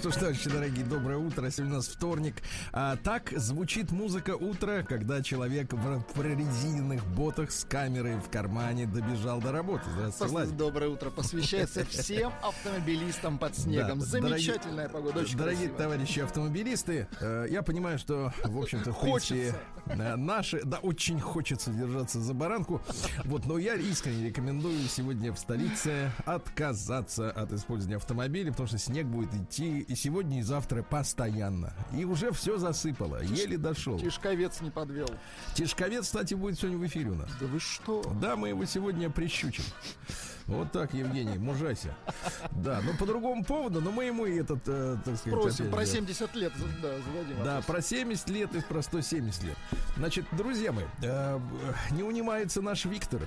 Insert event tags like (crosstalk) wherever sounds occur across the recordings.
Что ж, товарищи дорогие, доброе утро. Сегодня у нас вторник. А, так звучит музыка утра, когда человек в прорезиненных ботах с камерой в кармане добежал до работы. Здравствуйте, Владик. Доброе утро. Посвящается всем автомобилистам под снегом. Да, Замечательная дорогие- погода. Очень Дорогие красиво. товарищи автомобилисты, э, я понимаю, что, в общем-то, принципе, э, наши, да, очень хочется держаться за баранку. Вот, но я искренне рекомендую сегодня в столице отказаться от использования автомобиля, потому что снег будет идти и сегодня, и завтра постоянно. И уже все засыпало, еле дошел. Тишковец не подвел. Тишковец, кстати, будет сегодня в эфире у нас. Да вы что? Да, мы его сегодня прищучим. Вот так, Евгений, мужайся. Да, но по другому поводу, но мы ему и этот, э, так сказать, Просим опять про же, 70 лет да, зададим Да, про 70 лет и про 170 лет. Значит, друзья мои, э, не унимается наш Виктор.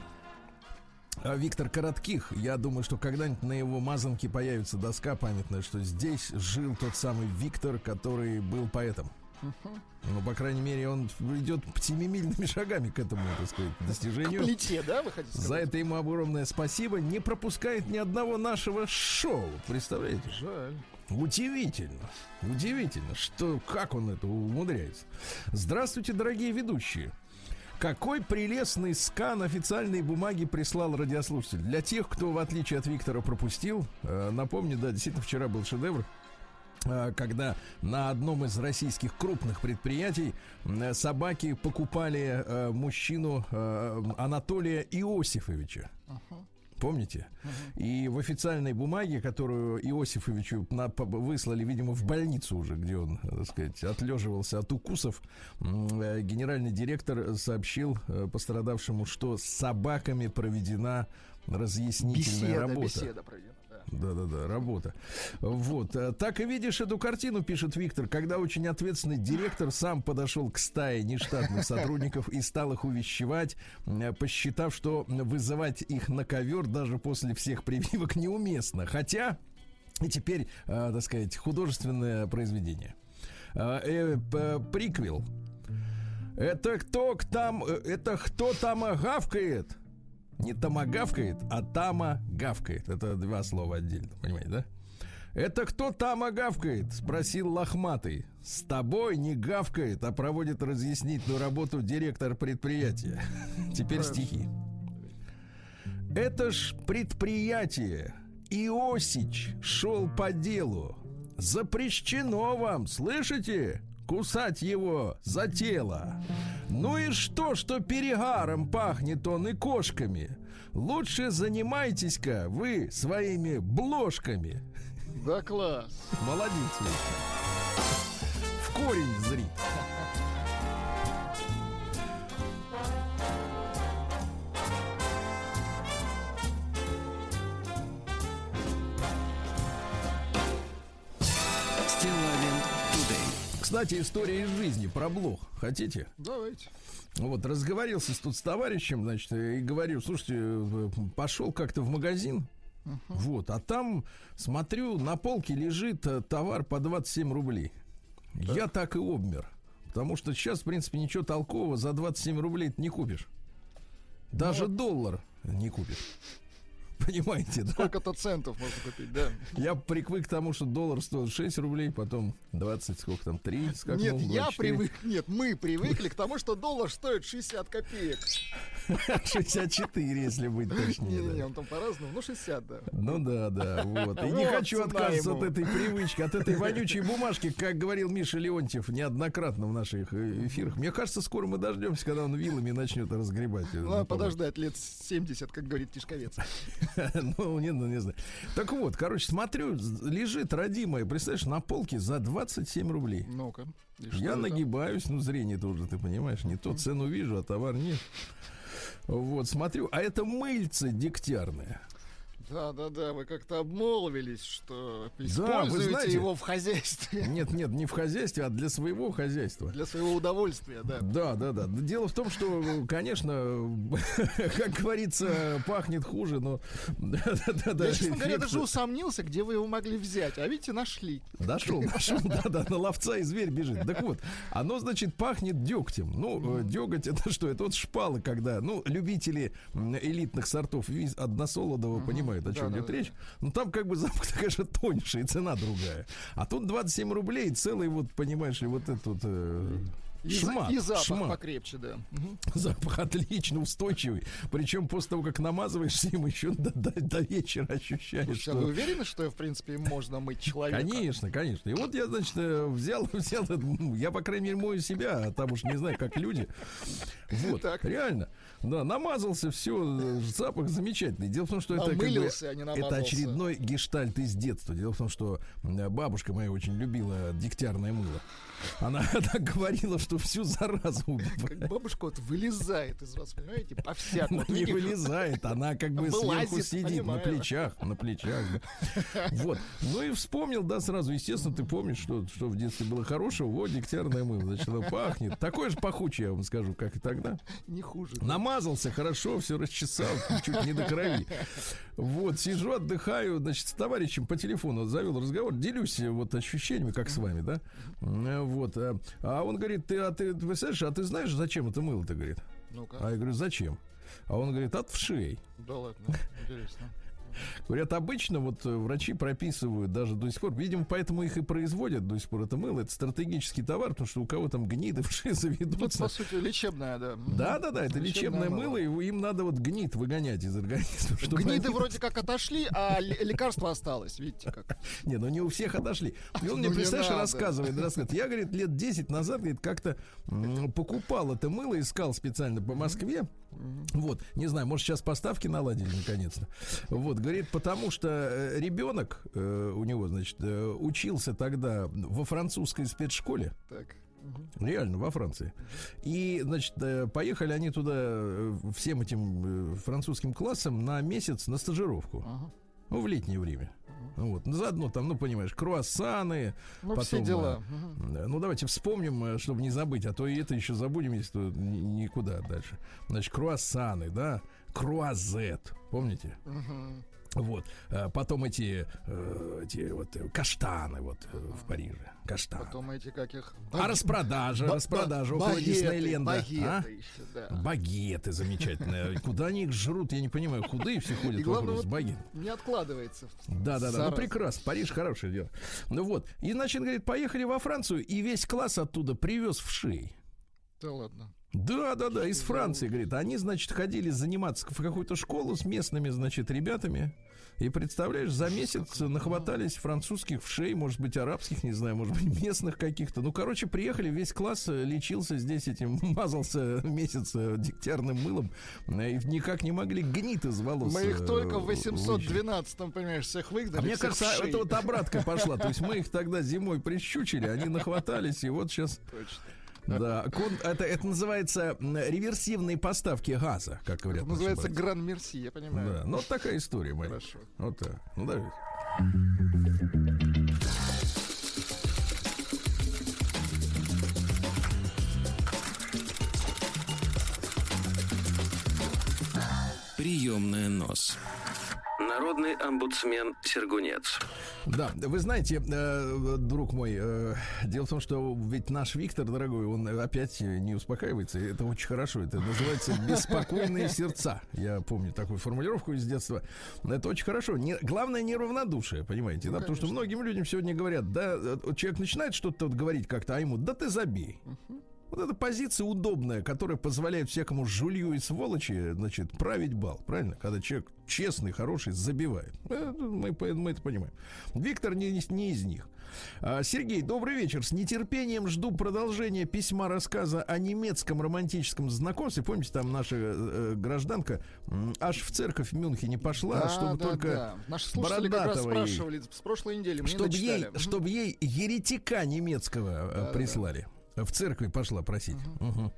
А Виктор Коротких, я думаю, что когда-нибудь на его мазанке появится доска памятная, что здесь жил тот самый Виктор, который был поэтом. Ну, по крайней мере, он идет семимильными шагами к этому, так сказать, К достижению. плите, да, вы хотите За сказать? это ему огромное спасибо. Не пропускает ни одного нашего шоу. Представляете? Жаль. Удивительно. Удивительно, что как он это умудряется. Здравствуйте, дорогие ведущие. Какой прелестный скан официальной бумаги прислал радиослушатель. Для тех, кто, в отличие от Виктора, пропустил, э, напомню, да, действительно, вчера был шедевр э, когда на одном из российских крупных предприятий э, собаки покупали мужчину Анатолия Иосифовича. Помните? И в официальной бумаге, которую Иосифовичу выслали, видимо, в больницу уже, где он, так сказать, отлеживался от укусов, э, генеральный директор сообщил э, пострадавшему, что с собаками проведена разъяснительная Беседа, работа. беседа проведена. Да. Да-да-да, работа. Вот. э, Так и видишь эту картину, пишет Виктор, когда очень ответственный директор сам подошел к стае нештатных сотрудников и стал их увещевать, э, посчитав, что вызывать их на ковер даже после всех прививок неуместно. Хотя, и теперь, э, так сказать, художественное произведение. Приквел. Это кто там, это кто там гавкает? Не тамагавкает, а тама гавкает. Это два слова отдельно, понимаете, да? Это кто там гавкает? Спросил лохматый. С тобой не гавкает, а проводит разъяснительную работу директор предприятия. (laughs) Теперь стихи. Это ж предприятие. Иосич шел по делу. Запрещено вам, слышите? Кусать его за тело. Ну и что, что перегаром пахнет он и кошками? Лучше занимайтесь-ка вы своими бложками. Да класс. Молодец. В корень зри. Кстати, история из жизни про блох. Хотите? Давайте. Вот, разговорился с тут с товарищем, значит, и говорю, слушайте, э, пошел как-то в магазин, вот, а там, смотрю, на полке лежит э, товар по 27 рублей. Я так и обмер. Потому что сейчас, в принципе, ничего толкового за 27 рублей не купишь. Даже доллар не купишь. Понимаете, да? Сколько-то центов можно купить, да? Я привык к тому, что доллар стоил 6 рублей, потом 20, сколько там, 3 скакнул, Нет, я 24. привык, нет, мы привыкли к тому, что доллар стоит 60 копеек. (laughs) 64, если быть точнее. да. Не-не-не, он там по-разному, ну 60, да. Ну да, да, вот. И не хочу отказываться от этой привычки, от этой вонючей бумажки, как говорил Миша Леонтьев неоднократно в наших э, эфирах. Мне кажется, скоро мы дождемся, когда он вилами начнет разгребать. э, Ну, надо подождать лет 70, как говорит Тишковец. (laughs) Ну, не, ну, не знаю. Так вот, короче, смотрю, лежит родимая, представляешь, на полке за 27 рублей. Ну-ка. Я нагибаюсь, ну, зрение тоже, ты понимаешь, не то цену вижу, а товар нет. Вот, смотрю, а это мыльце дегтярное. Да, да, да, вы как-то обмолвились, что вы используете знаете- его в хозяйстве. Нет, нет, не в хозяйстве, а для своего хозяйства. Для своего удовольствия, да. Да, да, да. Дело в том, что, конечно, (laughs) как говорится, пахнет хуже, но... Да, да, да, да, Я, честно говоря, даже усомнился, где вы его могли взять. А видите, нашли. Дошел, дошел, да, да, на ловца и зверь бежит. Так вот, оно, значит, пахнет дегтем. Ну, э, деготь это что? Это вот шпалы, когда, ну, любители элитных сортов односолодового понимают, о чем Да, идет да, речь. Ну, там как бы (laughs) запах, конечно, тоньше и цена другая. А тут 27 рублей, целый вот, понимаешь ли, вот этот э, И, шмат, и запах шмат. покрепче, да. Запах отлично устойчивый. Причем после того, как намазываешься им, еще до, до- до вечера ощущаешь, Слушайте, а что... вы уверены, что, в принципе, можно мыть человека? Конечно, конечно. И вот я, значит, э, взял, (laughs) взял, ну, я, по крайней мере, мою себя, а там уж не знаю, как люди. Вот, Так. реально. Да, намазался, все, запах замечательный. Дело в том, что это как бы, а это очередной гештальт из детства. Дело в том, что бабушка моя очень любила дегтярное мыло. Она, (laughs) она говорила, что всю заразу (laughs) убивает. Как бабушка вот вылезает из вас, понимаете, по-всякому. Она не вылезает, она как бы сверху Вылазит, сидит понимаю. на плечах, на плечах. да. (laughs) Вот. Ну и вспомнил, да, сразу, естественно, ты помнишь, что, что в детстве было хорошего, вот дегтярное мыло, значит, оно пахнет. Такое же пахучее, я вам скажу, как и тогда. Не хуже. Намазался хорошо, все расчесал, чуть не до крови. Вот, сижу, отдыхаю, значит, с товарищем по телефону завел разговор, делюсь э, вот ощущениями, как с вами, да? Э, Вот. а- А он говорит, ты, а ты, представляешь, а ты знаешь, зачем это мыло-то, говорит? Ну-ка. А я говорю, зачем? А он говорит, от вшей. Да ладно, интересно. Говорят, обычно вот э, врачи прописывают даже до сих пор, видимо, поэтому их и производят до сих пор это мыло. Это стратегический товар, потому что у кого там гниды (laughs) вши Ну, заведутся. по сути, лечебная, да. Мгм. Да, да, да, это лечебное мыло, и им надо вот гнид выгонять из организма. (laughs) чтобы Гниды они- вроде как отошли, а лекарство осталось, видите как. (laughs) Не, ну не у всех отошли. И он мне, Ну, не представляешь, рассказывает, рассказывает. Я, говорит, лет 10 назад, говорит, как-то покупал это мыло, искал специально по Москве. Вот, не знаю, может, сейчас поставки наладили наконец-то. Вот, говорит, потому что э, ребенок э, у него, значит, э, учился тогда во французской спецшколе. Так. Реально, во Франции. И, значит, э, поехали они туда э, всем этим французским классом на месяц на стажировку. Ага. Ну, в летнее время. Вот. Заодно там, ну, понимаешь, круассаны. Ну, потом, все дела. Ну, давайте вспомним, чтобы не забыть, а то и это еще забудем, если никуда дальше. Значит, круассаны, да, круазет, помните? Мгм. Вот. А Потом эти, э, эти вот э, каштаны вот э, в Париже. Каштаны. Потом эти каких... А распродажа, Ба- распродажа около багеты, Диснейленда. багеты а? еще, да. Багеты замечательные. Куда они их жрут, я не понимаю. Худые все ходят И главное, вокруг с вот багетом. не откладывается. Да, да, да. Ну прекрасно. Париж хорошее дело. Ну вот. И, значит, говорит, поехали во Францию, и весь класс оттуда привез в шеи. Да ладно. Да, да, да, из Франции, говорит. Они, значит, ходили заниматься в какую-то школу с местными, значит, ребятами. И представляешь, за месяц нахватались французских вшей, может быть, арабских, не знаю, может быть, (laughs) местных каких-то. Ну, короче, приехали, весь класс э, лечился здесь этим, (laughs) мазался месяц э, дегтярным мылом. э, И никак не могли гнит из волос. Мы их только в вычистить. 812-м, понимаешь, всех выгнали. А мне всех кажется, в шеи. это вот обратка (laughs) пошла. То есть мы их тогда зимой прищучили, они нахватались, и вот сейчас... Точно. Да, это, это называется реверсивные поставки газа, как говорят. Это называется братья. Гран-Мерси, я понимаю. Да, ну вот такая история моя. Хорошо. Вот так. Ну да. Приемная нос. Народный омбудсмен Сергунец. Да, вы знаете, э, друг мой, э, дело в том, что ведь наш Виктор, дорогой, он опять не успокаивается. Это очень хорошо. Это называется беспокойные сердца. Я помню такую формулировку из детства. Это очень хорошо. Не, главное неравнодушие, понимаете, да? Потому что многим людям сегодня говорят, да, э, человек начинает что-то вот говорить как-то, а ему, да ты забей. Вот эта позиция удобная, которая позволяет всякому жулью и сволочи, значит, править бал, правильно? Когда человек честный, хороший, забивает. Э, Мы, мы это понимаем. Виктор не, не- из них. А, Сергей, добрый вечер. С нетерпением жду продолжения письма рассказа о немецком романтическом знакомстве. Помните, там наша э, гражданка аж в церковь в Мюнхене пошла, Да, чтобы да, только да. Наши слушатели как раз Бородатого ей- спрашивали с прошлой недели, мне чтобы ей, чтобы ей еретика немецкого э, Да-да-да. прислали. В церкви пошла просить. Мгм.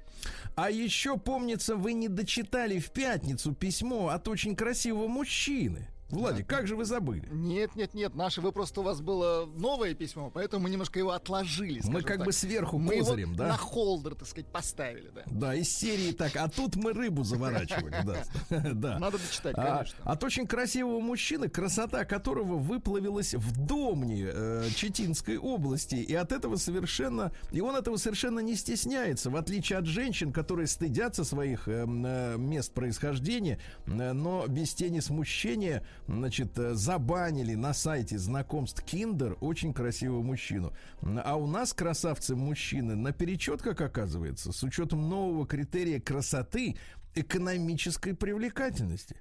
А еще, помнится, вы не дочитали в пятницу письмо от очень красивого мужчины. Владик, как же вы забыли? Нет, нет, нет, наше вы просто у вас было новое письмо, поэтому мы немножко его отложили. Мы как так. бы сверху мы козырем, его да? на холдер, так сказать, поставили, да. Да, из серии так, а тут мы рыбу заворачивали, да. (laughs) да. Надо дочитать, А, конечно. от очень красивого мужчины, красота которого выплавилась в Домне э, Читинской области, и от этого совершенно, и он этого совершенно не стесняется, в отличие от женщин, которые стыдятся своих э, э, мест происхождения, э, но без тени смущения, значит, э, забанили на сайте знакомств Киндер очень красивого мужчину. А у нас красавцы мужчины наперечет, как оказывается, с учетом нового критерия красоты экономической привлекательности.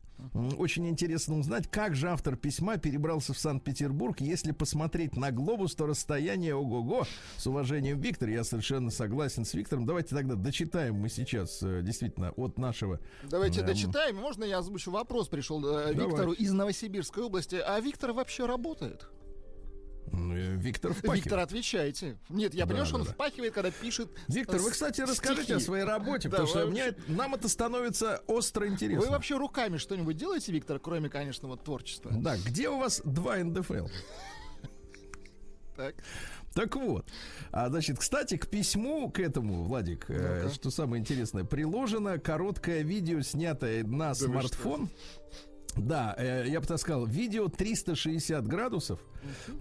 Очень интересно узнать, как же автор письма перебрался в Санкт-Петербург. Если посмотреть на глобус, то расстояние ого-го. С уважением, Виктор, я совершенно согласен с Виктором. Давайте тогда дочитаем мы сейчас э, действительно от нашего... Давайте эм, дочитаем. Можно я озвучу вопрос? Пришел э, Давай. Виктору из Новосибирской области. А Виктор вообще работает? Э, Виктор впахивает. Виктор, отвечайте. Нет, я Да, понимаю, что да, он да. впахивает, когда пишет. Виктор, вы, кстати, стихи. расскажите о своей работе, потому Да, что мне, вообще- нам это становится остро интересно. Вы вообще руками что-нибудь делаете, Виктор, кроме, конечно, вот творчества? Да, где у вас два НДФЛ? Так. Так вот, а, значит, кстати, к письму к этому, Владик, э, что самое интересное, приложено короткое видео, снятое на вы смартфон. Да, э, я бы так сказал, видео 360 градусов.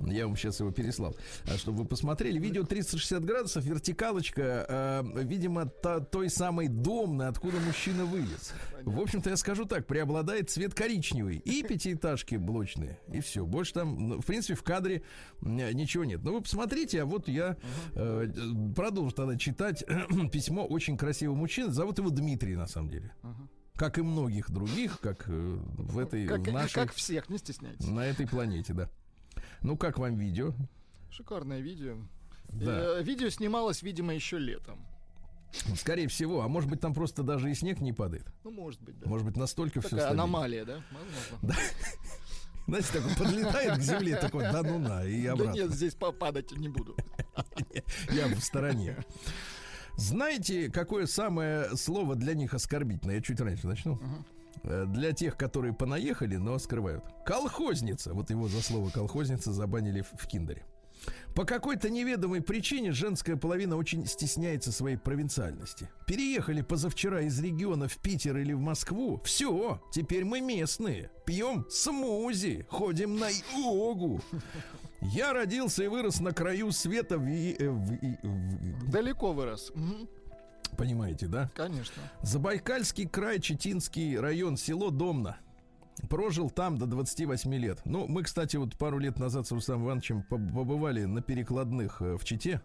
Я вам сейчас его переслал, а, чтобы вы посмотрели. Видео 360 градусов, вертикалочка, э, видимо, та- той самой домны, откуда мужчина вылез. В общем-то, я скажу так, преобладает цвет коричневый и (laughs) пятиэтажки блочные, и все. Больше там, ну, в принципе, в кадре м, ничего нет. Но вы посмотрите, а вот я э, продолжу тогда читать (clears throat) письмо очень красивого мужчины. Зовут его Дмитрий, на самом деле. Как и многих других, как э, в этой Как, в нашей, как всех, не стесняйтесь. на этой планете, да. Ну, как вам видео? Шикарное видео. Да. Э, видео снималось, видимо, еще летом. Скорее всего, а может быть, там просто даже и снег не падает. Ну, может быть, да. Может быть, настолько все Такая аномалия, да? Возможно. Знаете, такой подлетает к земле, такой, да ну на, и Да обратно. нет, здесь попадать не буду. (laughs) Я в стороне. Знаете, какое самое слово для них оскорбительное? Я чуть раньше начну. Э, Для тех, которые понаехали, но скрывают. Колхозница. Вот его за слово колхозница забанили в киндере. По какой-то неведомой причине женская половина очень стесняется своей провинциальности. Переехали позавчера из региона в Питер или в Москву. Все, теперь мы местные. Пьем смузи, ходим на йогу. Я родился и вырос на краю света в... э, в- в- Далеко вырос. Понимаете, да? Конечно. Забайкальский край, Читинский район, село Домна. Прожил там до 28 лет. Ну, мы, кстати, вот пару лет назад с Рустамом Ивановичем поб- побывали на перекладных э, в Чите.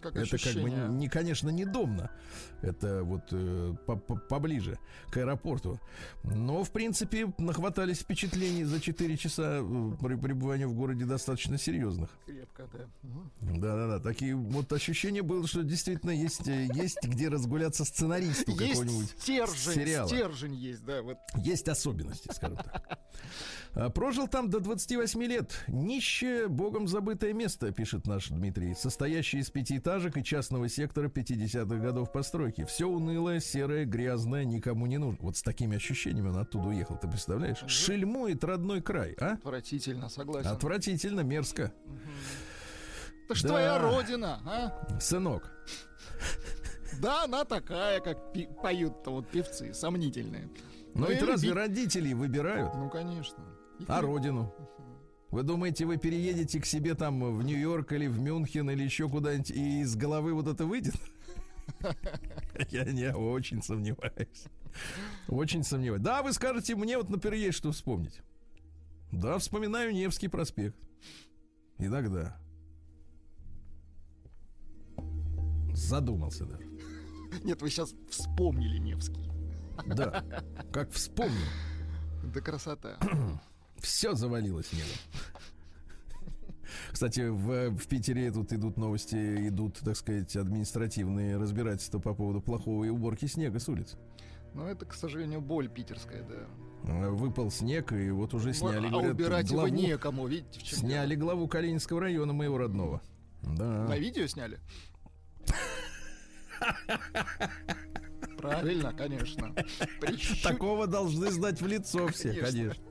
Как Это как бы, ощущение? не, конечно, не Домна. Это вот э, по- по- поближе к аэропорту. Но, в принципе, нахватались впечатлений за 4 часа э, при пребывания в городе достаточно серьезных. Крепко, да. Да-да-да, такие вот ощущения было, что действительно есть, э, есть где разгуляться сценаристу какого-нибудь стержень, сериала. стержень есть, да, вот. Есть особенности, скажем так. А, Прожил там до 28 лет. Нищее, богом забытое место, пишет наш Дмитрий, состоящее из пятиэтажек и частного сектора 50-х годов постройки. Все унылое, серое, грязное, никому не нужно. Вот с такими ощущениями он оттуда уехал, ты представляешь? Шельмует родной край, а? Отвратительно, согласен. Отвратительно, мерзко. Это ж Да. твоя родина, а? Сынок, Да, она такая, как поют-то вот певцы, сомнительные. но Ну ведь и разве люби- родители выбирают? Ну, конечно. А (laughs) родину? Вы думаете, вы переедете к себе там в Нью-Йорк или в Мюнхен или еще куда-нибудь, и из головы вот это выйдет? (laughs) Я не очень сомневаюсь. Очень сомневаюсь. Да, вы скажете, мне вот, например, есть что вспомнить. Да, вспоминаю Невский проспект. Иногда. Задумался даже. Нет, вы сейчас вспомнили Невский. Да. Как вспомнил. Да красота. (clears throat) Все завалилось снегом. Кстати, в, в Питере тут идут новости, идут, так сказать, административные разбирательства по поводу плохого и уборки снега с улиц. Но это, к сожалению, боль питерская, да. Выпал снег, и вот уже сняли, а говорят, убирать главу, его некому, видите, в чем сняли главу Калининского района моего родного. Да. дело. На видео сняли? Правильно, конечно. Прищу- Такого должны знать в лицо все, Конечно. конечно.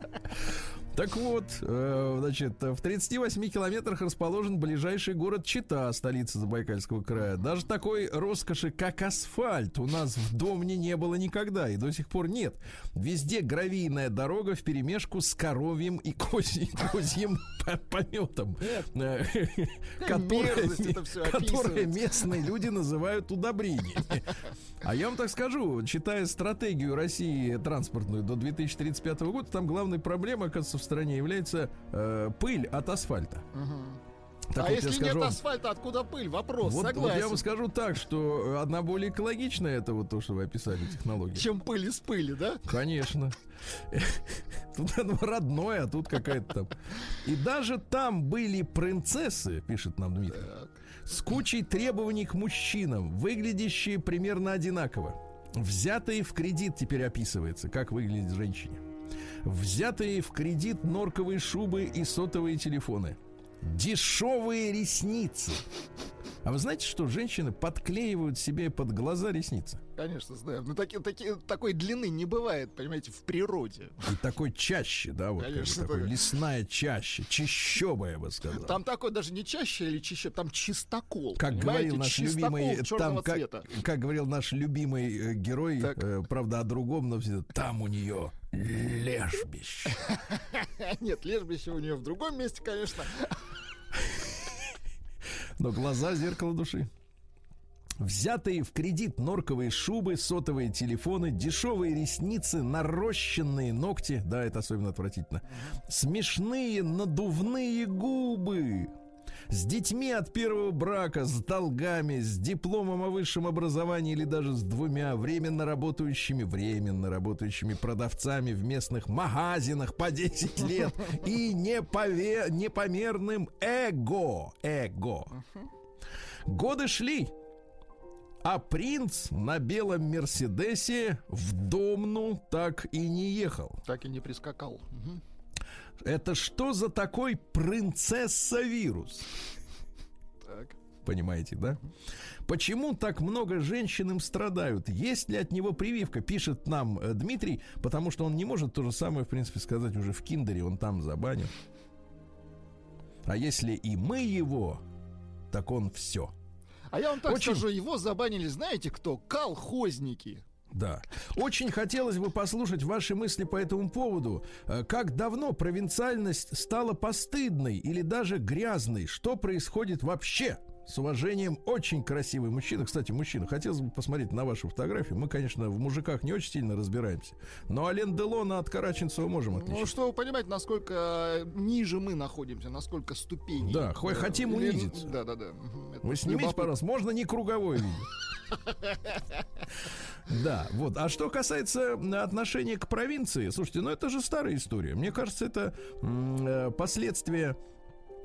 Так вот, э, значит, в 38 километрах расположен ближайший город Чита, столица Забайкальского края. Даже такой роскоши, как асфальт, у нас в Домне не было никогда и до сих пор нет. Везде гравийная дорога в перемешку с коровьим и козьим, козьим (laughs) пометом, э, (laughs) которые местные люди называют удобрениями. А я вам так скажу, читая стратегию России транспортную до 2035 года, там главной проблемой, оказывается, в стране является э, пыль от асфальта. Угу. Так а вот если скажу, нет асфальта, откуда пыль? Вопрос, вот, согласен. Вот я вам скажу так, что одна более экологичная, это вот то, что вы описали, технология. Чем пыль из пыли, да? Конечно. (laughs) Тут оно родное, а тут какая-то там. И даже там были принцессы, пишет нам Дмитрий, с кучей требований к мужчинам, выглядящие примерно одинаково. Взятые в кредит теперь описывается, как выглядит женщине. Взятые в кредит норковые шубы и сотовые телефоны. Дешевые ресницы. А вы знаете, что женщины подклеивают себе под глаза ресницы? Конечно, знаю. Но таки, таки, такой длины не бывает, понимаете, в природе. И такой чаще, да, вот Конечно, такой так... лесная чаще, чищоба, я бы сказал. Там такой даже не чаще или чище, там чистокол. Как говорил наш любимый, там, как, как говорил наш любимый э, герой, э, правда, о другом, но там у нее лежбище. (laughs) Нет, лежбище у нее в другом месте, конечно. (laughs) Но глаза — зеркало души. Взятые в кредит норковые шубы, сотовые телефоны, дешевые ресницы, нарощенные ногти, да, это особенно отвратительно, смешные надувные губы, с детьми от первого брака, с долгами, с дипломом о высшем образовании или даже с двумя временно работающими, временно работающими продавцами в местных магазинах по 10 лет и непове, непомерным эго. Эго. Годы шли, а принц на белом Мерседесе в Домну так и не ехал. Так и не прискакал. Угу. Это что за такой принцесса-вирус? Так. Понимаете, да? Почему так много женщин им страдают? Есть ли от него прививка? Пишет нам э, Дмитрий, потому что он не может то же самое, в принципе, сказать уже в Киндере, он там забанен. А если и мы его, так он все. А я вам так Очень... скажу, его забанили, знаете кто? Колхозники. Да. Очень хотелось бы послушать ваши мысли по этому поводу. Э, как давно провинциальность стала постыдной или даже грязной? Что происходит вообще? С уважением, очень красивый мужчина. Кстати, мужчина, хотелось бы посмотреть на вашу фотографию. Мы, конечно, в мужиках не очень сильно разбираемся. Но Ален Делона от Караченцева можем ну, отличить. Ну, что вы понимаете, насколько ниже мы находимся, насколько ступени. Да, хоть хотим унизиться. Да, да, да. Вы снимите, пожалуйста. Можно не круговой видео. Да, вот. А что касается отношения к провинции, слушайте, ну это же старая история. Мне кажется, это э, последствия э,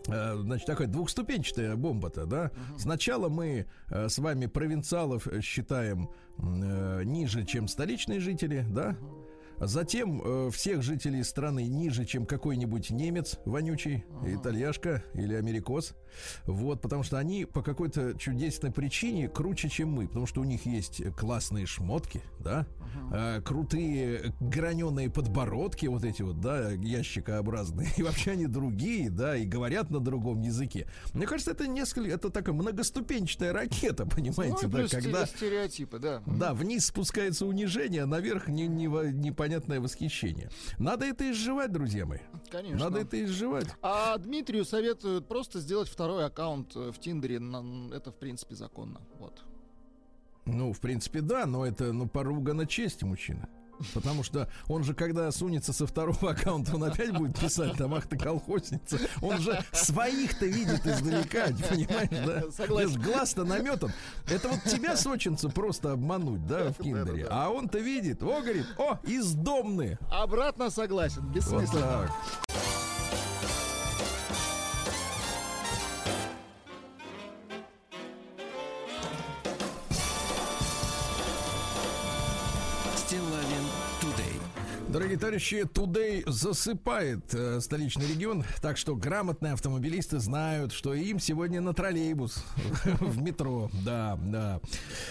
Значит, такая двухступенчатая бомба-то, да? Uh-huh. Сначала мы э, с вами провинциалов считаем э, ниже, чем столичные жители, да? Uh-huh. Затем э, всех жителей страны ниже, чем какой-нибудь немец вонючий, ага. итальяшка или америкос. Вот, потому что они по какой-то чудесной причине круче, чем мы. Потому что у них есть классные шмотки, да. Э, крутые граненые подбородки, вот эти вот, да, ящикообразные. (laughs) И вообще они другие, да, и говорят на другом языке. Мне кажется, это несколько, это такая многоступенчатая ракета, (laughs) понимаете, ну, да, когда... стереотипы, да. Да, вниз спускается унижение, а наверх не, не, не непонятное восхищение. Надо это изживать, друзья мои. Конечно. Надо это изживать. А Дмитрию советуют просто сделать второй аккаунт в Тиндере. Это, в принципе, законно. Вот. Ну, в принципе, да, но это, ну, поруга на честь мужчины. Потому что он же, когда сунется со второго аккаунта, он опять будет писать, там, ах ты колхозница. Он же своих-то видит издалека, понимаешь, да? (laughs) Согласен. Глаз-то наметан. Это вот тебя, сочинца, просто обмануть, да, в киндере. А он-то видит, о, говорит, о, издомные. Обратно согласен, бессмысленно. Вот так. Товарищи, Today засыпает э, столичный регион, так что грамотные автомобилисты знают, что им сегодня на троллейбус (laughs) в метро. Да, да.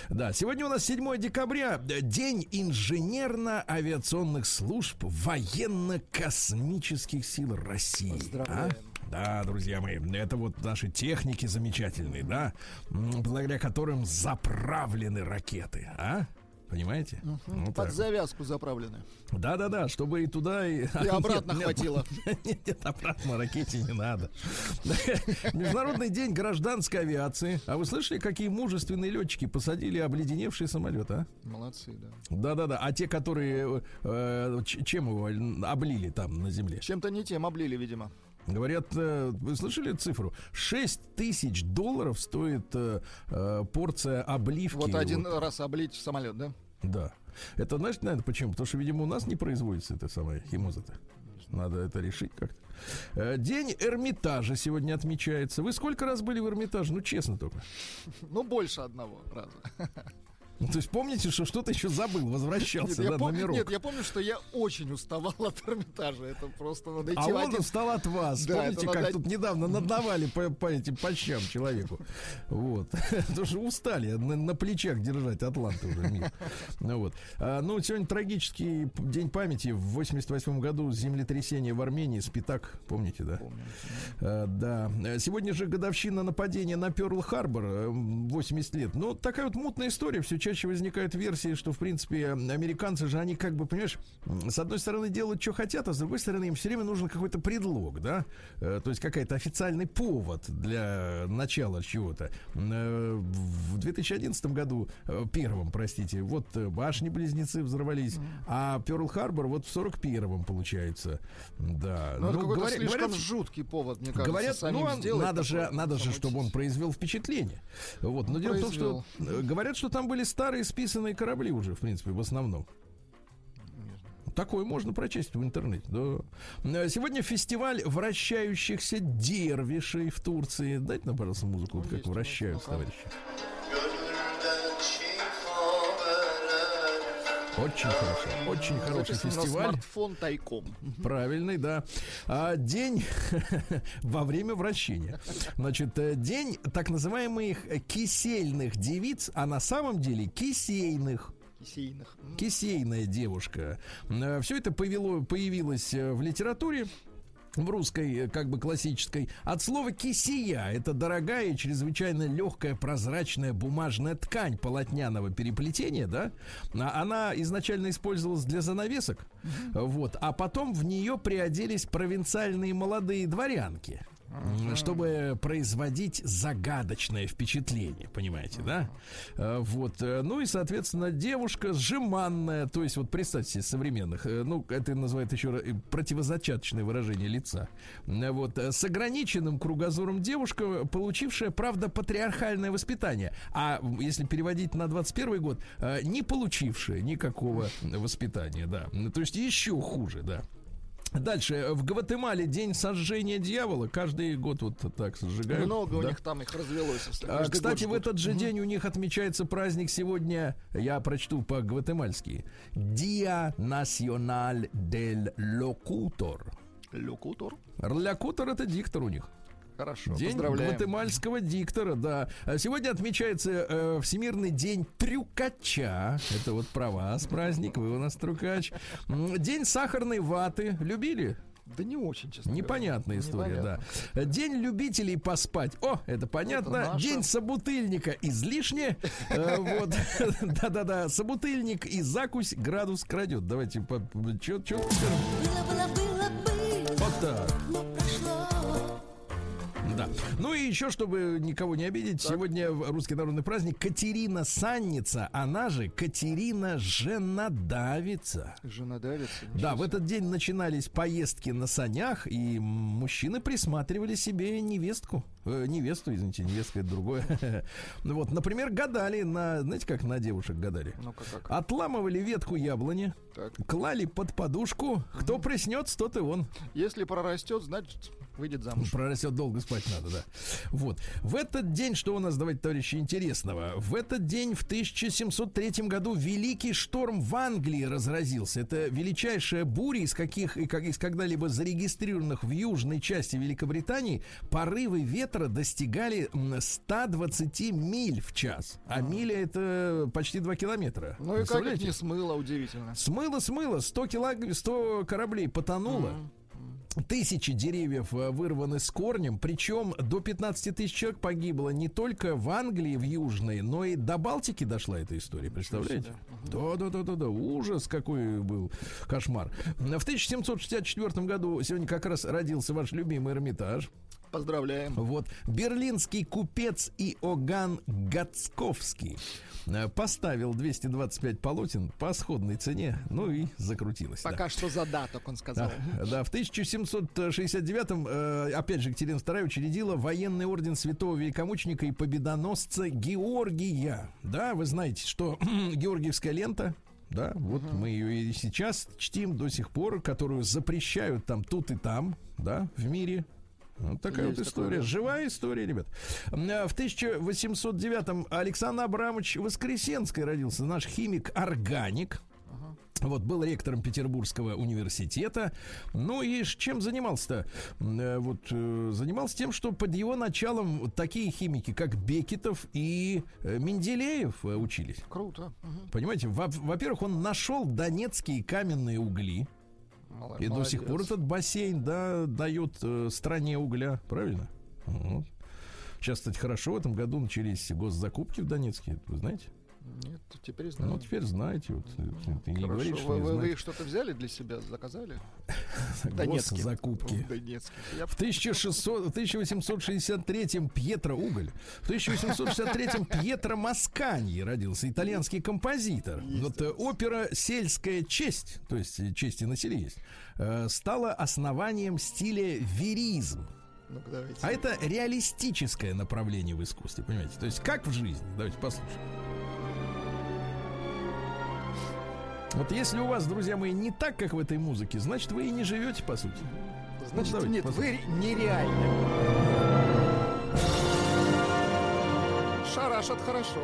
Да, сегодня у нас 7 декабря, день инженерно-авиационных служб военно-космических сил России. А? Да, друзья мои, это вот наши техники замечательные, да, благодаря которым заправлены ракеты, а? Понимаете? Угу. Вот Под так. завязку заправлены. Да-да-да, чтобы и туда, и, и (laughs) обратно нет, хватило. (laughs) Нет, нет, обратно ракете не надо. (laughs) Международный день гражданской авиации. А вы слышали, какие мужественные летчики посадили обледеневший самолет, а? Молодцы, да. Да-да-да. А те, которые э, чем его облили там на земле? Чем-то не тем облили, видимо. Говорят, э, вы слышали цифру? 6 тысяч долларов стоит э, э, порция обливки. Вот один вот. раз облить самолет, да? Да. Это, знаешь, наверное, почему? Потому что, видимо, у нас не производится это самое химоза-то. Надо это решить как-то. День Эрмитажа сегодня отмечается. Вы сколько раз были в Эрмитаже? Ну, честно только. Ну, больше одного раза. (laughs) Ну, то есть помните, что что-то еще забыл, возвращался нет, да, я пом- номерок. Нет, я помню, что я очень уставал (laughs) от Эрмитажа. Это просто надо А он один... устал от вас. Да, Помните, как надо... тут недавно надавали по, по этим по щам человеку. Вот. (laughs) Потому что устали на, на плечах держать Атланты уже мир. Ну, вот. А, ну, сегодня трагический день памяти. В 88 году землетрясение в Армении, Спитак, помните, да? Помню. А, да. Сегодня же годовщина нападения на Перл-Харбор, 80 лет. Ну, такая вот мутная история, все чаще возникают версии, что, в принципе, американцы же, они как бы, понимаешь, с одной стороны делают, что хотят, а с другой стороны им все время нужен какой-то предлог, да, э, то есть какой-то официальный повод для начала чего-то. Э, в 2011 году, э, первом, простите, вот башни-близнецы взорвались, а Перл-Харбор вот в 41-м, получается, да. Ну, ну говорят, слишком говорят, жуткий повод, мне кажется, говорят, ну, надо же, надо же, чтобы он произвел впечатление. Вот, но он дело произвел. в том, что говорят, что там были старые списанные корабли уже, в принципе, в основном. Такое можно прочесть в интернете. Да. Сегодня фестиваль вращающихся дервишей в Турции. Дайте нам, пожалуйста, музыку, вот как вращаются, товарищи. Очень хорошо, очень хороший фестиваль. Смартфон тайком. Правильный, да. А, день (laughs) во время вращения. Значит, э, день так называемых кисельных девиц, а на самом деле кисейных. Кисейных. Кисейная девушка. Э, Все это появило, появилось э, в литературе в русской, э, как бы классической, от слова кисия. Это дорогая чрезвычайно легкая прозрачная бумажная ткань полотняного переплетения, да? А она изначально использовалась для занавесок, вот, а потом в нее приоделись провинциальные молодые дворянки чтобы производить загадочное впечатление, понимаете, да? А, вот, э, ну и, соответственно, девушка сжиманная, то есть вот представьте себе современных, э, ну это называют еще противозачаточное выражение лица, вот с ограниченным кругозором девушка, получившая, правда, патриархальное воспитание, а если переводить на 21 год, э, не получившая никакого воспитания, да, то есть еще хуже, да. Дальше. В Гватемале день сожжения дьявола. Каждый год вот так сжигают. Много да? у них там их развелось. А, кстати, в этот же угу. день у них отмечается праздник сегодня, я прочту по-гватемальски. Dia Nacional del Locutor. Локутор? Локутор это диктор у них. Хорошо, День гватемальского диктора, да. А сегодня отмечается э, Всемирный день трюкача. Это вот про вас праздник, вы у нас трюкач. День сахарной ваты. Любили? Да не очень, честно Непонятная говоря. история, Непонятно. да. День любителей поспать. О, это понятно. Это День собутыльника излишне. Э, вот. (laughs) Да-да-да. Собутыльник и закусь градус крадет. Давайте, что, что? Вот так. Да. Ну и еще, чтобы никого не обидеть, так. сегодня русский народный праздник Катерина Санница, она же Катерина Женодавица. Женодавица? Да, в этот день начинались поездки на санях, и мужчины присматривали себе невестку. Э, невесту, извините, невестка это другое. (laughs) ну вот, например, гадали на, знаете, как на девушек гадали? ну как? Отламывали ветку яблони, так. клали под подушку, кто приснется, тот и он. Если прорастет, значит выйдет замуж. Прорастет долго спать надо, да. Вот. В этот день, что у нас, давайте, товарищи, интересного? В этот день, в 1703 году, великий шторм в Англии разразился. Это величайшая буря из каких и как из когда-либо зарегистрированных в южной части Великобритании. Порывы ветра достигали 120 миль в час. А миля это почти 2 километра. Ну и как не смыло, удивительно. Смыло, смыло. 100, килог... 100 кораблей потонуло. Mm-hmm. Тысячи деревьев э, вырваны с корнем, причем до 15 тысяч человек погибло не только в Англии, в Южной, но и до Балтики дошла эта история, представляете? Да, да, да, да, да, ужас какой был, кошмар. В 1764 году, сегодня как раз родился ваш любимый Эрмитаж. Поздравляем. Вот, берлинский купец Иоганн Гацковский Э, поставил 225 полотен по сходной цене, ну и закрутилось. Пока да. что задаток, он сказал. Да, да в 1769-м, э, опять же, Екатерина II учредила военный орден святого великомученика и победоносца Георгия. Да, вы знаете, что (clears throat) Георгиевская лента, да, вот uh-huh. мы ее и сейчас чтим до сих пор, которую запрещают там тут и там, да, в мире. Вот такая Есть вот история. Такое, Живая история, ребят. А, в 1809-м Александр Абрамович Воскресенский родился. Наш химик-органик. Вот, был ректором Петербургского университета. Ну и чем занимался-то? Э, вот, э, занимался тем, что под его началом такие химики, как Бекетов и э, Менделеев учились. Круто. Понимаете, во-первых, он нашел донецкие каменные угли. И до сих пор этот бассейн, да, дает э, стране угля, правильно? Вот. Сейчас, кстати, хорошо, в этом году начались госзакупки в Донецке, вы знаете? Нет, теперь знаю. Ну, теперь знаете. Вот, ты не говоришь, что вы, не вы их что-то взяли для себя, заказали? (laughs) Донецкие. закупки. В 1600, 1863-м Пьетро Уголь. В 1863-м Пьетро Масканьи родился, итальянский композитор. Вот э, опера «Сельская честь», то есть честь и на селе есть, э, стала основанием стиля веризм. Ну А это реалистическое направление в искусстве, понимаете? То есть как в жизни. Давайте послушаем. Вот если у вас, друзья мои, не так, как в этой музыке, значит, вы и не живете, по сути. Значит, ну, нет, послушаем. вы нереальны. Шарашат хорошо.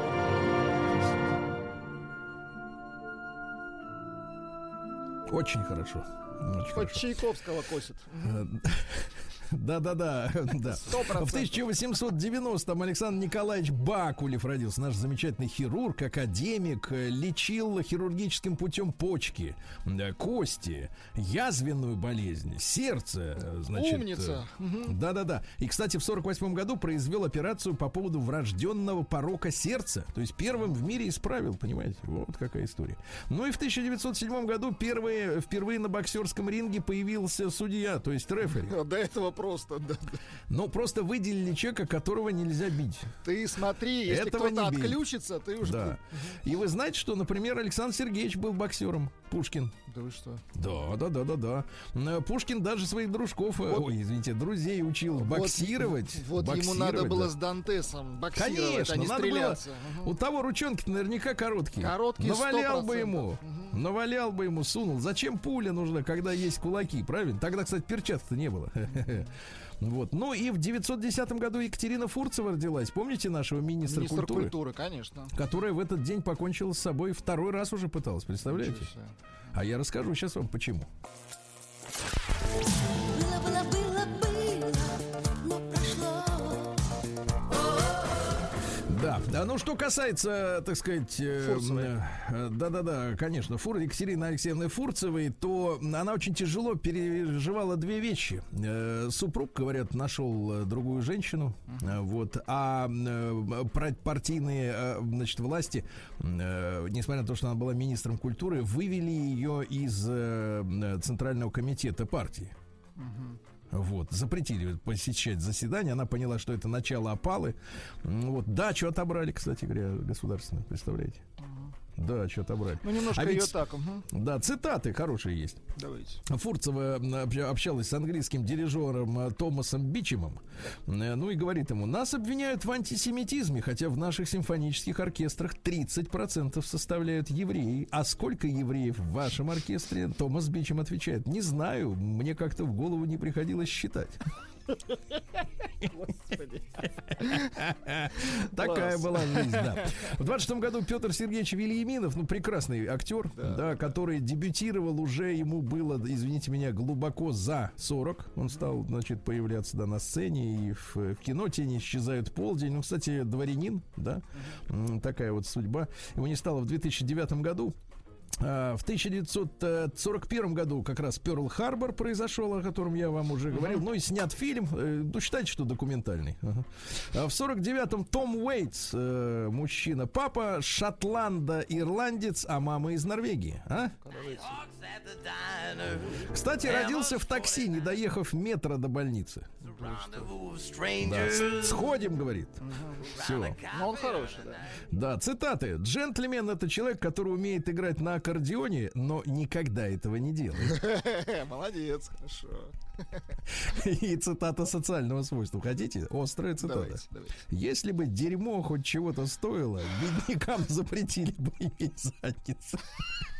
Очень хорошо. Очень Хоть хорошо. Чайковского косит. (laughs) (laughs) Да-да-да. (laughs) да. В 1890-м Александр Николаевич Бакулев родился. Наш замечательный хирург, академик, лечил хирургическим путем почки, кости, язвенную болезнь, сердце. Значит, Умница. Да-да-да. И, кстати, в 48 году произвел операцию по поводу врожденного порока сердца. То есть первым в мире исправил, понимаете? Вот какая история. Ну и в 1907 году первые, впервые на боксерском ринге появился судья, то есть рефери. (laughs) До этого просто, да. Ну, просто выделили человека, которого нельзя бить. Ты смотри, если Этого кто-то отключится, ты уже... Да. И вы знаете, что, например, Александр Сергеевич был боксером, Пушкин. Да вы что? Да, да, да, да, да. Э, Пушкин даже своих дружков, э, вот. ой, извините, друзей учил вот, боксировать. Вот боксировать, ему надо было да. с Дантесом боксировать, Конечно, а не надо стреляться. Было, угу. У того ручонки наверняка короткие. Короткие Навалял 100%. бы ему. Угу. Навалял бы ему, сунул. Зачем пуля нужна, когда есть кулаки, правильно? Тогда, кстати, перчаток-то не было. (laughs) Вот. Ну и в 910 году Екатерина Фурцева родилась. Помните нашего министра Министр культуры? культуры, конечно. Которая в этот день покончила с собой второй раз уже пыталась, представляете? А я расскажу сейчас вам почему. Было, было, Да, да, ну что касается, так сказать, э, э, да-да-да, конечно, Фур, Екатерины Алексеевны Фурцевой, то она очень тяжело переживала две вещи. Э, супруг, говорят, нашел другую женщину, uh-huh. вот, а партийные, значит, власти, несмотря на то, что она была министром культуры, вывели ее из Центрального комитета партии. Uh-huh. Вот, запретили посещать заседания. Она поняла, что это начало опалы. Вот, дачу отобрали, кстати говоря, государственную, представляете? Да, что отобрать. Ну, немножко а ее ведь, так. Угу. Да, цитаты хорошие есть. Давайте. Фурцева общалась с английским дирижером э, Томасом Бичемом. Э, ну и говорит ему, нас обвиняют в антисемитизме, хотя в наших симфонических оркестрах 30% составляют евреи. А сколько евреев в вашем оркестре? Томас Бичем отвечает, не знаю, мне как-то в голову не приходилось считать. Господи. Такая была жизнь, да. В 26 году Петр Сергеевич Вильяминов, ну, прекрасный актер, да, который дебютировал уже, ему было, извините меня, глубоко за 40. Он стал, значит, появляться, да, на сцене и в, в кино «Тени исчезают полдень». Ну, кстати, дворянин, да, такая вот судьба. Его не стало в 2009 году. А, В 1941 году как раз Перл Харбор произошел, о котором я вам уже говорил. Ну и снят фильм. э, Ну, считайте, что документальный. Ага. В 49-м Том Уэйтс, э, мужчина, папа, шотланда, ирландец, а мама из Норвегии. А? Кстати, родился в такси, не доехав метра до больницы. Да, сходим, говорит. Все. Ну, он хороший, да. Да, цитаты. Джентльмен это человек, который умеет играть на аккордеоне, но никогда этого не делает. (laughs) Молодец, хорошо. (laughs) И цитата социального свойства. Хотите? Острая цитата. Давайте, давайте. Если бы дерьмо хоть чего-то стоило, беднякам запретили бы иметь задницы. (laughs)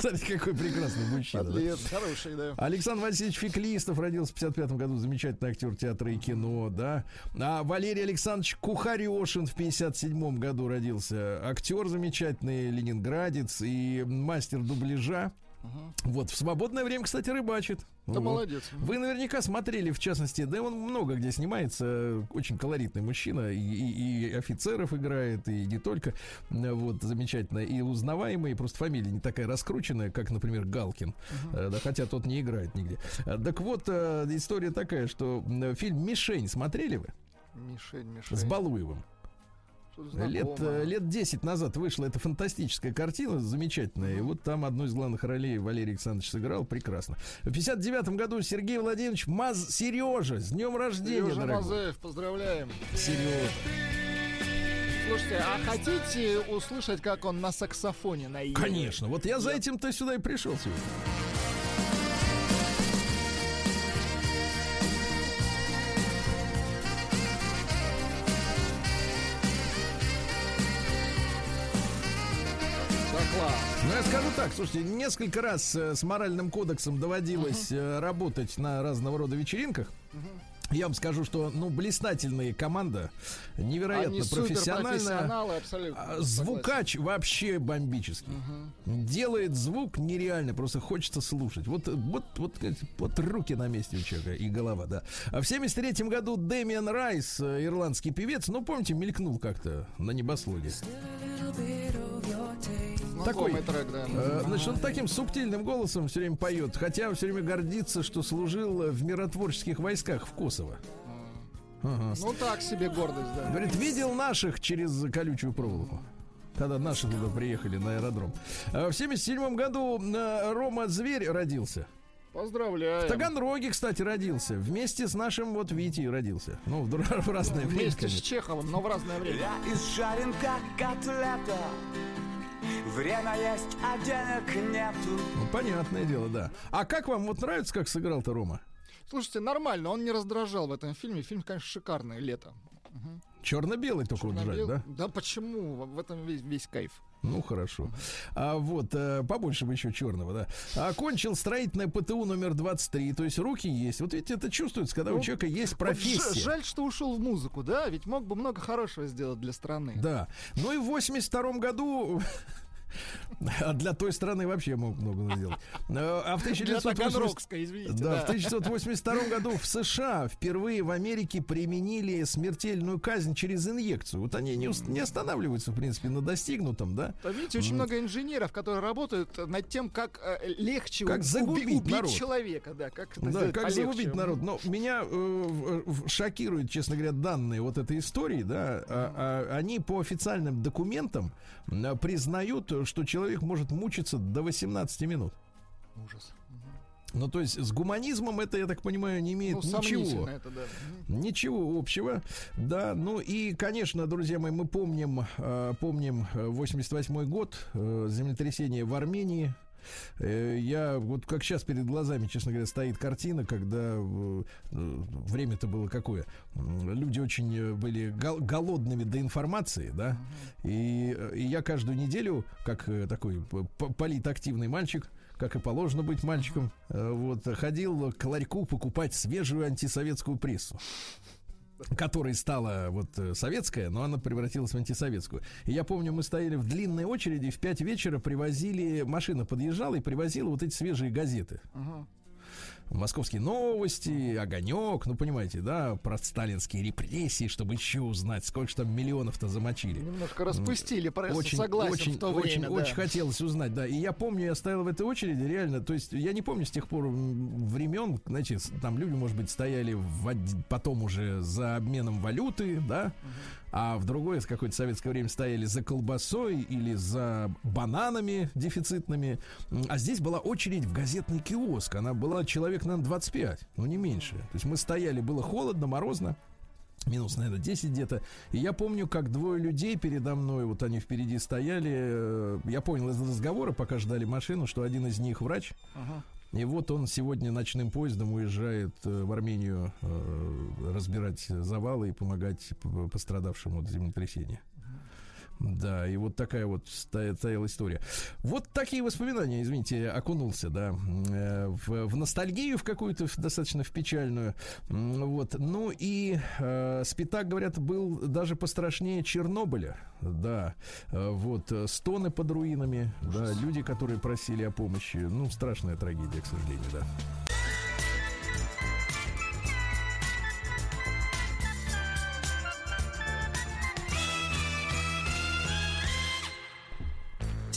Смотрите, какой прекрасный мужчина. да? Хороший, да. Александр Васильевич Феклистов родился в 55 году, замечательный актер театра и кино, да. А Валерий Александрович Кухарешин в 57 году родился, актер замечательный, ленинградец и мастер дубляжа. Вот, в свободное время, кстати, рыбачит. Да Вот. молодец. Вы наверняка смотрели, в частности, да он много где снимается, очень колоритный мужчина, и, и- и офицеров играет, и не только, вот, замечательно, и узнаваемый, просто фамилия не такая раскрученная, как, например, Галкин, Э, да, хотя тот не играет нигде. Э, Так вот, э, история такая, что фильм «Мишень» смотрели вы? Мишень, мишень. С Балуевым. Лет, э, лет 10 назад вышла эта фантастическая картина, замечательная. И вот там одну из главных ролей Валерий Александрович сыграл прекрасно. В 59 году Сергей Владимирович Маз... Сережа, с днем рождения, Сережа дорогой. Мазаев, поздравляем. Сережа. Слушайте, а хотите услышать, как он на саксофоне наигрывает? Конечно, вот я за этим-то сюда и пришел сегодня. Я скажу так, слушайте, несколько раз э, с моральным кодексом доводилось э, работать на разного рода вечеринках. Я вам скажу, что, ну, блистательная команда, невероятно Они профессиональная. абсолютно. А, Звукач вообще бомбический. Делает звук нереально, просто хочется слушать. Вот, вот, вот, вот руки на месте у человека и голова, да. А в 73-м году Дэмиан Райс, э, ирландский певец, ну, помните, мелькнул как-то на небослуге. Такой, трек, да. Э, Значит, он таким субтильным голосом все время поет, хотя все время гордится, что служил э, в миротворческих войсках в Коsoво. Ага. Ну так себе гордость, да. Говорит, видел наших через колючую проволоку. Когда наши туда приехали на аэродром. А В 77 году э, Рома Зверь родился. Поздравляем. В Таганроге, кстати, родился. Вместе с нашим вот Витей родился. Ну, в, в разное время, Вместе с. Чеховым, но в разное время. Я изжарен, как котлета Время есть, а денег нету Ну, понятное дело, да. А как вам вот нравится, как сыграл-то Рома? Слушайте, нормально, он не раздражал в этом фильме. Фильм, конечно, шикарный, лето. Черно-белый только вот жаль, Черно-бел- да? Да почему? В этом весь, весь кайф. Ну, хорошо. А вот, э, побольше бы еще черного, да. Окончил строительное ПТУ номер 23, то есть руки есть. Вот видите, это чувствуется, когда у Ну, человека есть Вот профессия. ж- жаль, что ушел в музыку, да? Ведь мог бы много хорошего сделать для страны. Да. Ну и в 82 году... А для той страны вообще мог много сделать. Э, А в Для 1980... Таганрогской, извините. Да, в 1982 году в США впервые в Америке применили смертельную казнь через инъекцию. Вот они не, останавливаются, в принципе, на достигнутом, да? Да, видите, очень много инженеров, которые работают над тем, как э, легче Как загубить убить народ. человека, да, как Да, сделать как полегче. загубить народ. Но меня э, шокирует, честно говоря, данные вот этой истории, да. А- а- они по официальным документам признают, что человек может мучиться до 18 минут. Ужас. Ну, то есть с гуманизмом это, я так понимаю, не имеет Ну, ничего. это, да. Ничего общего, да. Ну и, конечно, друзья мои, мы помним, э, помним э, 88 год, э, землетрясение в Армении. Э, Я вот как сейчас перед глазами, честно говоря, стоит картина, когда э, э, время-то было какое. Люди очень были гол- голодными до информации, да. И, и я каждую неделю, как такой политактивный мальчик, как и положено быть мальчиком, вот ходил к ларьку покупать свежую антисоветскую прессу. Которой стала вот э, советская, но она превратилась в антисоветскую. И я помню, мы стояли в длинной очереди, в 5 вечера привозили, машина подъезжала и привозила вот эти свежие газеты. Ага. Московские новости, огонек, ну понимаете, да, про сталинские репрессии, чтобы еще узнать, сколько же там миллионов-то замочили. Немножко распустили Очень, согласен очень, в то очень, время. очень да. хотелось узнать, да. И я помню, я стоял в этой очереди, реально, то есть я не помню с тех пор времен, с- там люди, может быть, стояли в потом уже за обменом валюты, да, а в другое, с какое-то советское время стояли за колбасой или за бананами дефицитными. А здесь была очередь в газетный киоск. Она была человек, наверное, 25, ну не меньше. То есть мы стояли, было холодно, морозно. Минус, наверное, 10 где-то. И я помню, как двое людей передо мной, вот они впереди стояли. э, Я понял из разговора, пока ждали машину, что один из них врач. Ага. И вот он сегодня ночным поездом уезжает э, в Армению э, разбирать завалы и помогать пострадавшим от землетрясения. Да, и вот такая вот стояла история. Вот такие воспоминания, извините, окунулся, да, э, в, в ностальгию в какую-то достаточно в печальную. Вот. Ну и э, Спитак, говорят, был даже пострашнее Чернобыля. Да. Э, Вот. э, Стоны под руинами, да, люди, которые просили о помощи. Ну, страшная трагедия, к сожалению, да.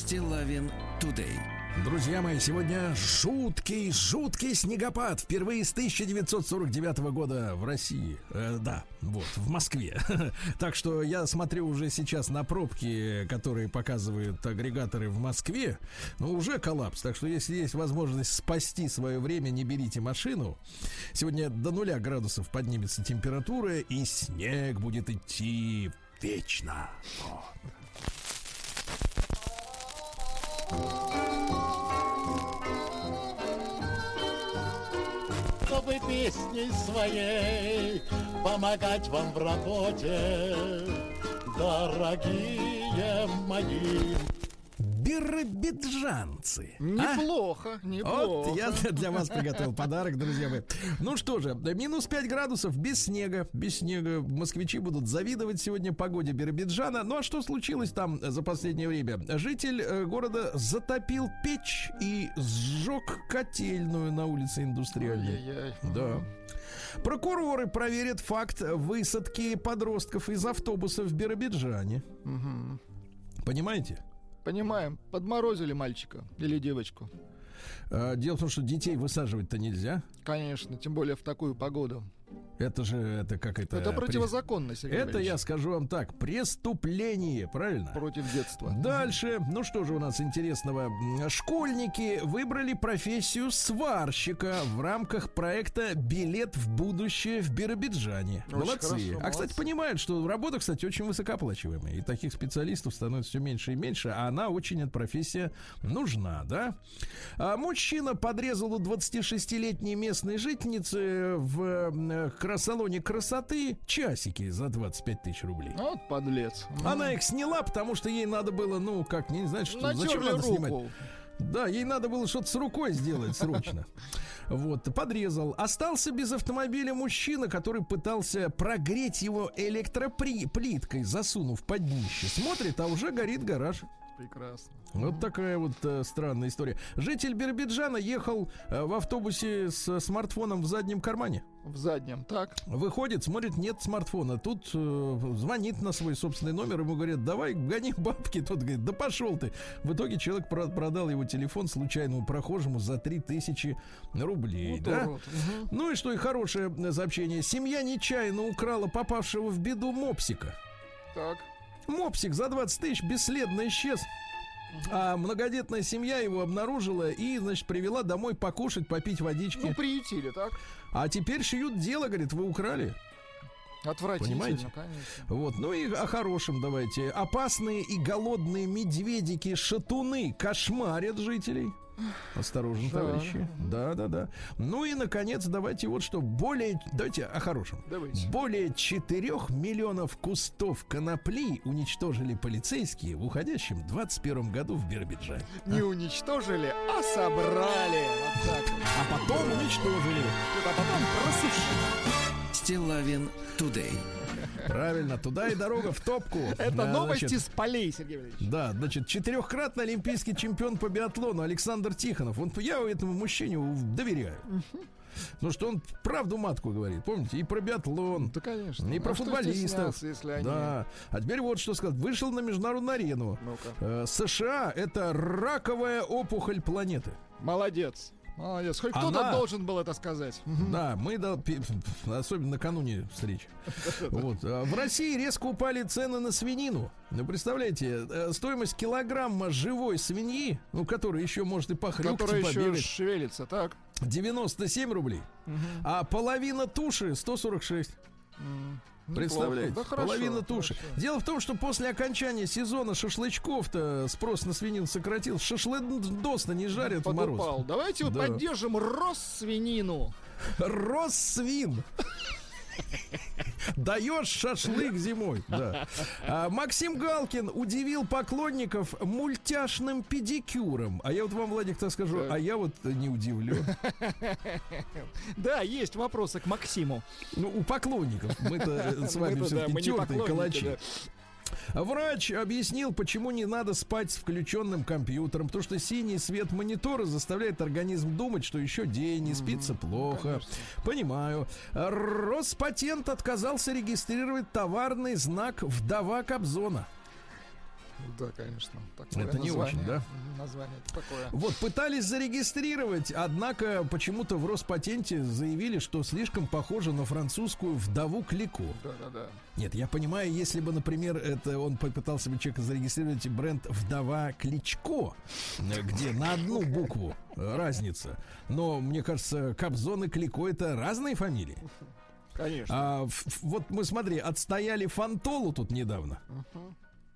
Стилавин Тудей. Друзья мои, сегодня жуткий, жуткий снегопад. Впервые с 1949 года в России. Э, да, вот, в Москве. (laughs) Так что я смотрю уже сейчас на пробки, которые показывают агрегаторы в Москве. Ну, уже коллапс. Так что если есть возможность спасти свое время, не берите машину. Сегодня до нуля градусов поднимется температура, и снег будет идти вечно. Вот. Чтобы песней своей помогать вам в работе, дорогие мои. Биробиджанцы. а? Неплохо, неплохо. Вот я для вас приготовил подарок, друзья мои. Ну что же, минус 5 градусов, без снега. Без снега москвичи будут завидовать сегодня погоде Биробиджана. Ну а что случилось там за последнее время? Житель э, города затопил печь и сжег котельную на улице Индустриальной. Да. Прокуроры проверят факт высадки подростков из автобуса в Биробиджане. Мгм. Понимаете? Понимаем, подморозили мальчика или девочку. А, Дело в том, что детей высаживать-то нельзя. Конечно, тем более в такую погоду. Это же, это как это... Это при- противозаконно, Сергей Это я Валерьевич, скажу вам так, преступление, правильно? против детства. Дальше, ну что же у нас интересного? Школьники выбрали профессию сварщика в рамках проекта «Билет в будущее в Биробиджане». Очень молодцы. хорошо, а, кстати, молодцы. понимают, что работа, кстати, очень высокооплачиваемая. И таких специалистов становится все меньше и меньше, а она очень, эта профессия, нужна, да? А мужчина подрезал у 26-летней местной жительницы в м, крас-салоне красоты часики за 25 тысяч рублей. Ну, Вот подлец. Она их сняла, потому что ей надо было, ну, как, не знаю, что, зачем Натерли надо снимать. руку. Да, ей надо было что-то с рукой сделать срочно. Вот, подрезал. Остался без автомобиля мужчина, который пытался прогреть его электроплиткой, засунув под днище. Смотрит, а уже горит гараж. Прекрасно. Вот такая вот э, странная история. Житель Биробиджана ехал э, в автобусе с смартфоном в заднем кармане. В заднем. Так. Выходит, смотрит, нет смартфона. Тут э, звонит на свой собственный номер, ему говорят, давай гони бабки. Тот говорит, да пошел ты. В итоге человек про- продал его телефон случайному прохожему за 3000 рублей. Вот да? Мгм. Ну и что, и хорошее э, сообщение. Семья нечаянно украла попавшего в беду мопсика. Так. Мопсик за 20 тысяч бесследно исчез. А многодетная семья его обнаружила и, значит, привела домой покушать, попить водички. Ну, приютили, так? А теперь шьют дело, говорит, вы украли. Отвратительно, Понимаете? конечно. Вот, ну и о хорошем давайте. Опасные и голодные медведики-шатуны кошмарят жителей. Осторожно, товарищи. Да, да, да. Ну и, наконец, давайте вот что. Более... Давайте о хорошем. Давайте. Более 4 миллионов кустов конопли уничтожили полицейские в уходящем 21 году в Биробиджане. Не уничтожили, а собрали. Вот так. А потом уничтожили. А потом просушили. Стилавин Тудей. Правильно, туда и дорога в топку. Это Да, новости значит, с полей, Сергей Валерьевич. Да, значит, четырехкратный олимпийский чемпион по биатлону Александр Тихонов. Он, я этому мужчине доверяю. Ну что он правду матку говорит, помните? И про биатлон, Да, конечно. и про А футболистов. если они... Да. А теперь вот что сказал. Вышел на международную арену. Ну-ка. Э, США это раковая опухоль планеты. Молодец. Молодец. Хоть Она- кто-то должен был это сказать. Да, мы пи- особенно накануне встречи. (laughs) Вот. А В России резко упали цены на свинину. Ну, представляете, э, стоимость килограмма живой свиньи, ну, которая еще может и похрюкать, Который и еще побегать, шевелится, так? 97 рублей, а половина туши 146. Представляете? Неплохо. Да хорошо, половина туши. хорошо. Дело в том, что после окончания сезона шашлычков-то спрос на свинину сократил. Шашлыдос-то не жарят в мороз. Подупал. Давайте Да. поддержим Россвинину. Россвин. Даешь шашлык зимой. Да. А, Максим Галкин удивил поклонников мультяшным педикюром. А я вот вам, Владик, так скажу, а я вот не удивлен. Да, есть вопросы к Максиму. Ну, у поклонников. Мы-то с (laughs) вами все-таки тертые калачи. Врач объяснил, почему не надо спать с включенным компьютером, потому что синий свет монитора заставляет организм думать, что еще день и спится плохо. Понимаю. Роспатент отказался регистрировать товарный знак «Вдова Кобзона». Да, конечно. Такое Это не название. очень, да? Название такое. Вот, пытались зарегистрировать, однако почему-то в Роспатенте заявили, что слишком похоже на французскую «Вдову Клико». Да, да, да. Нет, я понимаю, если бы, например, это он попытался бы человек зарегистрировать бренд «Вдова Кличко», где на одну букву разница. Но, мне кажется, Кобзон и Клико — это разные фамилии. Конечно. А, вот мы, смотри, отстояли Фантолу тут недавно.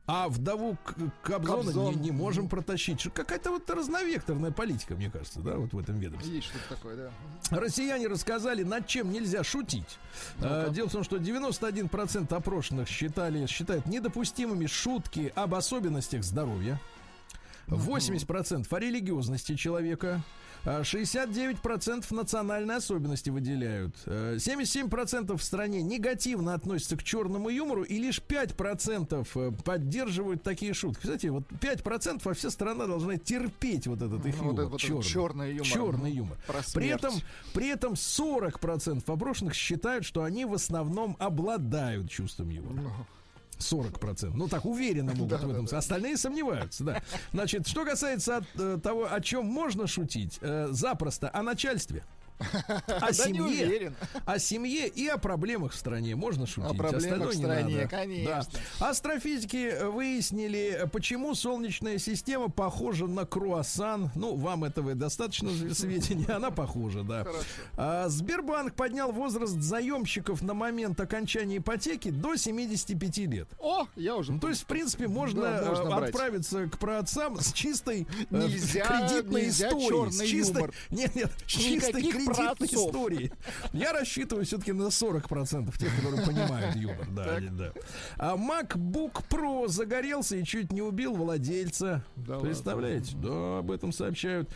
А вдову Кобзона Кобзон. Не, не можем протащить. Какая-то вот разновекторная политика, мне кажется, да, вот в этом ведомстве. Есть что-то такое, да. Россияне рассказали, над чем нельзя шутить. А, Дело в том, что 91% опрошенных считали, считают недопустимыми шутки об особенностях здоровья. 80% о религиозности человека. А 69% национальной особенности выделяют. э, 77% в стране негативно относятся к черному юмору, и лишь 5% э, поддерживают такие шутки. Кстати, вот 5% во вся страна должна терпеть вот этот их Ну, юмор. этот вот черный. черный юмор. Черный юмор. Про При этом, при этом 40% опрошенных считают, что они в основном обладают чувством юмора. 40%. Ну так уверенно (laughs) могут в этом. Остальные сомневаются, да. Значит, что касается от, э, того, о чем можно шутить, э, запросто о начальстве. О Да семье, о семье и о проблемах в стране можно шутить. проблемах остальное в не стране, конечно. Да. Астрофизики выяснили, почему Солнечная система похожа на круассан. Ну, вам этого достаточно сведений. Она похожа, да. А Сбербанк поднял возраст заемщиков на момент окончания ипотеки до 75 лет. О, я уже... Ну, то есть, в принципе, можно, Да, можно э, брать. отправиться к праотцам с чистой э, Нельзя- кредитной нельзя историей. черный с чистой, юмор. (laughs) Нет, нет, чистой кредитной историей. Я рассчитываю все-таки на 40% тех, которые понимают юмор. Да, да. А MacBook Pro загорелся и чуть не убил владельца. Да Представляете? Да, об этом сообщают.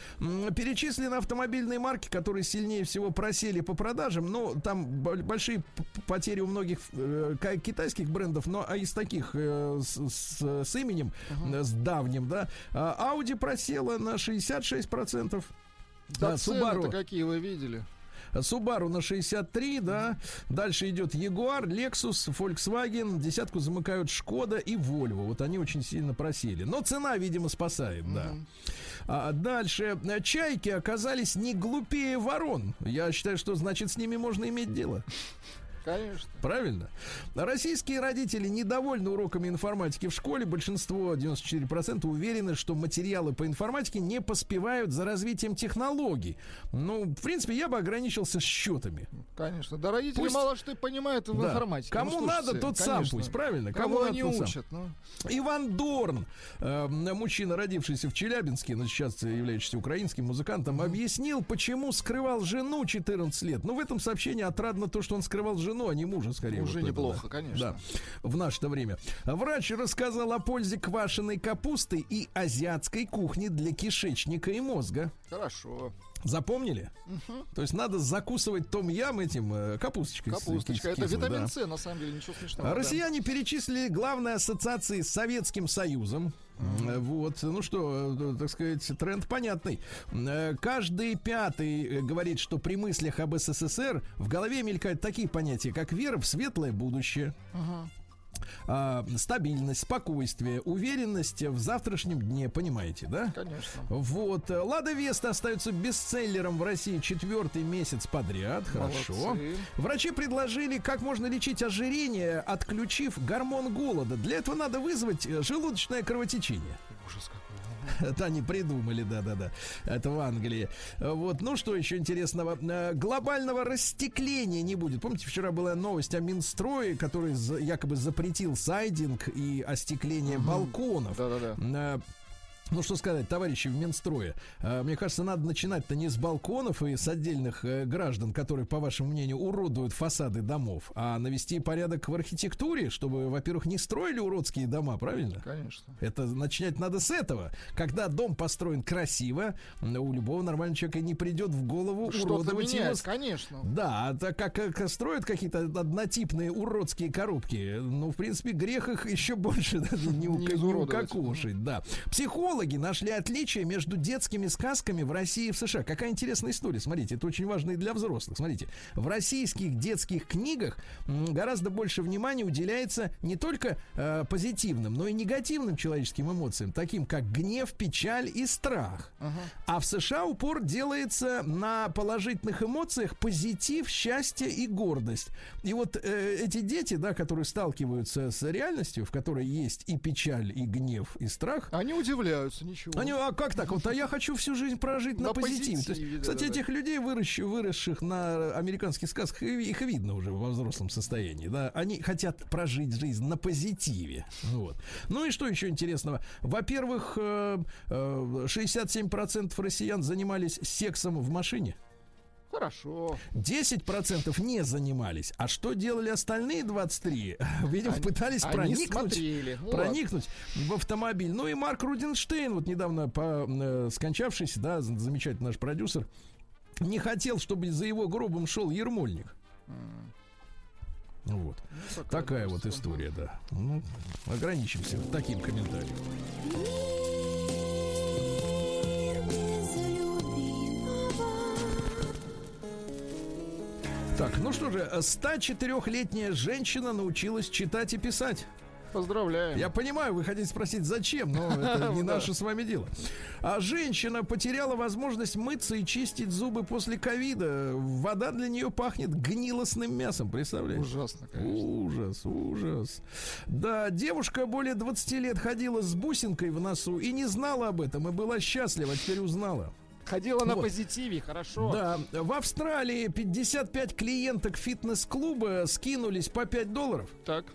Перечислены автомобильные марки, которые сильнее всего просели по продажам. Ну, там бо- большие потери у многих э, китайских брендов, но а из таких э, с, с- с именем, э, с давним, да. А Audi просела на 66%. Да, Да, Subaru. какие вы видели? Subaru на 63, да. Дальше идет Jaguar, Lexus, Volkswagen. Десятку замыкают Шкода и Volvo. Вот они очень сильно просели. Но цена, видимо, спасает, да. А дальше. Чайки оказались не глупее ворон. Я считаю, что значит с ними можно иметь дело. Конечно. Правильно? Российские родители недовольны уроками информатики в школе. Большинство, 94%, уверены, что материалы по информатике не поспевают за развитием технологий. Ну, в принципе, я бы ограничился счетами. Конечно. Да родители Пусть- мало что понимают в Да. информатике. Кому Ну, надо, слушайте, тот сам конечно. пусть, правильно? Кого Кому надо, они тот сам. учат? Ну, Иван Дорн, э, мужчина, родившийся в Челябинске, но сейчас являющийся украинским музыкантом, объяснил, почему скрывал жену 14 лет. Ну, в этом сообщении отрадно то, что он скрывал жену, а не мужа, скорее. Уже вот это, неплохо, да. конечно. Да, в наше-то время. Врач рассказал о пользе квашеной капусты и азиатской кухни для кишечника и мозга. хорошо. Запомнили? То есть надо закусывать том ям этим э, капусточкой. Капусточка. кис- Это кислой, витамин да. С, на самом деле, ничего смешного. А да. Россияне перечислили главные ассоциации с Советским Союзом. Э, Вот, ну что, э, так сказать, тренд понятный. Каждый пятый говорит, что при мыслях об СССР в голове мелькают такие понятия, как вера в светлое будущее, а, стабильность, спокойствие, уверенность в завтрашнем дне, понимаете, да? Конечно. Вот, э, Лада Веста остается бестселлером в России четвертый месяц подряд. Хорошо. Молодцы. Врачи предложили, как можно лечить ожирение, отключив гормон голода. Для этого надо вызвать э, желудочное кровотечение. Ужас какой. Это они придумали, да-да-да. Это в Англии. Э, Вот, ну что еще интересного? Э, Глобального растекления не будет. Помните, вчера была новость о Минстрое, который якобы запретил сайдинг и остекление балконов. Да-да-да. Э, Ну, что сказать, товарищи в Минстрое, э, мне кажется, надо начинать-то не с балконов и с отдельных э, граждан, которые, по вашему мнению, уродуют фасады домов, а навести порядок в архитектуре, чтобы, во-первых, не строили уродские дома, правильно? Конечно. Это начинать надо с этого. Когда дом построен красиво, у любого нормального человека не придет в голову Что-то уродовать его. менять, с- конечно. Да, а так как, как строят какие-то однотипные уродские коробки, ну, в принципе, грех их еще больше да, не, у- Не не изуродовать. укокошить, да. Психологи нашли отличия между детскими сказками в России и в США. Какая интересная история, смотрите, это очень важно и для взрослых. Смотрите, в российских детских книгах гораздо больше внимания уделяется не только э, позитивным, но и негативным человеческим эмоциям, таким как гнев, печаль и страх. А в США упор делается на положительных эмоциях позитив, счастье и гордость. И вот э, эти дети, да, которые сталкиваются с реальностью, в которой есть и печаль, и гнев, и страх, Они удивляются, ничего. они, а как так? Вот, а я хочу всю жизнь прожить на, На позитиве. То есть, позитиве, кстати, да-да-да. этих людей, выращ- выросших на американских сказках, их видно уже во взрослом состоянии. Да? Они хотят прожить жизнь на позитиве. Вот. Ну и что еще интересного? Во-первых, э, э, 67% россиян занимались сексом в машине. Хорошо. 10% не занимались. А что делали остальные 23? (laughs) Видимо, Они- пытались они проникнуть смотрели. Ну проникнуть в автомобиль. Ну и Марк Рудинштейн, вот недавно по, э, скончавшийся, да, замечательный наш продюсер, не хотел, чтобы за его гробом шел Ермольник. Ну Вот. Такая вот история, да. Ну, ограничимся таким комментарием. Так, ну что же, 104-летняя женщина научилась читать и писать. Поздравляем. Я понимаю, вы хотите спросить, зачем, но (laughs) это не наше с вами дело. А женщина потеряла возможность мыться и чистить зубы после ковида. Вода для нее пахнет гнилостным мясом, представляете? Ужасно, конечно. Ужас, ужас. Да, девушка более 20 лет ходила с бусинкой в носу и не знала об этом, и была счастлива, а теперь узнала. Ходила на Вот. позитиве, хорошо. Да, в Австралии 55 клиенток фитнес-клуба скинулись по 5 долларов. Так.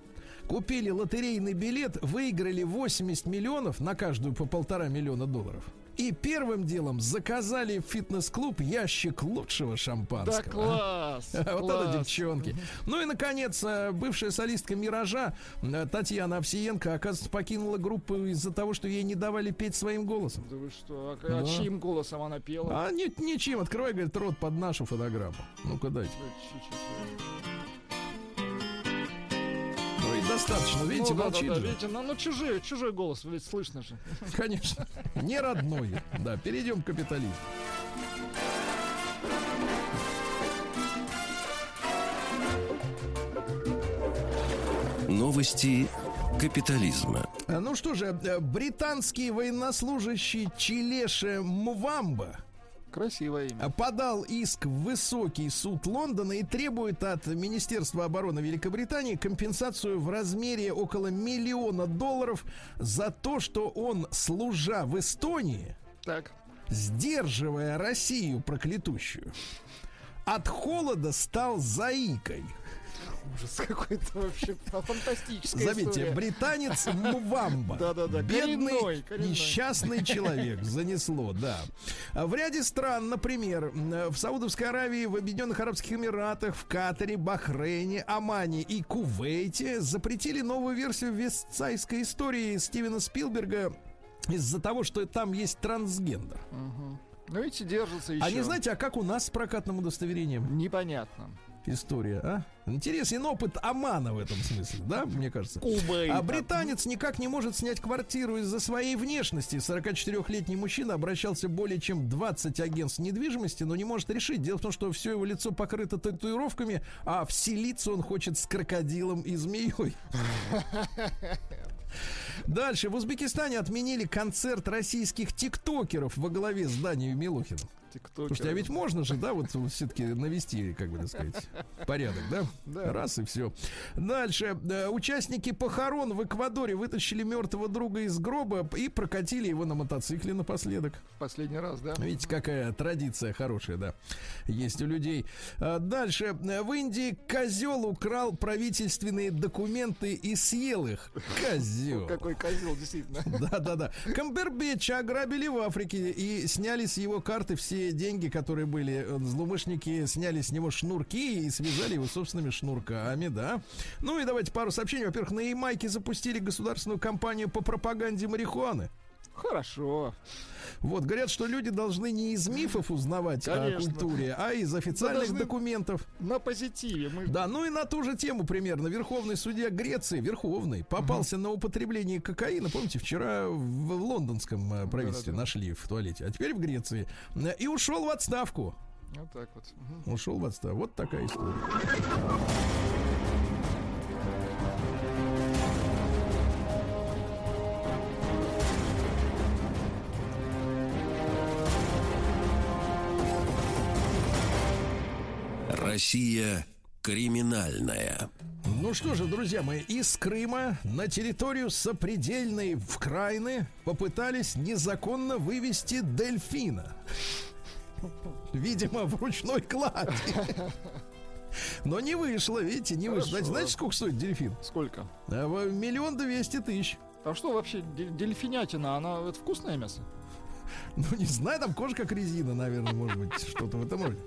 Купили лотерейный билет, выиграли 80 миллионов на каждую по полтора миллиона долларов. И первым делом заказали в фитнес-клуб ящик лучшего Да шампанского. класс. (laughs) Вот это девчонки. Ну и, наконец, э, бывшая солистка «Миража» э, Татьяна Овсиенко, оказывается, покинула группу из-за того, что ей не давали петь своим голосом. Да вы что, а, Да. а чьим голосом она пела? А не, ничем, открывай, говорит, рот под нашу фотограмму. Ну-ка дайте. Да, чуть-чуть. Достаточно, видите, ну, да, молчит да, да, же. видите, ну, ну чужой, чужой голос, ведь слышно же. (laughs) Конечно. Не родной. Да, перейдем к капитализму. Новости капитализма. Ну что же, э, британский военнослужащий Чилеше Мвамба Красивое имя. подал иск в высокий суд Лондона и требует от Министерства обороны Великобритании компенсацию в размере около миллиона долларов за то, что он, служа в Эстонии, Так. сдерживая Россию проклятущую, от холода стал заикой. Ужас какой-то вообще фантастическая Заметьте, история. британец Мвамба. (laughs) Да-да-да, Бедный, коренной, коренной. несчастный человек. Занесло, да. А В ряде стран, например, в Саудовской Аравии, в Объединенных Арабских Эмиратах, в Катаре, Бахрейне, Омане и Кувейте запретили новую версию вестсайской истории Стивена Спилберга из-за того, что там есть трансгендер. Ну, видите, держится еще. А не знаете, а как у нас с прокатным удостоверением Непонятно. История, а? Интересен опыт Амана в этом смысле, да, мне кажется? Кубы. А британец никак не может снять квартиру из-за своей внешности. 44-летний мужчина обращался более чем 20 агентств недвижимости, но не может решить. Дело в том, что все его лицо покрыто татуировками, а вселиться он хочет с крокодилом и змеей. Дальше. В Узбекистане отменили концерт российских тиктокеров во главе с Данией Милохиным. Слушайте, а ведь можно же, да, вот все-таки навести, как бы так сказать, порядок, да? Да. Раз и все. Дальше. Э, Участники похорон в Эквадоре вытащили мертвого друга из гроба и прокатили его на мотоцикле напоследок. Последний раз, да? Видите, какая традиция хорошая, да, есть у людей. А, Дальше. В Индии козел украл правительственные документы и съел их. Козел. Какой козел, действительно. Да-да-да. Камбербеча ограбили в Африке и сняли с его карты все деньги, которые были. Э, Злоумышленники сняли с него шнурки и связали его собственными шнурками, да. Ну и давайте пару сообщений. Во-первых, на Ямайке запустили государственную кампанию по пропаганде марихуаны. Хорошо. Вот, говорят, что люди должны не из мифов узнавать о Конечно. культуре, а из официальных документов. На позитиве. Мы... Да, ну и на ту же тему примерно. Верховный судья Греции, Верховный, попался на употребление кокаина. Помните, вчера в лондонском э, правительстве Да-да-да. нашли в туалете, а теперь в Греции. И ушел в отставку. Вот так вот. Мгм. Ушел в отставку. Вот такая история. Россия криминальная. Ну что же, друзья мои, из Крыма на территорию сопредельной в Крайны попытались незаконно вывести дельфина. Видимо, в ручной клади. Но не вышло, видите, не вышло. Знаете, Хорошо. знаете, сколько стоит дельфин? Сколько? А, Миллион двести тысяч. А что вообще, дель- дельфинятина, она это вкусное мясо? Ну, не знаю, там кожа как резина, наверное, может быть, что-то в этом роде.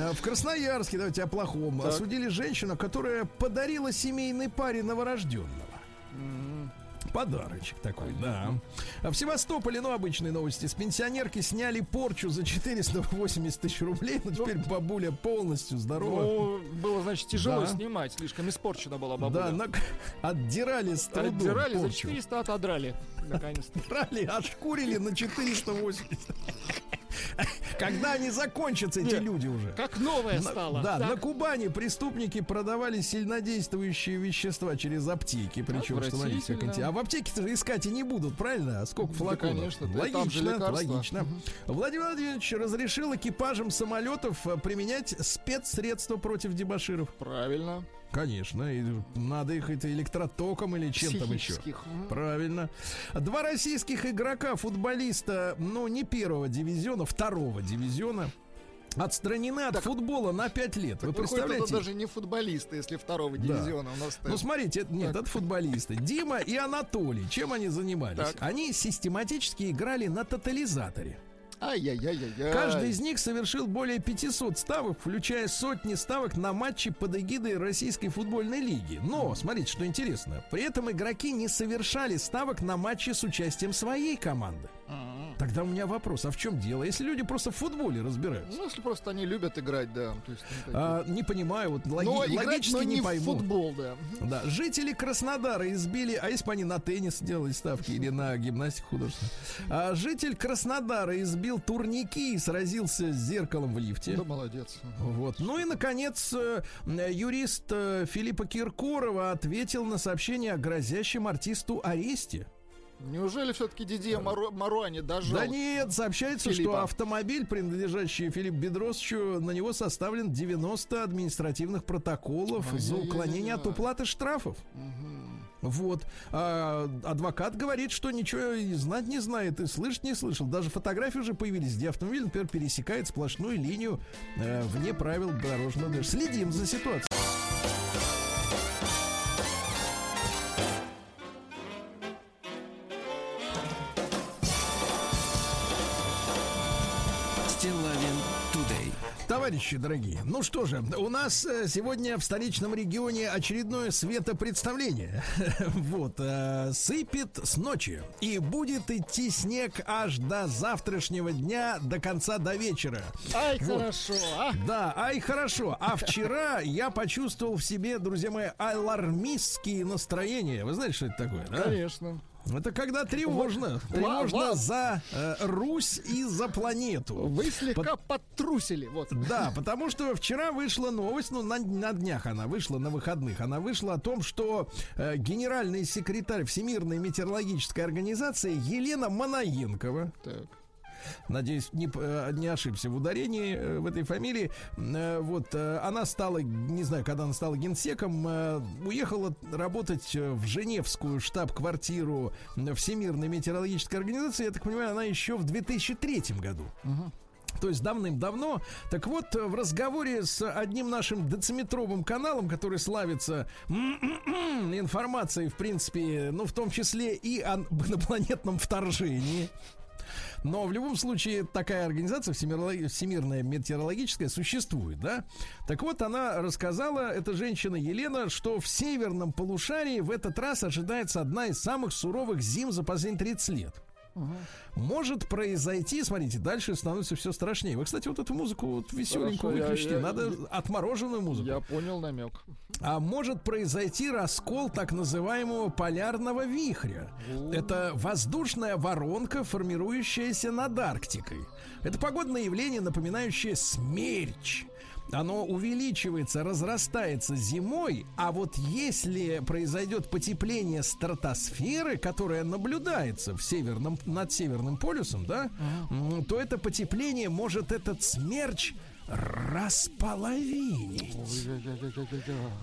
А, В Красноярске, давайте о плохом, Так. осудили женщину, которая подарила семейной паре новорожденного. Подарочек такой, да. А в Севастополе, ну, обычные новости. С пенсионерки сняли порчу за 480 тысяч рублей. Ну, теперь бабуля полностью здорова. Ну, было, значит, тяжело Да. снимать, слишком испорчена была бабуля. да, нак- отдирали с трудом Отдирали, за порчу. 400 отодрали, наконец-то. Отдирали, ошкурили на 480. Когда они закончатся, эти Нет, люди уже? Как новая На- стала. да, Так. на Кубани преступники продавали сильнодействующие вещества через аптеки. Причем, что смотрите, как А в аптеке-то искать и не будут, правильно? А сколько Да, флаконов? конечно, да, логично, же лекарства. логично. Владимир Владимирович разрешил экипажам самолетов э, применять спецсредства против дебаширов. Правильно. Конечно, и надо их это электротоком или чем там еще. Правильно. Два российских игрока, футболиста, ну, не первого дивизиона, второго дивизиона, отстранены от футбола на 5 лет. Вы Выходит, это представляете? даже не футболисты, если второго Да. дивизиона у нас стоит. Ну, смотрите, это- нет, Так. это футболисты. Дима и Анатолий. Чем они занимались? Так. Они систематически играли на тотализаторе. Ай-яй-яй-яй. Каждый из них совершил более 500 ставок, включая сотни ставок на матчи под эгидой Российской футбольной лиги. Но, смотрите, что интересно. При этом игроки не совершали ставок на матчи с участием своей команды. М. Тогда у меня вопрос, а в чем дело? Если люди просто в футболе разбираются? Ну, если просто они любят играть, да. То есть, ну, такие. А, не понимаю, вот логи- но играть, логически но не, не пойму. футбол, да. Да, жители Краснодара избили, а если бы они на теннис делали ставки или на гимнастику художественную? А житель Краснодара избил турники и сразился с зеркалом в лифте. Да, молодец. Вот. Ну и, наконец, э, юрист э, Филиппа Киркорова ответил на сообщение о грозящем артисту аресте. Неужели все-таки Дидье Маруани дожал? Да нет, сообщается, что Филиппа. автомобиль, принадлежащий Филиппу Бедросовичу, на него составлен 90 административных протоколов за Ай-яй-яй-яй-яй. уклонение от уплаты штрафов. Мгм. Вот. А адвокат говорит, что ничего и знать не знает, и слышать не слышал. Даже фотографии уже появились, где автомобиль, например, пересекает сплошную линию э, вне правил дорожного движения. Следим за ситуацией. Товарищи дорогие, ну что же, у нас э, сегодня в столичном регионе очередное светопредставление. (laughs) Вот, э, сыпет с ночи. И будет идти снег аж до завтрашнего дня, до конца, до вечера. Ай, Вот. хорошо, а? Да, ай, хорошо. А вчера я почувствовал в себе, друзья мои, алармистские настроения. Вы знаете, что это такое, да? Конечно. Это когда тревожно. Тревожно ва- за э, Русь и за планету. Вы слегка подтрусили, вот. Да, потому что вчера вышла новость, ну, на, на днях она вышла, на выходных, она вышла о том, что э, генеральный секретарь Всемирной метеорологической организации Елена Манаенкова, Так. Надеюсь, не, э, не ошибся в ударении э, в этой фамилии, э, вот, она стала, не знаю, когда она стала генсеком, уехала работать в Женевскую штаб-квартиру Всемирной метеорологической организации, я так понимаю, она еще в 2003 году. То есть давным-давно. Так вот, в разговоре с одним нашим дециметровым каналом, который славится м-м-м, информацией, в принципе, ну, в том числе и о инопланетном вторжении. Но в любом случае такая организация Всемирная метеорологическая существует, да? Так вот, она рассказала, эта женщина Елена, что в северном полушарии в этот раз ожидается одна из самых суровых зим за последние 30 лет. Может произойти, смотрите, дальше становится все страшнее. Вы, кстати, вот эту музыку вот веселенькую Хорошо, я- выключите. я- Надо я- отмороженную музыку. Я понял намек. А может произойти раскол так называемого полярного вихря. Это воздушная воронка, формирующаяся над Арктикой. Это погодное явление, напоминающее смерч. Оно увеличивается, разрастается зимой, а вот если произойдет потепление стратосферы, которое наблюдается в северном, над Северным полюсом, да, то это потепление может этот смерч располовинить.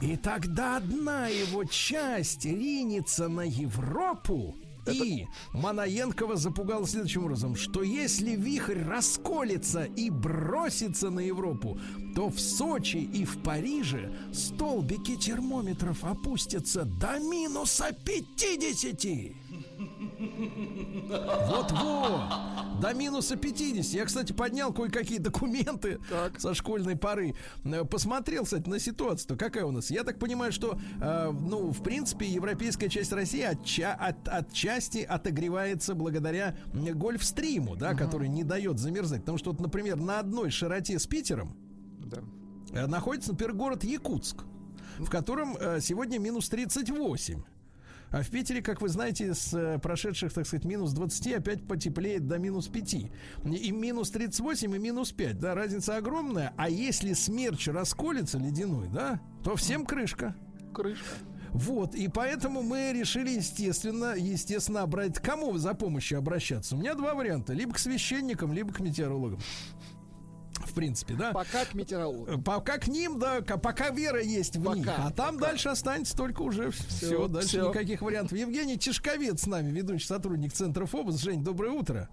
И тогда одна его часть ринется на Европу. И Манаенкова запугала следующим образом, что если вихрь расколется и бросится на Европу, то в Сочи и в Париже столбики термометров опустятся до минуса 50. Вот-вот, до минуса 50. Я, кстати, поднял кое-какие документы со школьной поры. Э, Посмотрел, кстати, на ситуацию-то какая у нас. Я так понимаю, что, э, ну, в принципе, европейская часть России отча- от, отчасти отогревается благодаря гольфстриму, да, который не дает замерзать. Потому что, вот, например, на одной широте с Питером Да. э, находится, например, город Якутск, в котором э, сегодня минус 38. А в Питере, как вы знаете, с э, прошедших, так сказать, минус 20 опять потеплеет до минус 5. И минус 38, и минус 5. Да, разница огромная. А если смерч расколется ледяной, да, то всем крышка. Крышка. Вот, и поэтому мы решили, естественно, естественно, брать кому за помощью обращаться. У меня два варианта. Либо к священникам, либо к метеорологам. В принципе, да. Пока к метеорологу. Пока к ним, да, пока вера есть в Пока, них. А там пока. дальше останется только уже все, дальше всё. никаких вариантов. Евгений Тишковец с нами, ведущий сотрудник Центра Фобос. Жень, доброе утро.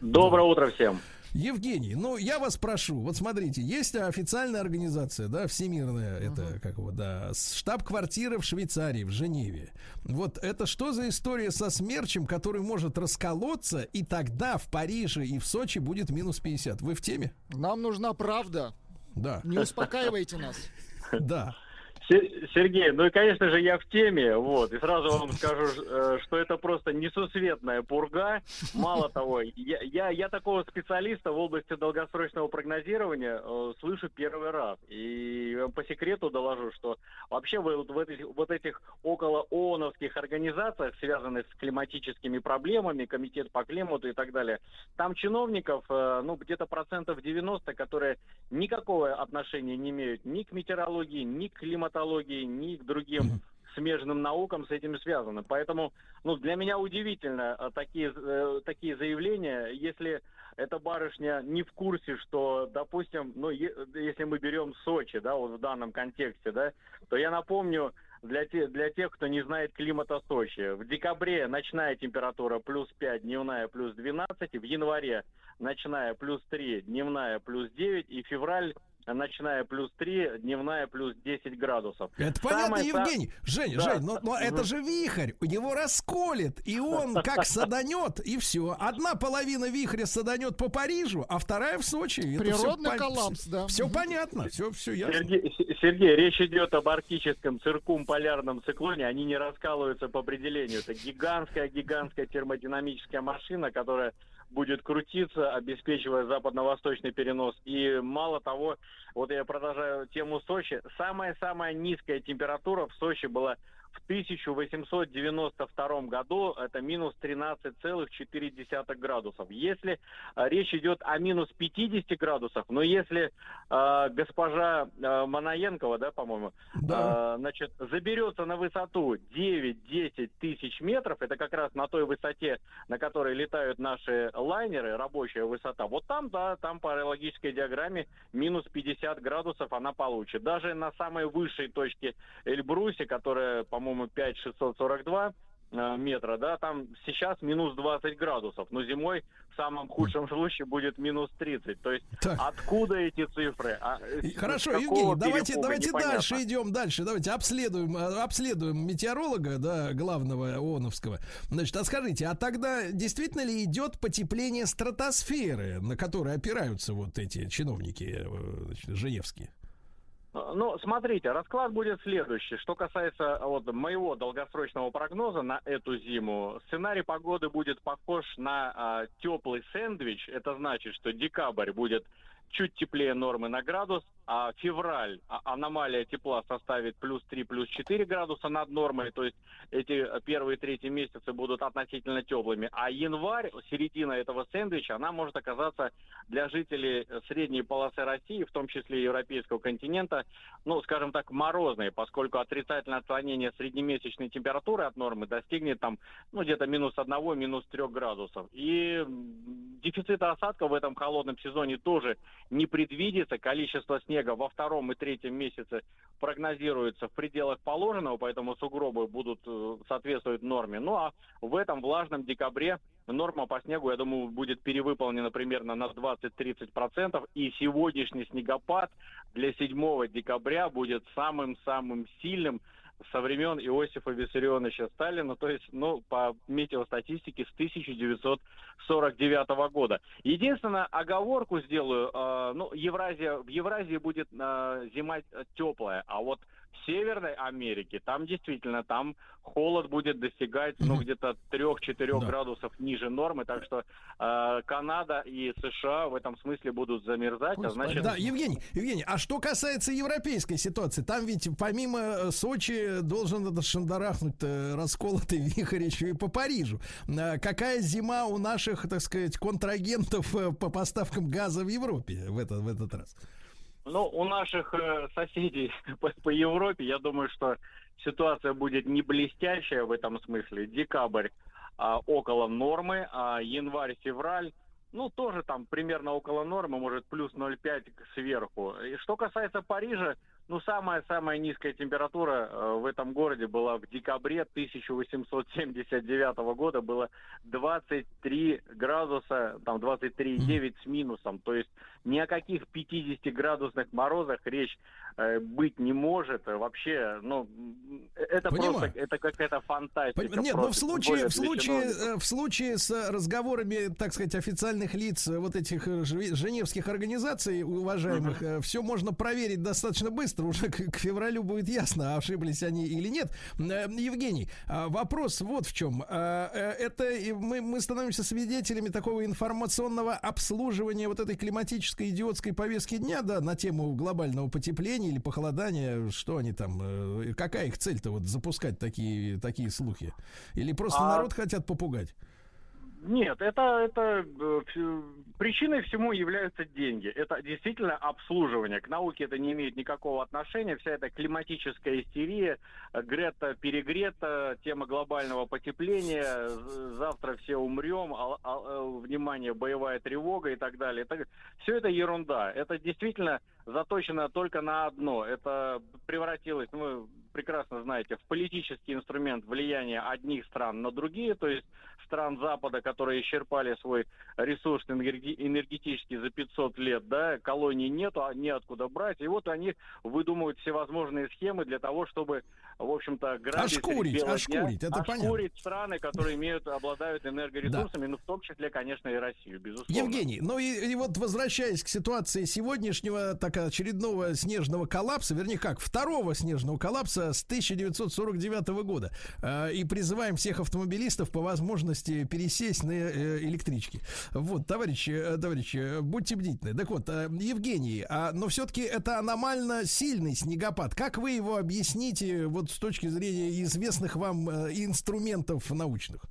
Доброе утро всем. Евгений, ну я вас прошу, вот смотрите, есть официальная организация, да, всемирная, это как его, да, штаб-квартира в Швейцарии, в Женеве. Вот это что за история со смерчем, который может расколоться, и тогда в Париже и в Сочи будет минус 50? Вы в теме? Нам нужна правда. Да, Не успокаивайте нас. (laughs) да. Се- Сергей, ну и, конечно же, я в теме, вот, и сразу вам скажу, э, что это просто несусветная пурга. Мало того, я, я, я такого специалиста в области долгосрочного прогнозирования э, слышу первый раз. И по секрету доложу, что вообще вот в этих, вот этих около ООНовских организациях, связанных с климатическими проблемами, комитет по климату и так далее, там чиновников, э, ну, где-то процентов 90, которые никакого отношения не имеют ни к метеорологии, ни к климатологии, ни к другим смежным наукам с этим связаны. Поэтому, ну, для меня удивительно э, такие, э, такие заявления, если эта барышня не в курсе, что, допустим, ну, е- если мы берем Сочи, да, вот в данном контексте, да, то я напомню, для, те, для тех, кто не знает климата Сочи, в декабре ночная температура плюс 5, дневная плюс 12, в январе ночная плюс 3, дневная плюс 9, и февраль ночная плюс 3, дневная плюс 10 градусов. Это понятно, Самое та- Евгений. Жень, Да. Жень, но, но это же вихрь, у него расколет, и он (laughs) как саданет, и все. Одна половина вихря саданет по Парижу, а вторая в Сочи. Это Природный коллапс, да. Все понятно, все, все ясно. Сергей, речь идет об арктическом циркумполярном циклоне. Они не раскалываются по определению. Это гигантская-гигантская термодинамическая машина, которая будет крутиться, обеспечивая западно-восточный перенос. И мало того, вот я продолжаю тему Сочи. Самая-самая низкая температура в Сочи была в 1892 году. Это минус 13,4 градусов. Если э, речь идет о минус 50 градусах, но если э, госпожа э, Манаенкова, да, по-моему, Да. э, значит, заберется на высоту 9-10 тысяч метров, это как раз на той высоте, на которой летают наши лайнеры, рабочая высота, вот там, да, там по аэрологической диаграмме минус 50 градусов она получит. Даже на самой высшей точке Эльбрусе, которая, по-моему, 5642 э, метра, да, там сейчас минус 20 градусов, но зимой в самом худшем случае будет минус 30. То есть Так. откуда эти цифры? А, э, Хорошо, Евгений, давайте, давайте непонятно. дальше идем дальше. Давайте обследуем, э, обследуем метеоролога, да, главного ООНовского. Значит, а скажите, а тогда действительно ли идет потепление стратосферы, на которой опираются вот эти чиновники значит, женевские? Ну, смотрите, расклад будет следующий. Что касается вот моего долгосрочного прогноза на эту зиму, сценарий погоды будет похож на а, теплый сэндвич. Это значит, что декабрь будет чуть теплее нормы на градус, а февраль а- аномалия тепла составит плюс 3, плюс 4 градуса над нормой, то есть эти первые третьи месяцы будут относительно теплыми, а январь, середина этого сэндвича, она может оказаться для жителей э, средней полосы России, в том числе европейского континента, ну, скажем так, морозной, поскольку отрицательное отклонение среднемесячной температуры от нормы достигнет там, ну, где-то минус 1, минус 3 градусов. И дефицита осадков в этом холодном сезоне тоже не предвидится. Количество снега во втором и третьем месяце прогнозируется в пределах положенного, поэтому сугробы будут э, соответствовать норме. Ну а в этом влажном декабре норма по снегу, я думаю, будет перевыполнена примерно на 20-30%. И сегодняшний снегопад для 7 декабря будет самым-самым сильным со времен Иосифа Виссарионовича Сталина, то есть, ну, по метеостатистике с 1949 года. Единственное, оговорку сделаю, э, ну, Евразия, в Евразии будет э, зима теплая, а вот в Северной Америке, там действительно, там холод будет достигать, ну, где-то 3-4 Да. градусов ниже нормы, так что э, Канада и США в этом смысле будут замерзать, а значит... Да, Евгений, Евгений, а что касается европейской ситуации, там ведь помимо э, Сочи должен шандарахнуть расколотый (laughs) вихрь еще и по Парижу. Э, Какая зима у наших, так сказать, контрагентов э, по поставкам газа в Европе в этот, в этот раз? Ну, у наших э, соседей (laughs) по, по Европе, я думаю, что ситуация будет не блестящая в этом смысле. Декабрь а, около нормы, а январь-февраль, ну, тоже там примерно около нормы, может, плюс 0,5 сверху. И что касается Парижа, ну, самая-самая низкая температура э, в этом городе была в декабре 1879 года, было 23 градуса, там 23,9 с минусом. То есть ни о каких 50-градусных морозах речь э, быть не может. Вообще, ну, м, это Понимаю. просто, это какая-то фантастика. Поним- Нет, но в просто, случае, более в случае, чиновников. э, в случае с разговорами, так сказать, официальных лиц э, вот этих э, женевских организаций, уважаемых, все можно проверить достаточно быстро. Уже к, к февралю будет ясно, (laughs) ошиблись они или нет. Э, Евгений, а, вопрос вот в чем. А, э, Это мы, мы становимся свидетелями такого информационного обслуживания вот этой климатической идиотской повестки дня, да, на тему глобального потепления или похолодания. Что они там, э, какая их цель-то вот запускать такие, такие слухи? Или просто А- народ хотят попугать? Нет, это, это э, причиной всему являются деньги. Это действительно обслуживание. К науке это не имеет никакого отношения. Вся эта климатическая истерия, э, Грета перегрета, тема глобального потепления, завтра все умрем, а- а- э, внимание, боевая тревога и так далее. Это, все это ерунда. Это действительно заточено только на одно. Это превратилось, ну, прекрасно знаете, в политический инструмент влияния одних стран на другие, то есть стран Запада, которые исчерпали свой ресурс энергетический за 500 лет, да, колоний нету, а неоткуда брать, и вот они выдумывают всевозможные схемы для того, чтобы, в общем-то, грабить ошкурить, ошкурить, это ошкурить страны, которые имеют, обладают энергоресурсами, да. ну, в том числе, конечно, и Россию, безусловно. Евгений, ну и, и вот возвращаясь к ситуации сегодняшнего, так очередного снежного коллапса, вернее как, второго снежного коллапса с 1949 года, э, и призываем всех автомобилистов по возможности возможности пересесть на э, электрички. Вот, товарищи, э, товарищи, будьте бдительны. Так вот, э, Евгений, а, но все-таки это аномально сильный снегопад. Как вы его объясните вот с точки зрения известных вам инструментов научных?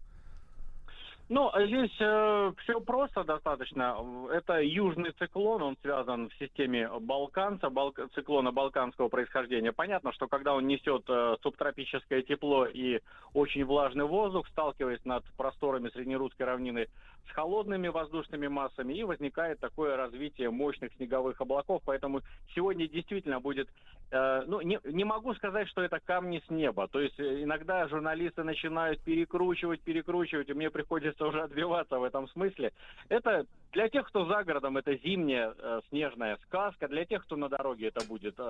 Ну, здесь э, все просто достаточно. Это южный циклон, он связан в системе Балканца, балк, циклона балканского происхождения. Понятно, что когда он несет э, субтропическое тепло и очень влажный воздух, сталкиваясь над просторами среднерусской равнины с холодными воздушными массами, и возникает такое развитие мощных снеговых облаков. Поэтому сегодня действительно будет Э, ну, не, не могу сказать, что это камни с неба. То есть э, иногда журналисты начинают перекручивать, перекручивать, и мне приходится уже отбиваться в этом смысле. Это для тех, кто за городом, это зимняя э, снежная сказка. Для тех, кто на дороге, это будет э,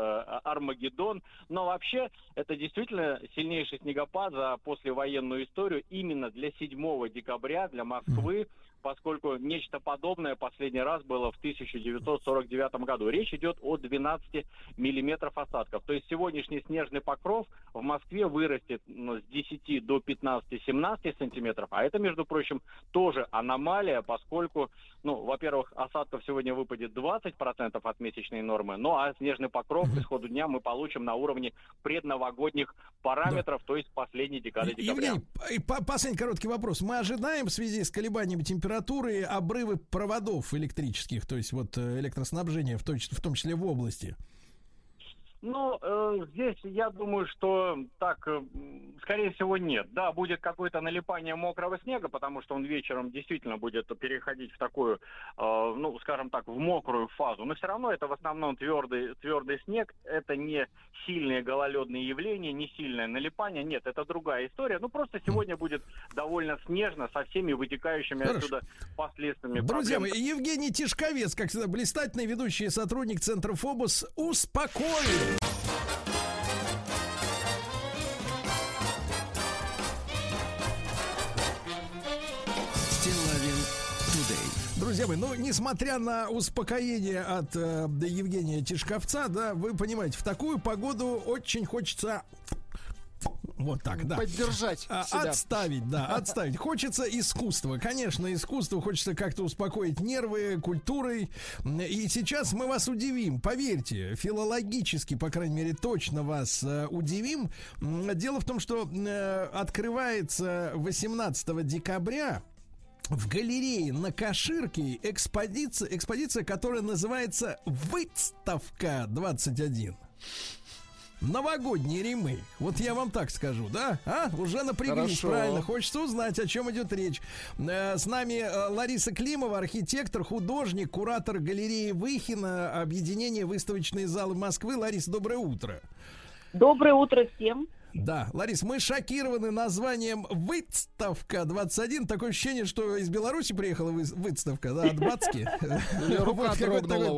Армагеддон. Но вообще, это действительно сильнейший снегопад за послевоенную историю именно для 7 декабря, для Москвы. Mm поскольку нечто подобное последний раз было в 1949 году. Речь идет о 12 миллиметров осадков. То есть сегодняшний снежный покров в Москве вырастет ну, с 10 до 15-17 сантиметров, а это, между прочим, тоже аномалия, поскольку, ну, во-первых, осадков сегодня выпадет 20% от месячной нормы, ну а снежный покров к исходу дня мы получим на уровне предновогодних параметров, да. то есть последней декады декабря. Евгений, последний короткий вопрос. Мы ожидаем в связи с колебаниями температуры температуры, обрывы проводов электрических, то есть вот э, электроснабжения, в в том числе в области? Ну, э, здесь я думаю, что так, э, скорее всего, нет. Да, будет какое-то налипание мокрого снега, потому что он вечером действительно будет переходить в такую, э, ну, скажем так, в мокрую фазу. Но все равно это в основном твердый, твердый снег. Это не сильные гололедные явления, не сильное налипание. Нет, это другая история. Ну, просто сегодня будет довольно снежно со всеми вытекающими Хорошо. отсюда последствиями. Друзья мои, Евгений Тишковец, как всегда, блистательный ведущий сотрудник Центра Фобус, успокоил Друзья мои, ну, несмотря на успокоение от э, Евгения Тишковца, да, вы понимаете, в такую погоду очень хочется вот так, да. Поддержать а, себя. Отставить, да, (laughs) отставить. Хочется искусства. Конечно, искусство хочется как-то успокоить нервы культурой. И сейчас мы вас удивим. Поверьте, филологически, по крайней мере, точно вас э, удивим. Дело в том, что э, открывается 18 декабря в галерее на Каширке экспозиция, экспозиция, которая называется «Выставка 21». Новогодний ремейк. Вот я вам так скажу, да? А? Уже напряглись, Хорошо. правильно. Хочется узнать, о чем идет речь. Э, с нами э, Лариса Климова, архитектор, художник, куратор галереи Выхина, объединение выставочные залы Москвы. Лариса, доброе утро. Доброе утро всем. Да, Ларис, мы шокированы названием «Выставка 21». Такое ощущение, что из Беларуси приехала выставка, да, от Бацки.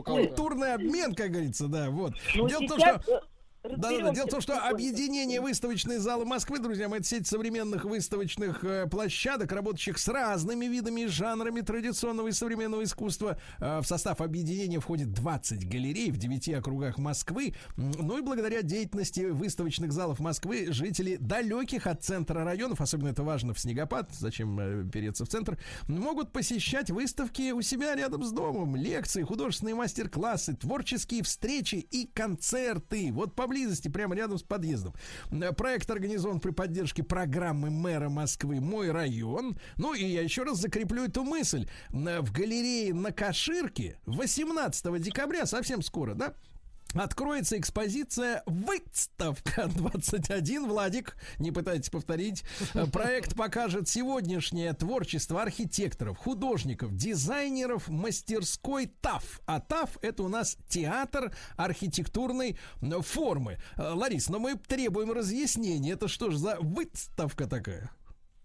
Культурный обмен, как говорится, да, вот. Ну, Дело в том, что да, да, дело в том, что объединение выставочные залы Москвы, друзья мои, это сеть современных выставочных э, площадок, работающих с разными видами и жанрами традиционного и современного искусства. Э, в состав объединения входит 20 галерей в 9 округах Москвы. Ну и благодаря деятельности выставочных залов Москвы жители далеких от центра районов, особенно это важно в снегопад, зачем э, переться в центр, могут посещать выставки у себя рядом с домом, лекции, художественные мастер-классы, творческие встречи и концерты. Вот по поблизости, прямо рядом с подъездом. Э, проект организован при поддержке программы мэра Москвы «Мой район». Ну и я еще раз закреплю эту мысль. Э, в галерее на Каширке 18 декабря, совсем скоро, да, Откроется экспозиция «Выставка 21». Владик, не пытайтесь повторить. Проект покажет сегодняшнее творчество архитекторов, художников, дизайнеров мастерской ТАФ. А ТАФ — это у нас театр архитектурной формы. Э, Ларис, но мы требуем разъяснения. Это что же за выставка такая?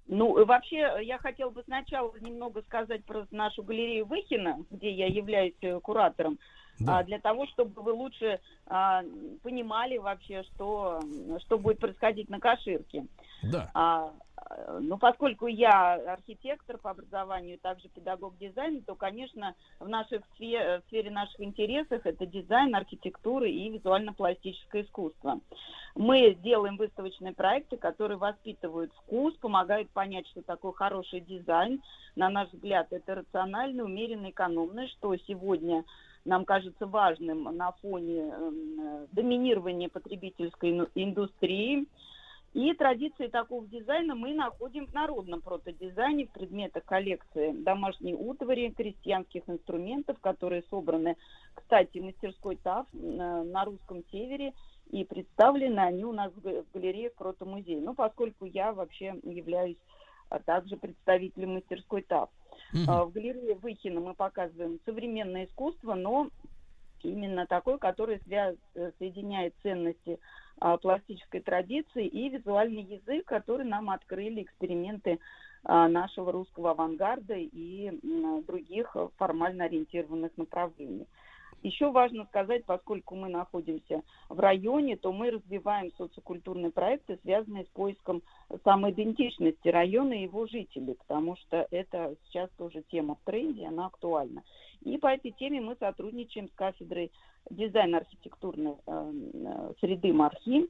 Ну, вообще, я хотел бы сначала немного сказать про нашу галерею Выхина, где я являюсь э, куратором, Да. а, для того, чтобы вы лучше а, понимали вообще, что, что будет происходить на Каширке. Да. А, ну, поскольку я архитектор по образованию, также педагог дизайна, то, конечно, в, наших сфе- в сфере наших интересов это дизайн, архитектура и визуально-пластическое искусство. Мы делаем выставочные проекты, которые воспитывают вкус, помогают понять, что такое хороший дизайн. На наш взгляд, это рационально, умеренно, экономно, что сегодня нам кажется важным на фоне эм, э, доминирования потребительской индустрии. И традиции такого дизайна мы находим в народном протодизайне, в предметах коллекции домашней утвари, крестьянских инструментов, которые собраны, кстати, в мастерской ТАФ э, на русском севере, и представлены они у нас в га- в галерее Протомузей. Ну, поскольку я вообще являюсь а также представителем мастерской ТАФ. А, В галерее Выхина мы показываем современное искусство, но именно такое, которое свя- э, соединяет ценности а, пластической традиции и визуальный язык, который нам открыли эксперименты а, нашего русского авангарда и других э, формально ориентированных направлений. Еще важно сказать, поскольку мы находимся в районе, то мы развиваем социокультурные проекты, связанные с поиском самоидентичности района и его жителей, потому что это сейчас тоже тема в тренде, она актуальна. И по этой теме мы сотрудничаем с кафедрой дизайна архитектурной э, э, среды МАРХИ.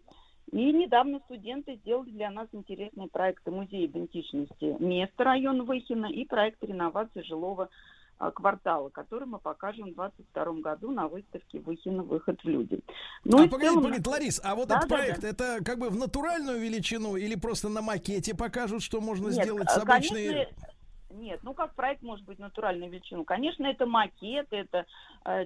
И недавно студенты сделали для нас интересные проекты музея идентичности места района Выхина и проект реновации жилого квартала, который мы покажем в 2022 году на выставке Выхина «Выход в люди». Ну а и в погодите, целом- погодите, Ларис, а вот Да, этот да, проект, да. это как бы в натуральную величину или просто на макете покажут, что можно Нет, сделать э, с обычной... конечно, Нет, ну как проект может быть натуральной величину? Конечно, это макет, это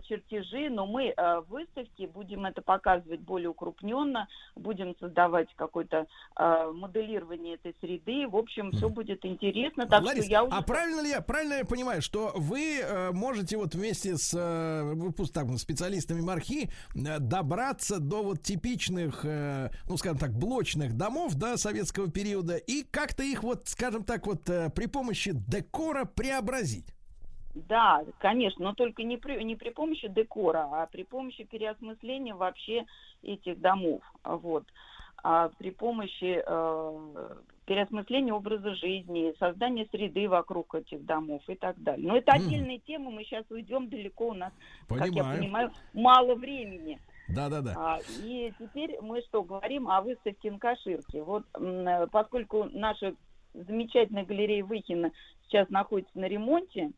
чертежи, но мы э, в выставке будем это показывать более укрупненно, будем создавать какое-то э, моделирование этой среды. В общем, все будет интересно. Так Ларис, что я уже... а правильно ли я, правильно я понимаю, что вы э, можете вот вместе с э, выпуск- так, специалистами Мархи э, добраться до вот типичных, э, ну, скажем так, блочных домов, да, советского периода и как-то их вот, скажем так, вот э, при помощи декора преобразить? Да, конечно, но только не при, не при помощи декора, а при помощи переосмысления вообще этих домов. А Вот. А при помощи э, переосмысления образа жизни, создания среды вокруг этих домов и так далее. Но это отдельная тема, мы сейчас уйдем далеко, у нас, как я Понимаю. понимаю, мало времени. Да-да-да. А, и теперь мы что говорим о выставке на Каширке. Вот м, э, поскольку наша замечательная галерея Выхина сейчас находится на ремонте,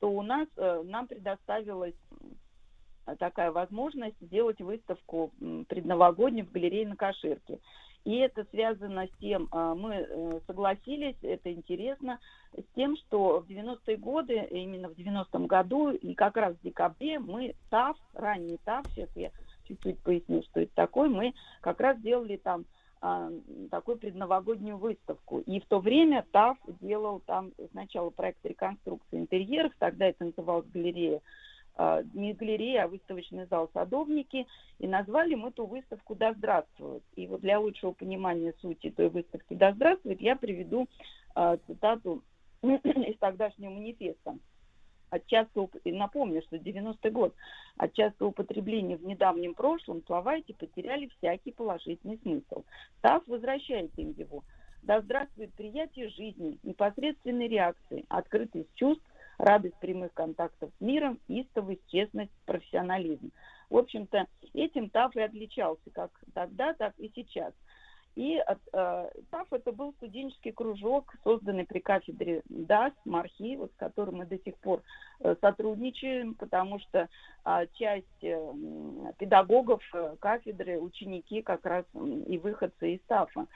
то у нас э, нам предоставилась м, такая возможность сделать выставку предновогоднюю в галерее на Каширке. И это связано с тем, а, мы э, согласились, это интересно, с тем, что в 90-е годы, именно в 90-м году, и как раз в декабре мы ТАФ, ранний ТАФ, сейчас я чуть-чуть поясню, что это такое, мы как раз делали там такую предновогоднюю выставку. И в то время ТАФ делал там сначала проект реконструкции интерьеров, тогда это называлось галерея, а, не галерея, а выставочный зал «Садовники», и назвали мы ту выставку «Да здравствует». И вот для лучшего понимания сути той выставки «Да здравствует» я приведу а, цитату (clears throat) из тогдашнего манифеста. От и напомню, что 90-й год, от частого употребления в недавнем прошлом слова эти потеряли всякий положительный смысл. ТАФ возвращает им его. Да здравствует приятие жизни, непосредственной реакции, открытость чувств, радость прямых контактов с миром, истовость, честность, профессионализм. В общем-то, этим ТАФ отличался как тогда, так и сейчас. И э, ТАФ это был студенческий кружок, созданный при кафедре ДАС, Мархи, вот, с которым мы до сих пор э, сотрудничаем, потому что а, часть э, педагогов э, кафедры, ученики как раз м, и выходцы из ТАФа.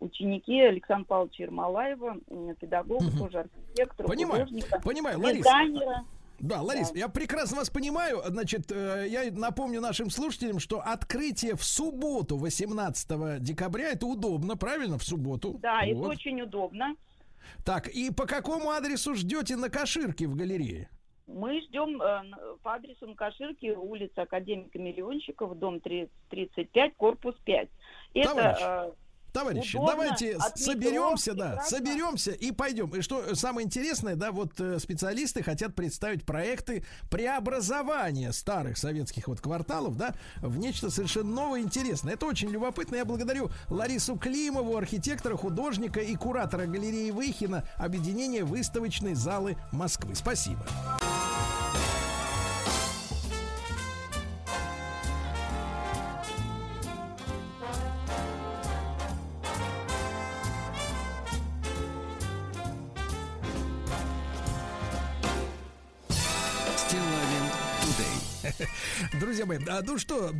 Ученики Александра Павловича Ермолаева, м, педагога, Мгм. тоже архитектора, Понимаю, художника, Понимаю, Ларис. дизайнера. Да, Ларис, я прекрасно вас понимаю. Значит, э, я напомню нашим слушателям, что открытие в субботу, 18 декабря, это удобно, правильно, в субботу. Да, это Вот. очень удобно. Так, и по какому адресу ждете на Каширке в галерее? Мы ждем э, по адресу Мкаширки, улица Академика Миллионщиков, дом 30 35, корпус 5. Это Товарищ. Товарищи, Удобно, давайте от метро, соберемся, да, прекрасно. соберемся и пойдем. И что самое интересное, да, вот э, специалисты хотят представить проекты преобразования старых советских вот кварталов, да, в нечто совершенно новое и интересное. Это очень любопытно. Я благодарю Ларису Климову, архитектора, художника и куратора галереи Выхина, объединения выставочной залы Москвы. Спасибо. Друзья мои, ну что,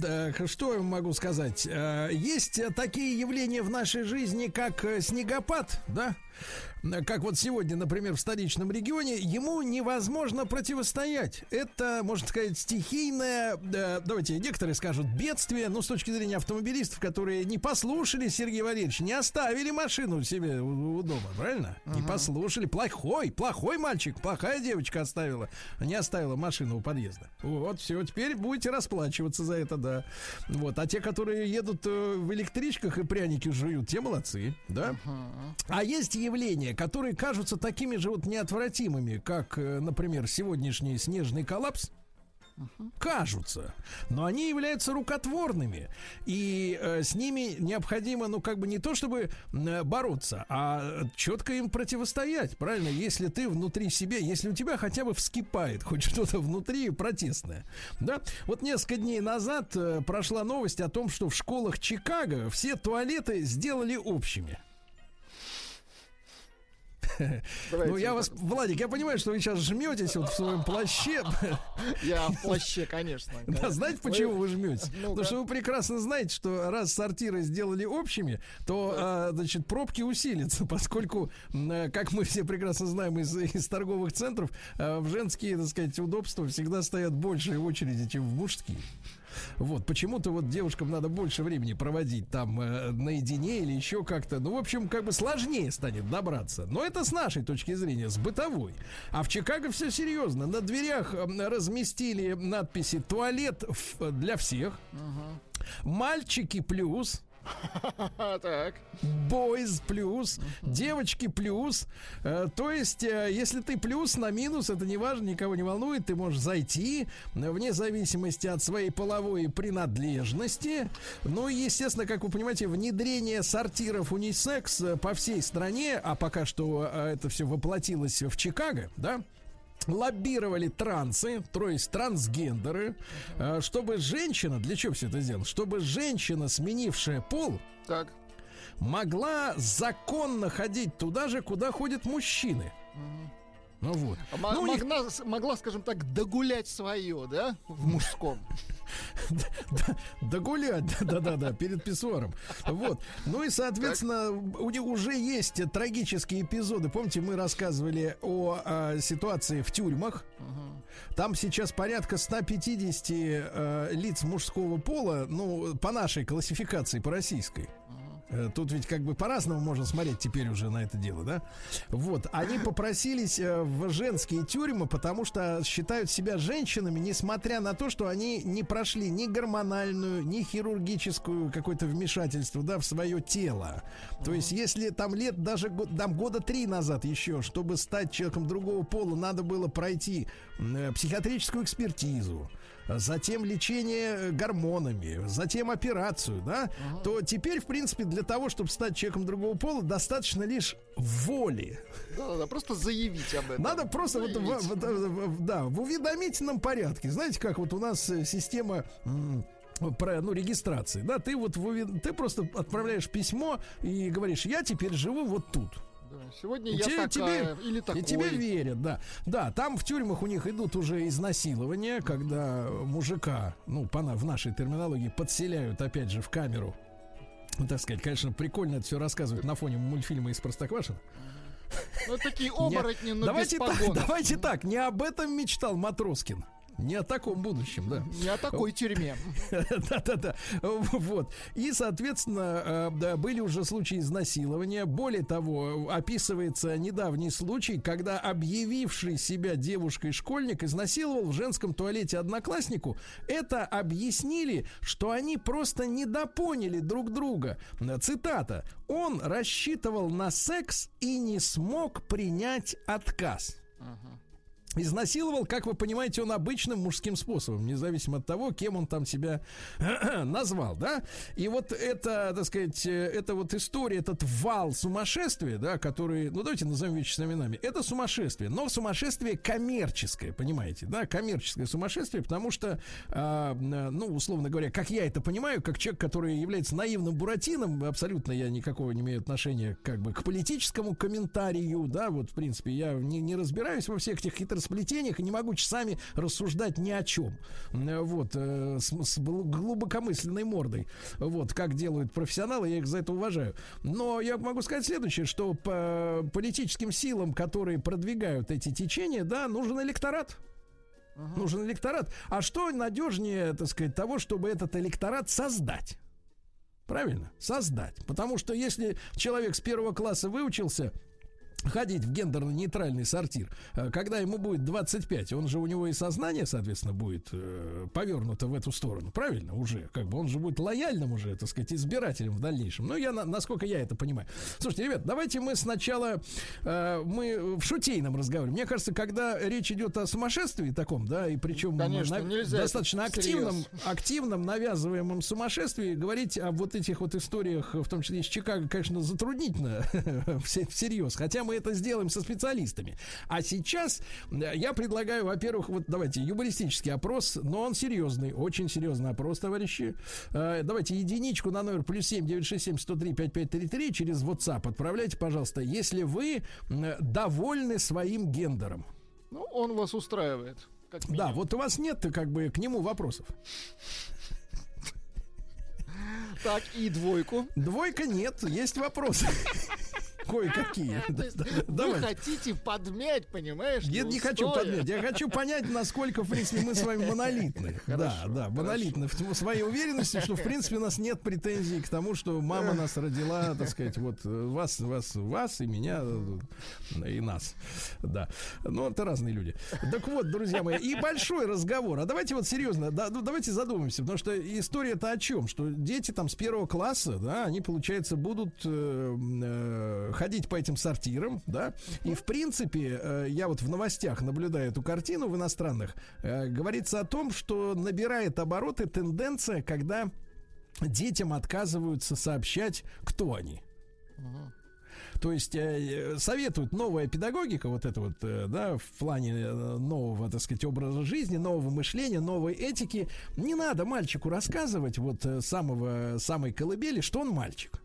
что я могу сказать? Э, Есть такие явления в нашей жизни, как э, снегопад, да? Как вот сегодня, например, в столичном регионе, ему невозможно противостоять. Это, можно сказать, стихийное, э, давайте, некоторые скажут, бедствие, ну, с точки зрения автомобилистов, которые не послушали Сергея Валерьевича, не оставили машину себе у, у дома, правильно? Не послушали. Плохой, плохой мальчик, плохая девочка оставила, не оставила машину у подъезда. Вот, все, теперь будете расплачиваться за это, да. Вот, а те, которые едут э, в электричках и пряники жуют, те молодцы, да? А есть явления, которые кажутся такими же вот неотвратимыми, как, э, например, сегодняшний снежный коллапс. Кажутся, но они являются рукотворными, и э, с ними необходимо, ну, как бы не то чтобы э, бороться, а четко им противостоять, правильно? Если ты внутри себя, если у тебя хотя бы вскипает хоть что-то внутри протестное, да? Вот несколько дней назад э, прошла новость о том, что в школах Чикаго все туалеты сделали общими. Давайте Ну, я вас. Владик, я понимаю, что вы сейчас жметесь вот в своем плаще. Я в плаще, конечно. (laughs) Да, знаете, почему вы жметесь? (laughs) Ну-ка. Потому что вы прекрасно знаете, что раз сортиры сделали общими, то, а, значит, пробки усилятся, (laughs) поскольку, как мы все прекрасно знаем из, из торговых центров, а, в женские, так сказать, удобства всегда стоят большие очереди, чем в мужские. Вот, почему-то вот девушкам надо больше времени проводить там э, наедине или еще как-то. Ну, в общем, как бы сложнее станет добраться. Но это с нашей точки зрения, с бытовой. А в Чикаго все серьезно. На дверях разместили надписи «Туалет для всех», «Мальчики плюс», (laughs) Так. Boys плюс, девочки плюс. Э, то есть, э, если ты плюс на минус, это не важно, никого не волнует, ты можешь зайти э, вне зависимости от своей половой принадлежности. Ну и, естественно, как вы понимаете, внедрение сортиров унисекс по всей стране, а пока что это все воплотилось в Чикаго, да? Лоббировали трансы, то есть трансгендеры, э, чтобы женщина, для чего все это сделано? Чтобы женщина, сменившая пол, Так. могла законно ходить туда же, куда ходят мужчины. Ну вот. А Ну, них- могла, могла, скажем так, догулять свое, да, в мужском. (laughs) Да, да гулять, да-да-да, перед писсуаром. Вот. Ну и, соответственно, у них уже есть трагические эпизоды. Помните, мы рассказывали о, а, ситуации в тюрьмах. Там сейчас порядка 150 э, лиц мужского пола, ну, по нашей классификации, по российской. Э, Тут ведь как бы по-разному можно смотреть теперь уже на это дело, да? Вот, они (laughs) попросились э, в женские тюрьмы, потому что считают себя женщинами, несмотря на то, что они не прошли ни гормональную, ни хирургическую какое-то вмешательство, да, в свое тело. То есть, если там лет даже там года три назад еще, чтобы стать человеком другого пола, надо было пройти э, психиатрическую экспертизу, затем лечение э, гормонами, затем операцию, да, то теперь, в принципе, для того, чтобы стать человеком другого пола, достаточно лишь воли. Да-да-да, просто заявить об этом. Надо просто вот, в- Заявить. в- в- да, в уведомительном порядке. Знаете, как вот у нас э, система про, ну, регистрации, да, ты вот ты просто отправляешь письмо и говоришь, я теперь живу вот тут. Сегодня я те- такая или такой. И тебе верят, да. Да, там в тюрьмах у них идут уже изнасилования, когда мужика, ну, по, в нашей терминологии, подселяют, опять же, в камеру. Ну, так сказать, конечно, прикольно это все рассказывать на фоне мультфильма из Простоквашино. Ну, такие (laughs) оборотни, но давайте так, давайте так, не об этом мечтал Матроскин. Не о таком будущем, да. Не о такой тюрьме. (laughs) Да-да-да. Вот. И, соответственно, э, да, были уже случаи изнасилования. Более того, описывается недавний случай, когда объявивший себя девушкой-школьник изнасиловал в женском туалете однокласснику. Это объяснили, что они просто недопоняли друг друга. Цитата. Он рассчитывал на секс и не смог принять отказ. Изнасиловал, как вы понимаете, он обычным мужским способом, независимо от того, кем он там себя (clears throat) назвал, да? И вот это, так сказать, э, это вот история, этот вал сумасшествия, да, который, ну давайте назовем вещи своими именами, это сумасшествие, но сумасшествие коммерческое, понимаете, да, коммерческое сумасшествие, потому что, а, э, ну, условно говоря, как я это понимаю, как человек, который является наивным буратином, абсолютно я никакого не имею отношения как бы к политическому комментарию, да, вот, в принципе, я не, не разбираюсь во всех этих хитросплетениях и не могу часами рассуждать ни о чем. Вот, э, с, с глубокомысленной мордой. Вот, как делают профессионалы, я их за это уважаю. Но я могу сказать следующее, что по политическим силам, которые продвигают эти течения, да, нужен электорат. Нужен электорат. А что надежнее, так сказать, того, чтобы этот электорат создать? Правильно? Создать. Потому что если человек с первого класса выучился ходить в гендерно-нейтральный сортир, э, когда ему будет 25, он же у него и сознание, соответственно, будет э, повернуто в эту сторону, правильно? Уже, как бы он же будет лояльным уже, так сказать, избирателем в дальнейшем. Ну, я, на- насколько я это понимаю. Слушайте, ребят, давайте мы сначала, э, мы в шутейном разговоре. Мне кажется, когда речь идет о сумасшествии таком, да, и причем Конечно, нельзя достаточно это всерьез. активном, активном навязываемом сумасшествии говорить о вот этих вот историях, в том числе из Чикаго, конечно, затруднительно все- (laughs) всерьез. Хотя мы это сделаем со специалистами. А сейчас я предлагаю, во-первых, вот давайте юмористический опрос, но он серьезный, очень серьезный опрос, товарищи. Э, Давайте единичку на номер плюс семь девять шесть семь сто три пять пять три три через WhatsApp отправляйте, пожалуйста, если вы довольны своим гендером. Ну, он вас устраивает. Да, вот у вас нет как бы к нему вопросов. Так, и двойку. Двойка нет, есть вопросы. Кое-какие. (laughs) Вы хотите подмять, понимаешь? Я не хочу устоя. поднять, я хочу понять, насколько, в принципе, мы с вами монолитны. (laughs) Да, да, монолитны. В своей уверенности, что, в принципе, у нас нет претензий к тому, что мама нас родила, так сказать, вот вас, вас, вас и меня, э, и нас. Да. Ну, это разные люди. Так вот, друзья мои, и большой разговор. А давайте вот серьезно, да, ну, давайте задумаемся, потому что история-то о чем? Что дети там с первого класса, да, они, получается, будут э, э, ходить по этим сортирам, да, и в принципе, э, я вот в новостях наблюдаю эту картину в иностранных, э, говорится о том, что набирает обороты тенденция, когда детям отказываются сообщать, кто они. То есть э, э, советуют новая педагогика, вот это вот, э, да, в плане э, нового, так сказать, образа жизни, нового мышления, новой этики. Не надо мальчику рассказывать вот самого, самой колыбели, что он мальчик.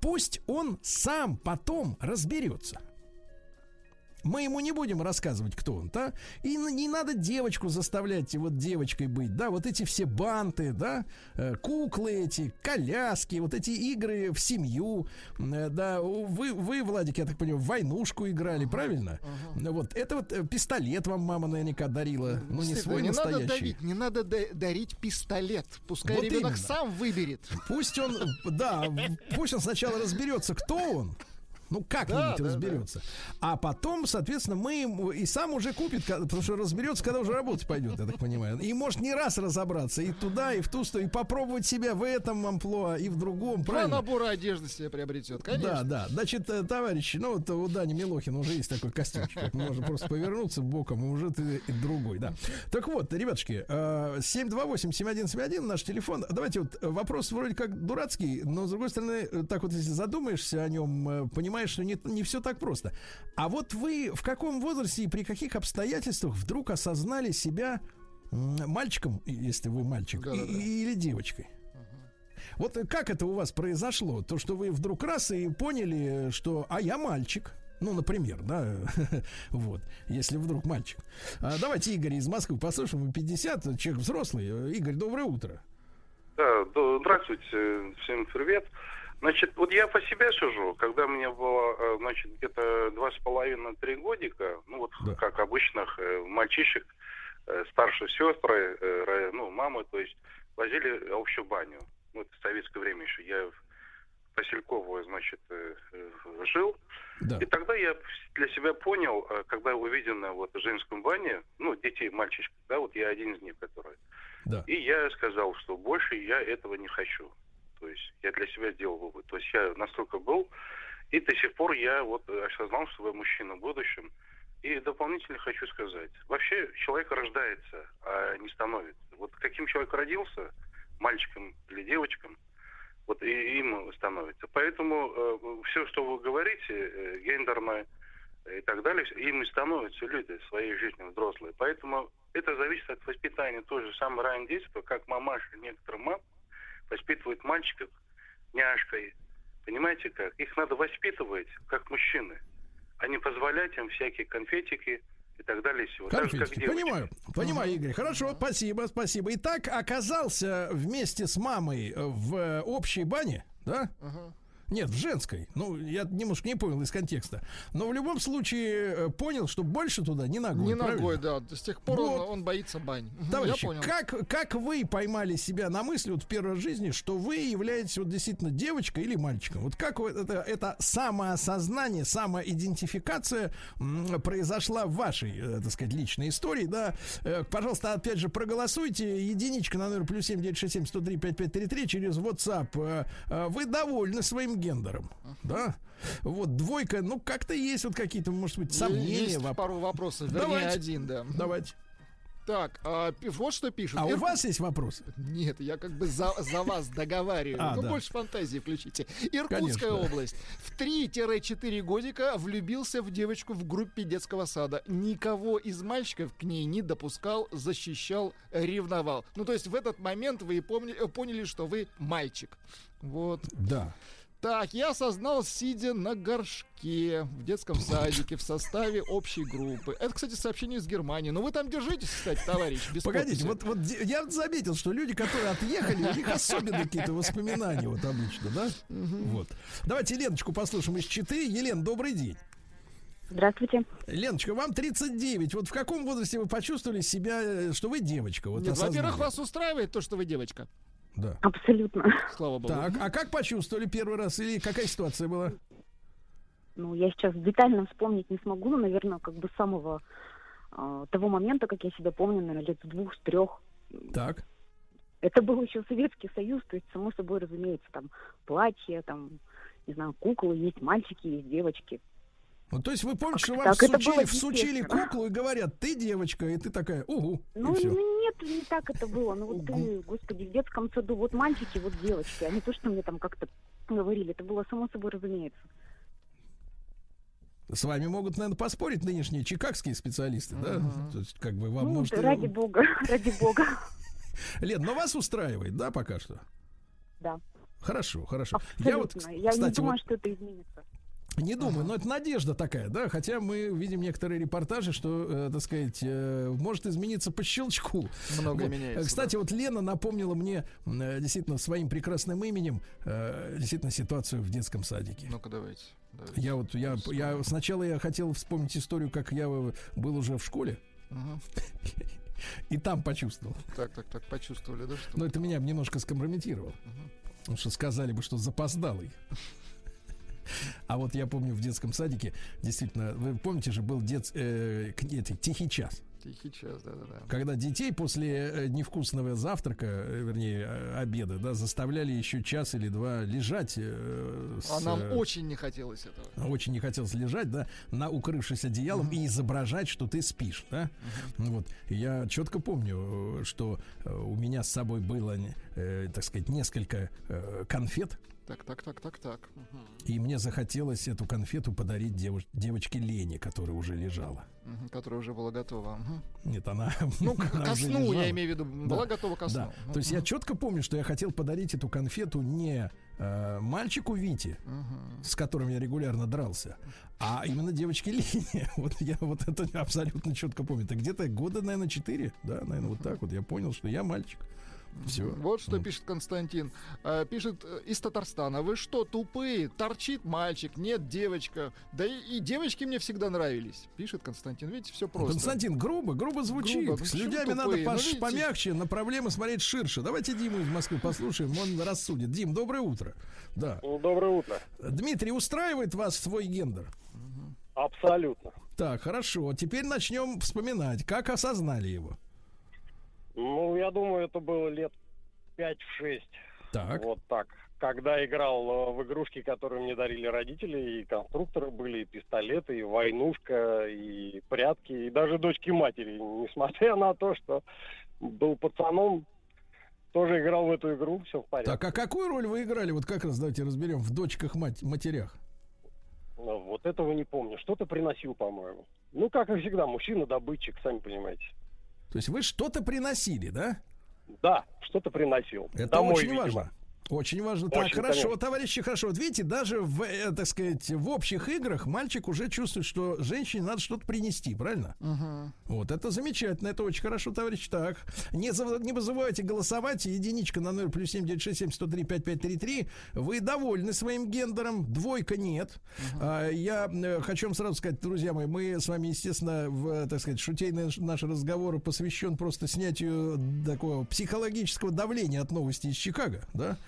Пусть он сам потом разберется. Мы ему не будем рассказывать, кто он, да? И не надо девочку заставлять вот девочкой быть, да? Вот эти все банты, да? Э, Куклы эти, коляски, вот эти игры в семью, э, да? Вы, вы, Владик, я так понимаю, в войнушку играли, правильно? Вот это вот э, пистолет вам мама наверняка дарила, ну не свой не надо настоящий. давить, не надо да- дарить пистолет. Пускай Вот ребенок именно. сам выберет. Пусть он, да, пусть он сначала разберется, кто он. Ну, как-нибудь да, разберется. А потом, соответственно, мы и сам уже купит, потому что разберется, когда уже работать пойдет, я так понимаю. И может не раз разобраться и туда, и в ту сторону, и попробовать себя в этом амплуа, и в другом, Два правильно? набора одежды себе приобретет, Да, конечно. да. Значит, э, товарищи, ну вот у Дани Милохина уже есть такой костюмчик. как Можно просто повернуться боком, и уже ты другой, да. Так вот, ребятушки, э, 728-7171 наш телефон. Давайте вот э, вопрос вроде как дурацкий, но с другой стороны, э, так вот если задумаешься о нем, э, понимаешь, что не, не все так просто. А вот вы в каком возрасте и при каких обстоятельствах вдруг осознали себя мальчиком, если вы мальчик, и- Да-да-да. и- или девочкой? Вот как это у вас произошло? То, что вы вдруг раз и поняли, что «а я мальчик». Ну, например, да, (laughs) вот, если вдруг мальчик. А, давайте Игорь из Москвы послушаем, ему 50, человек взрослый. Игорь, доброе утро. Да, здравствуйте, всем привет. Значит, вот я по себе сужу, когда мне было, э, значит, где-то два с половиной, три годика, ну вот Да. как обычных э, мальчишек, э, старшие сестры, ну, мамы, то есть возили в общую баню. Ну, это в советское время еще. Я в Поселковую, значит, жил. Да. И тогда я для себя понял, когда увидел на вот женском бане, ну, детей, мальчишек, да, вот я один из них, который. Да. И я сказал, что больше я этого не хочу. То есть я для себя сделал вывод. То есть я настолько был, и до сих пор я вот э, осознал, что я мужчина в будущем. И дополнительно хочу сказать, вообще человек рождается, а не становится. Вот каким человек родился, мальчиком или девочком, вот и им становится. Поэтому все, что вы говорите, э, гендерное и так далее, им и становятся люди в своей жизни взрослые. Поэтому это зависит от воспитания тоже самое раннее детства, как мамаша некоторым мам воспитывают мальчиков няшкой. Понимаете как? Их надо воспитывать как мужчины, а не позволять им всякие конфетики и так далее. и Всего. Так же, как Конфетики. девочки. Понимаю, понимаю, Игорь. Хорошо, спасибо, спасибо. Итак, оказался вместе с мамой в э, общей бане, да? Ага. Нет, в женской. Ну, я немножко не понял из контекста. Но в любом случае э, понял, что больше туда не ногой. Не правильно? ногой, да. С тех пор он, Вот. он боится бань. Товарищи, Я понял. как, как вы поймали себя на мысли вот в первой жизни, что вы являетесь вот действительно девочкой или мальчиком? Вот как вы- это, это самоосознание, самоидентификация произошла в вашей, э, так сказать, личной истории, да? Э, Пожалуйста, опять же, проголосуйте. Единичка на номер плюс семь девять шесть семь сто три пять пять три три через WhatsApp. Вы довольны своим гендером, да? Вот двойка, ну как-то есть вот какие-то, может быть, сомнения. Есть воп- пару вопросов, Давайте. один, да. Давайте. Так, а, вот что пишут. А у Ирк- вас есть вопросы? Нет, я как бы за, за вас договариваю. А, ну, да. больше фантазии включите. Иркутская Конечно. область. В 3-4 годика влюбился в девочку в группе детского сада. Никого из мальчиков к ней не допускал, защищал, ревновал. Ну, то есть в этот момент вы помни- поняли, что вы мальчик. Вот. Да. Так, я осознал, сидя на горшке в детском садике в составе общей группы. Это, кстати, сообщение из Германии. Ну вы там держитесь, кстати, товарищ. без Погодите, подписи. вот, вот я заметил, что люди, которые отъехали, у них особенно какие-то воспоминания вот обычно, да? Вот. Давайте Леночку послушаем из Читы. Елена, добрый день. Здравствуйте. Леночка, вам 39. Вот в каком возрасте вы почувствовали себя, э, что вы девочка? Вот Нет, во-первых, вас устраивает то, что вы девочка. Да. Абсолютно. Слава богу. Так, а как почувствовали первый раз? Или какая ситуация была? Ну, я сейчас детально вспомнить не смогу, но, наверное, как бы с самого а, того момента, как я себя помню, наверное, лет с двух, с трех. Так. Это был еще Советский Союз, то есть, само собой, разумеется, там платья, там, не знаю, куклы, есть мальчики, есть девочки. Ну, то есть вы помните, что вам Так, всучили, всучили куклу и говорят, ты девочка, и ты такая, угу, Ну, нет, не так это было. Ну, вот ты, господи, в детском саду вот мальчики, вот девочки, а не то, что мне там как-то говорили. Это было само собой разумеется. С вами могут, наверное, поспорить нынешние чикагские специалисты, да? То есть, как бы вам ну, может... ради бога, (laughs) ради бога. (laughs) Лен, но вас устраивает, да, пока что? Да. Хорошо, хорошо. Абсолютно. Я вот, Я не кстати, думаю, вот что это изменится. Не думаю, но это надежда такая, да, хотя мы видим некоторые репортажи, что, э, так сказать, э, может измениться по щелчку. Многое Вот. меняется. Кстати, вот Лена напомнила мне э, действительно своим прекрасным именем э, действительно ситуацию в детском садике. Ну-ка, давайте. давайте. Я вот, я, я сначала я хотел вспомнить историю, как я э, был уже в школе, Ага. и там почувствовал. Так, так, так, почувствовали, да, что? Но это меня немножко скомпрометировало. Потому что сказали бы, что запоздалый. А вот я помню в детском садике, действительно, вы помните же, был дет, э, тихий час. Тихий час, да-да-да. Когда детей после э, невкусного завтрака, э, вернее, э, обеда, да, заставляли еще час или два лежать. э, с, А нам очень не хотелось этого. очень не хотелось лежать, да, на укрывшись одеялом и изображать, что ты спишь, да. Ну Вот. Я четко помню, что у меня с собой было, э, так сказать, несколько э, конфет, Так, так, так, так, так. И мне захотелось эту конфету подарить девуш- девочке Лене, которая уже лежала. Которая уже была готова. Нет, она. (laughs) Ну, к (laughs) она ко сну, я имею в виду, была готова ко сну. Да. То есть я четко помню, что я хотел подарить эту конфету не э, мальчику Вите, мгм. с которым я регулярно дрался, а именно девочке Лене. (laughs) Вот я вот это абсолютно четко помню. Это где-то года, наверное, 4, да, наверное, вот так вот. Я понял, что я мальчик. Все. Вот что пишет Константин. А, Пишет э, из Татарстана. Вы что, тупые? Торчит мальчик, нет девочка. Да и, и девочки мне всегда нравились. Пишет Константин. Видите, все просто. Константин, грубо, грубо звучит. Грубо. Ну, С людьми надо? Ну, пош- видите? помягче, на проблемы смотреть ширше. Давайте Диму из Москвы послушаем, он рассудит. Дим, доброе утро. Да. Доброе утро. Дмитрий, устраивает вас свой гендер? Абсолютно. Так, хорошо. Теперь начнем вспоминать, как осознали его. Ну, я думаю, это было лет 5-6. Так. Вот так. Когда играл э, в игрушки, которые мне дарили родители, и конструкторы были, и пистолеты, и войнушка, и прятки, и даже дочки матери. Несмотря на то, что был пацаном, тоже играл в эту игру, все в порядке. Так, а какую роль вы играли? Вот как раз давайте разберем в дочках мать матерях. Ну, вот этого не помню. Что-то приносил, по-моему. Ну, как и всегда, мужчина-добытчик, сами понимаете. То есть вы что-то приносили, да? Да, что-то приносил. Это Домой, очень видимо. важно. Очень важно. так, Очень, хорошо, конечно. товарищи, хорошо. Вот видите, даже в, э, так сказать, в общих играх мальчик уже чувствует, что женщине надо что-то принести, правильно? Мгм. Вот, это замечательно, это очень хорошо, товарищ. Так, не, за- не забывайте голосовать. Единичка на номер плюс семь девять шесть семь сто три пять пять три три. Вы довольны своим гендером? Двойка нет. А, я э, хочу вам сразу сказать, друзья мои, мы с вами, естественно, в, э, так сказать, шутейный наш- наш разговор посвящен просто снятию такого психологического давления от новости из Чикаго, да?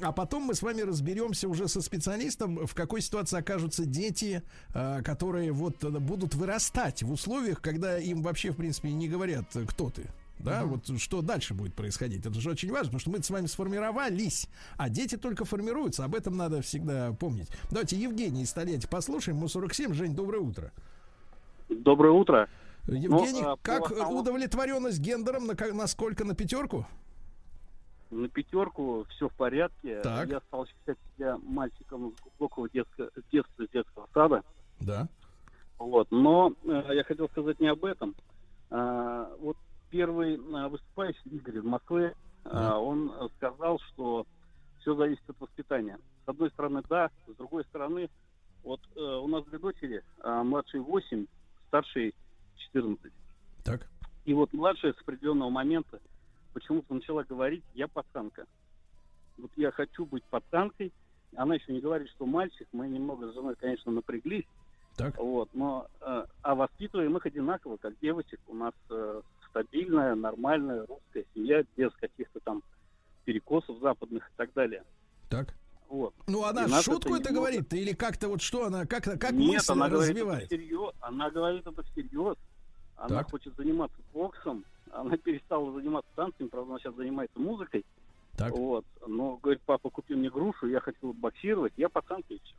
А потом мы с вами разберемся уже со специалистом, в какой ситуации окажутся дети, а, которые вот э, будут вырастать в условиях, когда им вообще, в принципе, не говорят, э, кто ты. Да, вот что дальше будет происходить. Это же очень важно, потому что мы с вами сформировались, а дети только формируются. Об этом надо всегда помнить. Давайте Евгений из Тольятти послушаем. Ему 47. Жень, доброе утро. Доброе утро. Евгений, а, по как основному- удовлетворенность гендером? На, ка- на сколько? На пятерку? На пятерку все в порядке. Так. Я стал считать себя мальчиком с глубокого детского, детства, с детского сада. Да. Вот. Но э, я хотел сказать не об этом. А, вот первый а, выступающий Игорь из Москвы, а, он э, сказал, что все зависит от воспитания. С одной стороны, да, с другой стороны, вот э, у нас две дочери, а, младшей 8, старшей 14. Так. И вот младшая с определенного момента почему-то начала говорить, я пацанка. Вот я хочу быть пацанкой. Она еще не говорит, что мальчик. Мы немного с женой, конечно, напряглись. Так. Вот, но э, а воспитываем их одинаково, как девочек. У нас э, стабильная, нормальная русская семья, без каких-то там перекосов западных и так далее. Так. Вот. Ну, она И шутку это, немного- говорит? Или как-то вот что она, как, как Нет, мысль она говорит развивает? это всерьез. Она говорит это всерьез. Она Так. хочет заниматься боксом. Она перестала заниматься танцами, правда, она сейчас занимается музыкой. Так. Вот. Но говорит, папа, купи мне грушу, я хочу боксировать, я пацанка и все.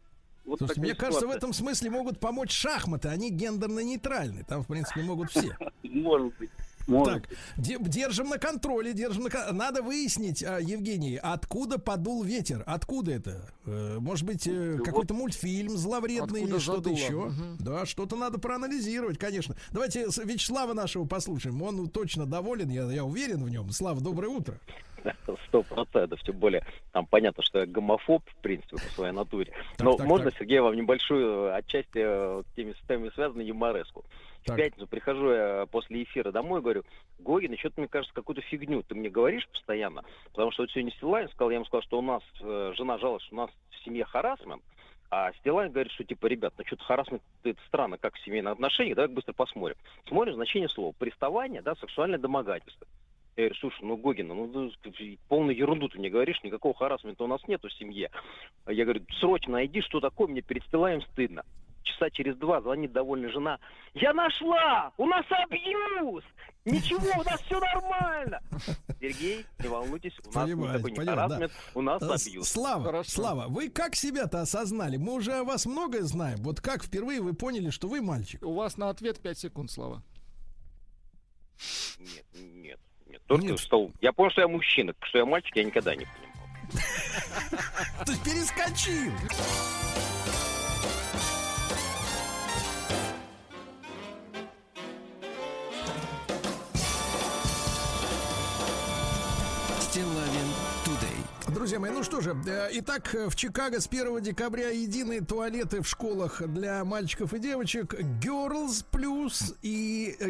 Вот Слушайте, мне кажется, в ситуация. этом смысле могут помочь шахматы. Они гендерно-нейтральны. Там, в принципе, могут все. (laughs) Может быть. Может Так, де- держим на контроле, держим на Надо выяснить, а, Евгений, откуда подул ветер? Откуда это? Э, Может быть, э, какой-то мультфильм зловредный Откуда или что-то еще? Мгм. Да, что-то надо проанализировать, конечно. Давайте Вячеслава нашего послушаем. Он точно доволен, я, я уверен в нем. Слава, доброе утро. Сто процентов, тем более там понятно, что я гомофоб, в принципе, по своей натуре. Так, Но так, можно, так. Сергей, вам небольшую, э, отчасти э, теми с связанную юмореску. В Так. пятницу прихожу я после эфира домой, говорю, Гогин, что-то, мне кажется, какую-то фигню ты мне говоришь постоянно, потому что вот сегодня Стилайн сказал, я ему сказал, что у нас, э, жена жалуется, что у нас в семье харасмент, а Стилайн говорит, что типа, ребят, ну что-то харасмент, это странно, как в семейных отношениях, давай быстро посмотрим. Смотрим значение слова. Приставание, да, сексуальное домогательство. Я говорю, слушай, ну, Гогина, ну, ты полную ерунду ты мне говоришь, никакого харасмента у нас нет в семье. А Я говорю, срочно найди, что такое, мне перед Стилаем стыдно. Часа через два звонит довольная жена. Я нашла! У нас абьюз! Ничего, у нас все нормально! Сергей, не волнуйтесь, у нас Понимаю, никакой не понимаю, да. харасмент, у нас Э, абьюз. Слава, Хорошо. Слава, вы как себя-то осознали? Мы уже о вас многое знаем. Вот как впервые вы поняли, что вы мальчик? У вас на ответ 5 секунд, Слава. Нет, нет. Только Нет. что я понял, что я мужчина, что я мальчик, я никогда не понимал. (laughs) То есть перескочил. Друзья мои, ну что же, э, итак, в Чикаго с 1 декабря единые туалеты в школах для мальчиков и девочек Girls Plus и э,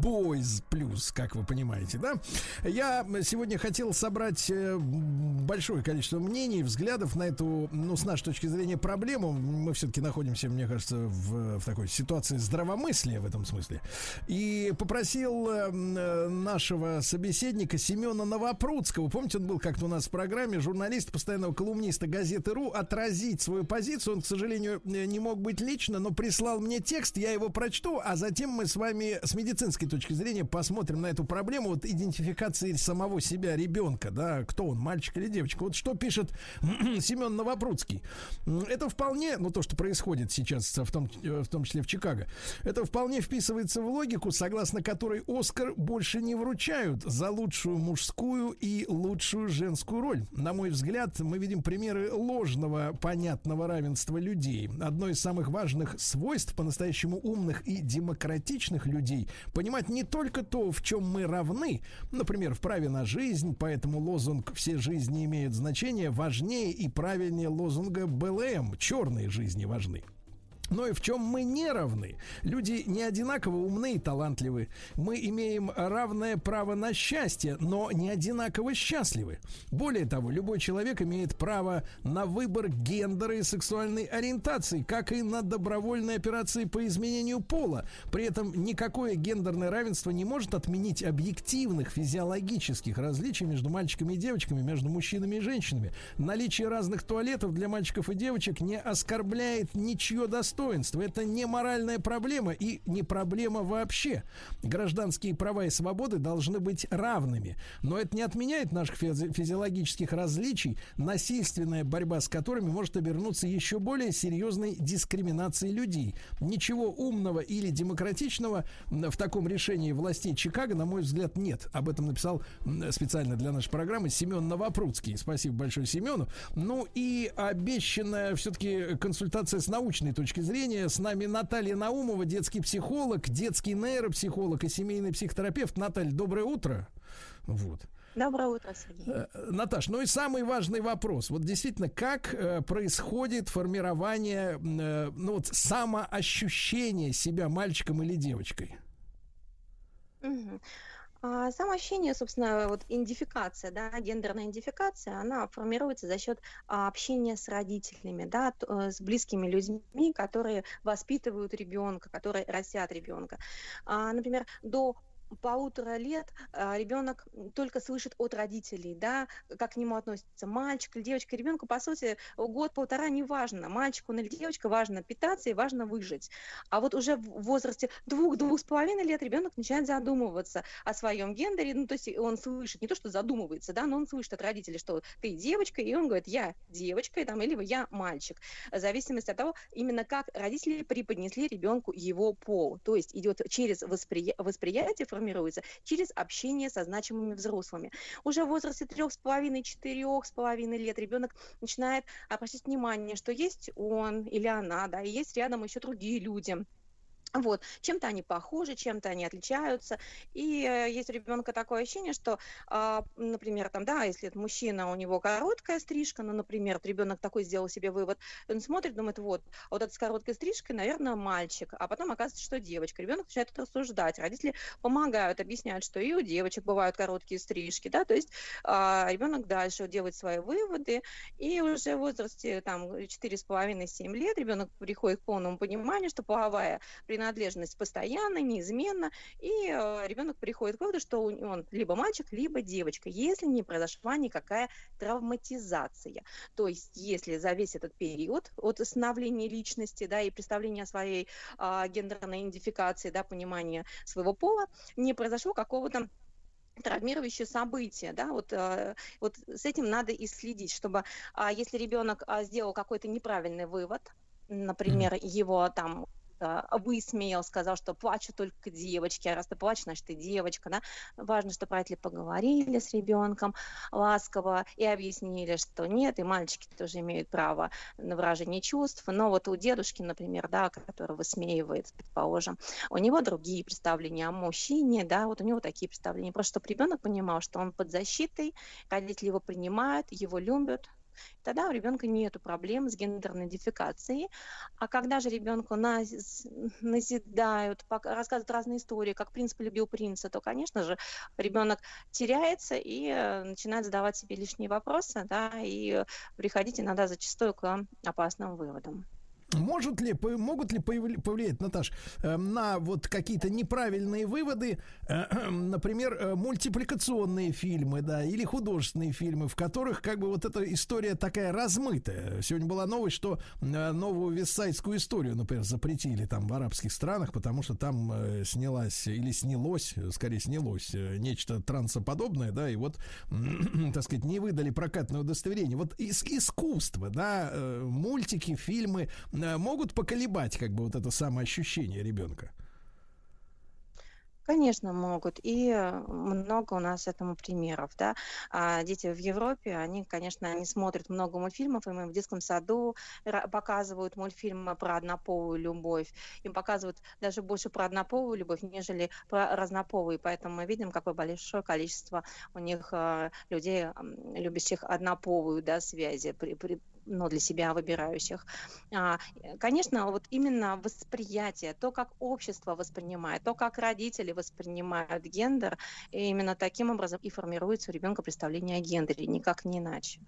Boys Plus, как вы понимаете, да? Я сегодня хотел собрать э, большое количество мнений, взглядов на эту, ну, с нашей точки зрения, проблему. Мы все-таки находимся, мне кажется, в, в такой ситуации здравомыслия в этом смысле. И попросил нашего собеседника Семена Новопрудского, помните, он был как-то у нас в программе, журналист, постоянного колумниста газеты РУ, отразить свою позицию. Он, к сожалению, не мог быть лично, но прислал мне текст, я его прочту, а затем мы с вами с медицинской точки зрения посмотрим на эту проблему вот идентификации самого себя ребенка, да, кто он, мальчик или девочка. Вот что пишет (clears throat) Семен Новопрудский. Это вполне, ну то, что происходит сейчас, в том, в том числе в Чикаго, это вполне вписывается в логику, согласно которой Оскар больше не вручают за лучшую мужскую и лучшую женскую роль. На мой взгляд, мы видим примеры ложного понятного равенства людей. Одно из самых важных свойств по-настоящему умных и демократичных людей понимать не только то, в чем мы равны, например, в праве на жизнь, поэтому лозунг «все жизни имеют значение» важнее и правильнее лозунга БЛМ «черные жизни важны» но и в чем мы не равны. Люди не одинаково умны и талантливы. Мы имеем равное право на счастье, но не одинаково счастливы. Более того, любой человек имеет право на выбор гендера и сексуальной ориентации, как и на добровольные операции по изменению пола. При этом никакое гендерное равенство не может отменить объективных физиологических различий между мальчиками и девочками, между мужчинами и женщинами. Наличие разных туалетов для мальчиков и девочек не оскорбляет ничье достоинство достоинства. Это не моральная проблема и не проблема вообще. Гражданские права и свободы должны быть равными. Но это не отменяет наших физи- физиологических различий, насильственная борьба с которыми может обернуться еще более серьезной дискриминацией людей. Ничего умного или демократичного в таком решении властей Чикаго, на мой взгляд, нет. Об этом написал специально для нашей программы Семен Новопрудский. Спасибо большое Семену. Ну и обещанная все-таки консультация с научной точки зрения. С нами Наталья Наумова, детский психолог, детский нейропсихолог и семейный психотерапевт. Наталья, доброе утро. Вот. Доброе утро, Сергей. Э, Наташ, ну и самый важный вопрос. Вот действительно, как э, происходит формирование, э, ну вот, самоощущение себя мальчиком или девочкой? Угу. А самоощущение, собственно, вот идентификация, да, гендерная идентификация, она формируется за счет а, общения с родителями, да, э, с близкими людьми, которые воспитывают ребенка, которые растят ребенка. А, например, до полутора лет а, ребенок только слышит от родителей, да, как к нему относится мальчик или девочка. Ребенку, по сути, год-полтора не важно, мальчик он или девочка, важно питаться и важно выжить. А вот уже в возрасте двух-двух с половиной лет ребенок начинает задумываться о своем гендере, ну, то есть он слышит, не то, что задумывается, да, но он слышит от родителей, что ты девочка, и он говорит, я девочка, там, или я мальчик, в зависимости от того, именно как родители преподнесли ребенку его пол. То есть идет через воспри... восприятие, формируется через общение со значимыми взрослыми. Уже в возрасте трех с половиной, четырех с половиной лет ребенок начинает обращать внимание, что есть он или она, да, и есть рядом еще другие люди вот, чем-то они похожи, чем-то они отличаются. И э, есть у ребенка такое ощущение, что, э, например, там, да, если это мужчина, у него короткая стрижка, ну, например, вот ребенок такой сделал себе вывод, он смотрит, думает, вот, вот это с короткой стрижкой, наверное, мальчик, а потом оказывается, что девочка. Ребенок начинает рассуждать, родители помогают, объясняют, что и у девочек бывают короткие стрижки, да, то есть э, ребенок дальше делает свои выводы, и уже в возрасте там 4,5-7 лет ребенок приходит к полному пониманию, что половая принадлежность постоянно, неизменно, и э, ребенок приходит к выводу, что он либо мальчик, либо девочка, если не произошла никакая травматизация. То есть, если за весь этот период от становления личности, да, и представления о своей э, гендерной идентификации, да, понимания своего пола, не произошло какого-то травмирующее событие, да, вот, э, вот с этим надо и следить, чтобы, э, если ребенок э, сделал какой-то неправильный вывод, например, его там высмеял, сказал, что плачут только девочки, а раз ты плачешь, значит, ты девочка, да. Важно, что родители поговорили с ребенком ласково и объяснили, что нет, и мальчики тоже имеют право на выражение чувств, но вот у дедушки, например, да, который высмеивает, предположим, у него другие представления о мужчине, да, вот у него такие представления, просто чтобы ребенок понимал, что он под защитой, родители его принимают, его любят, тогда у ребенка нет проблем с гендерной идентификацией. А когда же ребенку назидают, рассказывают разные истории, как принц полюбил принца, то, конечно же, ребенок теряется и э, начинает задавать себе лишние вопросы, да, и приходить иногда зачастую к опасным выводам. Может ли, могут ли повлиять, Наташ, э, на вот какие-то неправильные выводы, э, (clears throat) например, э, мультипликационные фильмы, да, или художественные фильмы, в которых как бы вот эта история такая размытая. Сегодня была новость, что новую вестсайдскую историю, например, запретили там в арабских странах, потому что там снялась или снялось, скорее снялось, нечто трансоподобное, да, и вот, (clears throat) так сказать, не выдали прокатное удостоверение. Вот из искусства, да, мультики, фильмы, могут поколебать как бы вот это самоощущение ребенка? Конечно, могут. И э, много у нас этому примеров, да. А дети в Европе, они, конечно, они смотрят много мультфильмов, и мы в детском саду показывают мультфильмы про однополую любовь. Им показывают даже больше про однополую любовь, нежели про разнополую. Поэтому мы видим, какое большое количество у них э, людей, любящих однополую, да, связи, при, при, ну, для себя выбирающих. А, конечно, вот именно восприятие, то, как общество воспринимает, то, как родители воспринимают гендер, именно таким образом и формируется у ребенка представление о гендере, никак не иначе.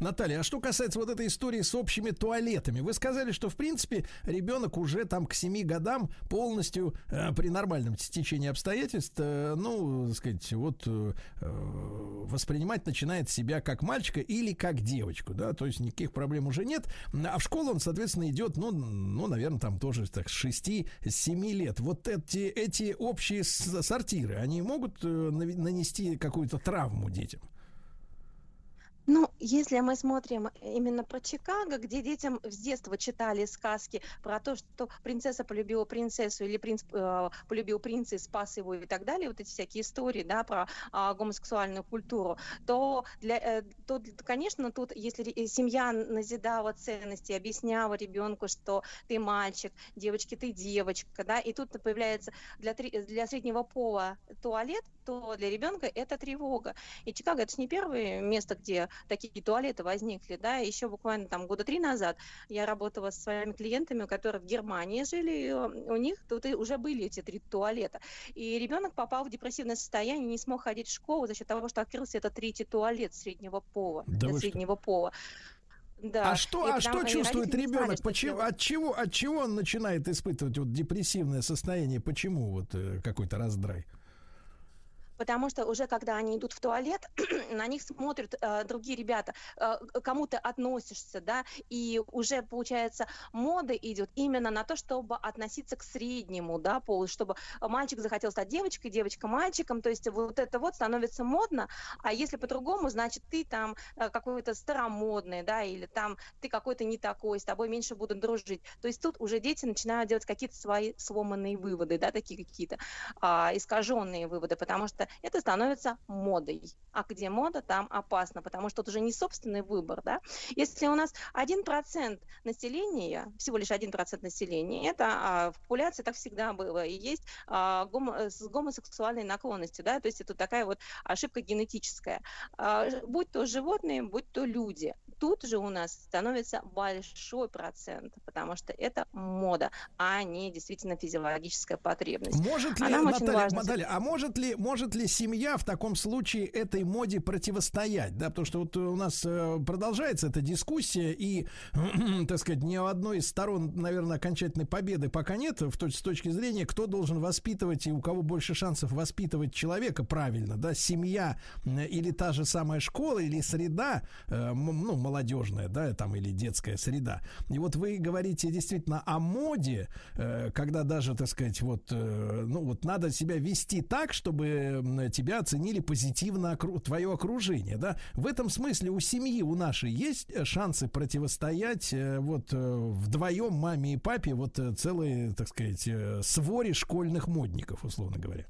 Наталья, а что касается вот этой истории с общими туалетами, вы сказали, что в принципе ребенок уже там к 7 годам полностью э, при нормальном течении обстоятельств, э, ну, так сказать, вот э, воспринимать начинает себя как мальчика или как девочку, да, то есть никаких проблем уже нет, а в школу он, соответственно, идет, ну, ну, наверное, там тоже так с 6-7 лет. Вот эти, эти общие сортиры, они могут э, нанести какую-то травму детям? Ну, если мы смотрим именно про Чикаго, где детям с детства читали сказки про то, что принцесса полюбила принцессу или принц э, полюбил принца и спас его и так далее, вот эти всякие истории, да, про э, гомосексуальную культуру, то, для, э, то, конечно, тут, если семья назидала ценности, объясняла ребенку, что ты мальчик, девочки, ты девочка, да, и тут появляется для, для среднего пола туалет, то для ребенка это тревога. И Чикаго это же не первое место, где такие туалеты возникли, да, еще буквально там года три назад я работала со своими клиентами, которые в Германии жили, и у них тут уже были эти три туалета. И ребенок попал в депрессивное состояние, не смог ходить в школу за счет того, что открылся этот третий туалет среднего пола, да среднего что? пола. Да. А что, а что чувствует ребенок? Почему, от чего, от чего он начинает испытывать вот депрессивное состояние? Почему вот э, какой-то раздрай? Потому что уже когда они идут в туалет, (clears throat) на них смотрят э, другие ребята, э, кому ты относишься, да, и уже, получается, мода идет именно на то, чтобы относиться к среднему, да, полу, чтобы мальчик захотел стать девочкой, девочка мальчиком, то есть вот это вот становится модно, а если по-другому, значит, ты там э, какой-то старомодный, да, или там ты какой-то не такой, с тобой меньше будут дружить. То есть тут уже дети начинают делать какие-то свои сломанные выводы, да, такие какие-то а, искаженные выводы, потому что это становится модой. А где мода, там опасно, потому что это уже не собственный выбор. Да? Если у нас 1% населения, всего лишь 1% населения, это а, в популяции так всегда было, и есть а, гомо, с гомосексуальной наклонностью, да, то есть это такая вот ошибка генетическая. А, будь то животные, будь то люди. Тут же у нас становится большой процент, потому что это мода, а не действительно физиологическая потребность. Может ли, а Наталья, Наталья, а может ли, может ли семья в таком случае этой моде противостоять? Да, потому что вот у нас э, продолжается эта дискуссия, и, (clears throat) так сказать, ни у одной из сторон, наверное, окончательной победы пока нет, в точ- с точки зрения, кто должен воспитывать и у кого больше шансов воспитывать человека правильно, да, семья или та же самая школа, или среда, э, ну, молодежная, да, там, или детская среда. И вот вы говорите действительно о моде, э, когда даже, так сказать, вот, ну, вот надо себя вести так, чтобы тебя оценили позитивно твое окружение, да? В этом смысле у семьи, у нашей есть э, шансы противостоять э, вот э, вдвоем маме и папе вот целой, так сказать, своре школьных модников, условно говоря?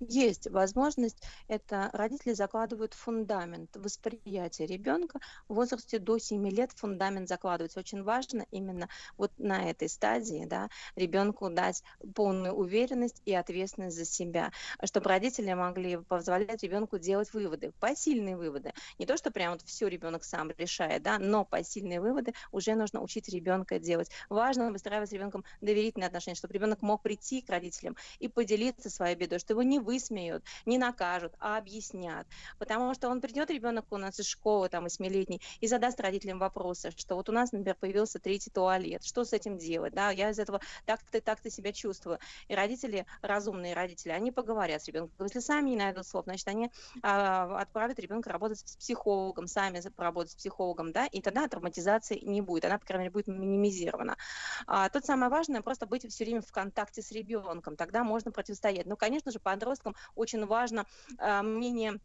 Есть возможность. Это родители закладывают фундамент восприятия ребенка в возрасте до 7 лет. Фундамент закладывается. Очень важно именно вот на этой стадии да, ребенку дать полную уверенность и ответственность за себя, чтобы родители могли позволять ребенку делать выводы, посильные выводы. Не то, что прям вот все ребенок сам решает, да, но посильные выводы уже нужно учить ребенка делать. Важно выстраивать с ребенком доверительные отношения, чтобы ребенок мог прийти к родителям и поделиться своей бедой, что его не высмеют, не накажут, а объяснят. Потому что он придет, ребенок у нас из школы, там, восьмилетний, и задаст родителям вопросы, что вот у нас, например, появился третий туалет, что с этим делать, да, я из этого так-то, так-то себя чувствую. И родители, разумные родители, они поговорят с ребенком. Если сами не найдут слов, значит, они а, отправят ребенка работать с психологом, сами поработать с психологом, да, и тогда травматизации не будет, она, по крайней мере, будет минимизирована. А, тут самое важное просто быть все время в контакте с ребенком, тогда можно противостоять. Ну, конечно же, подросткам очень важно а, мнение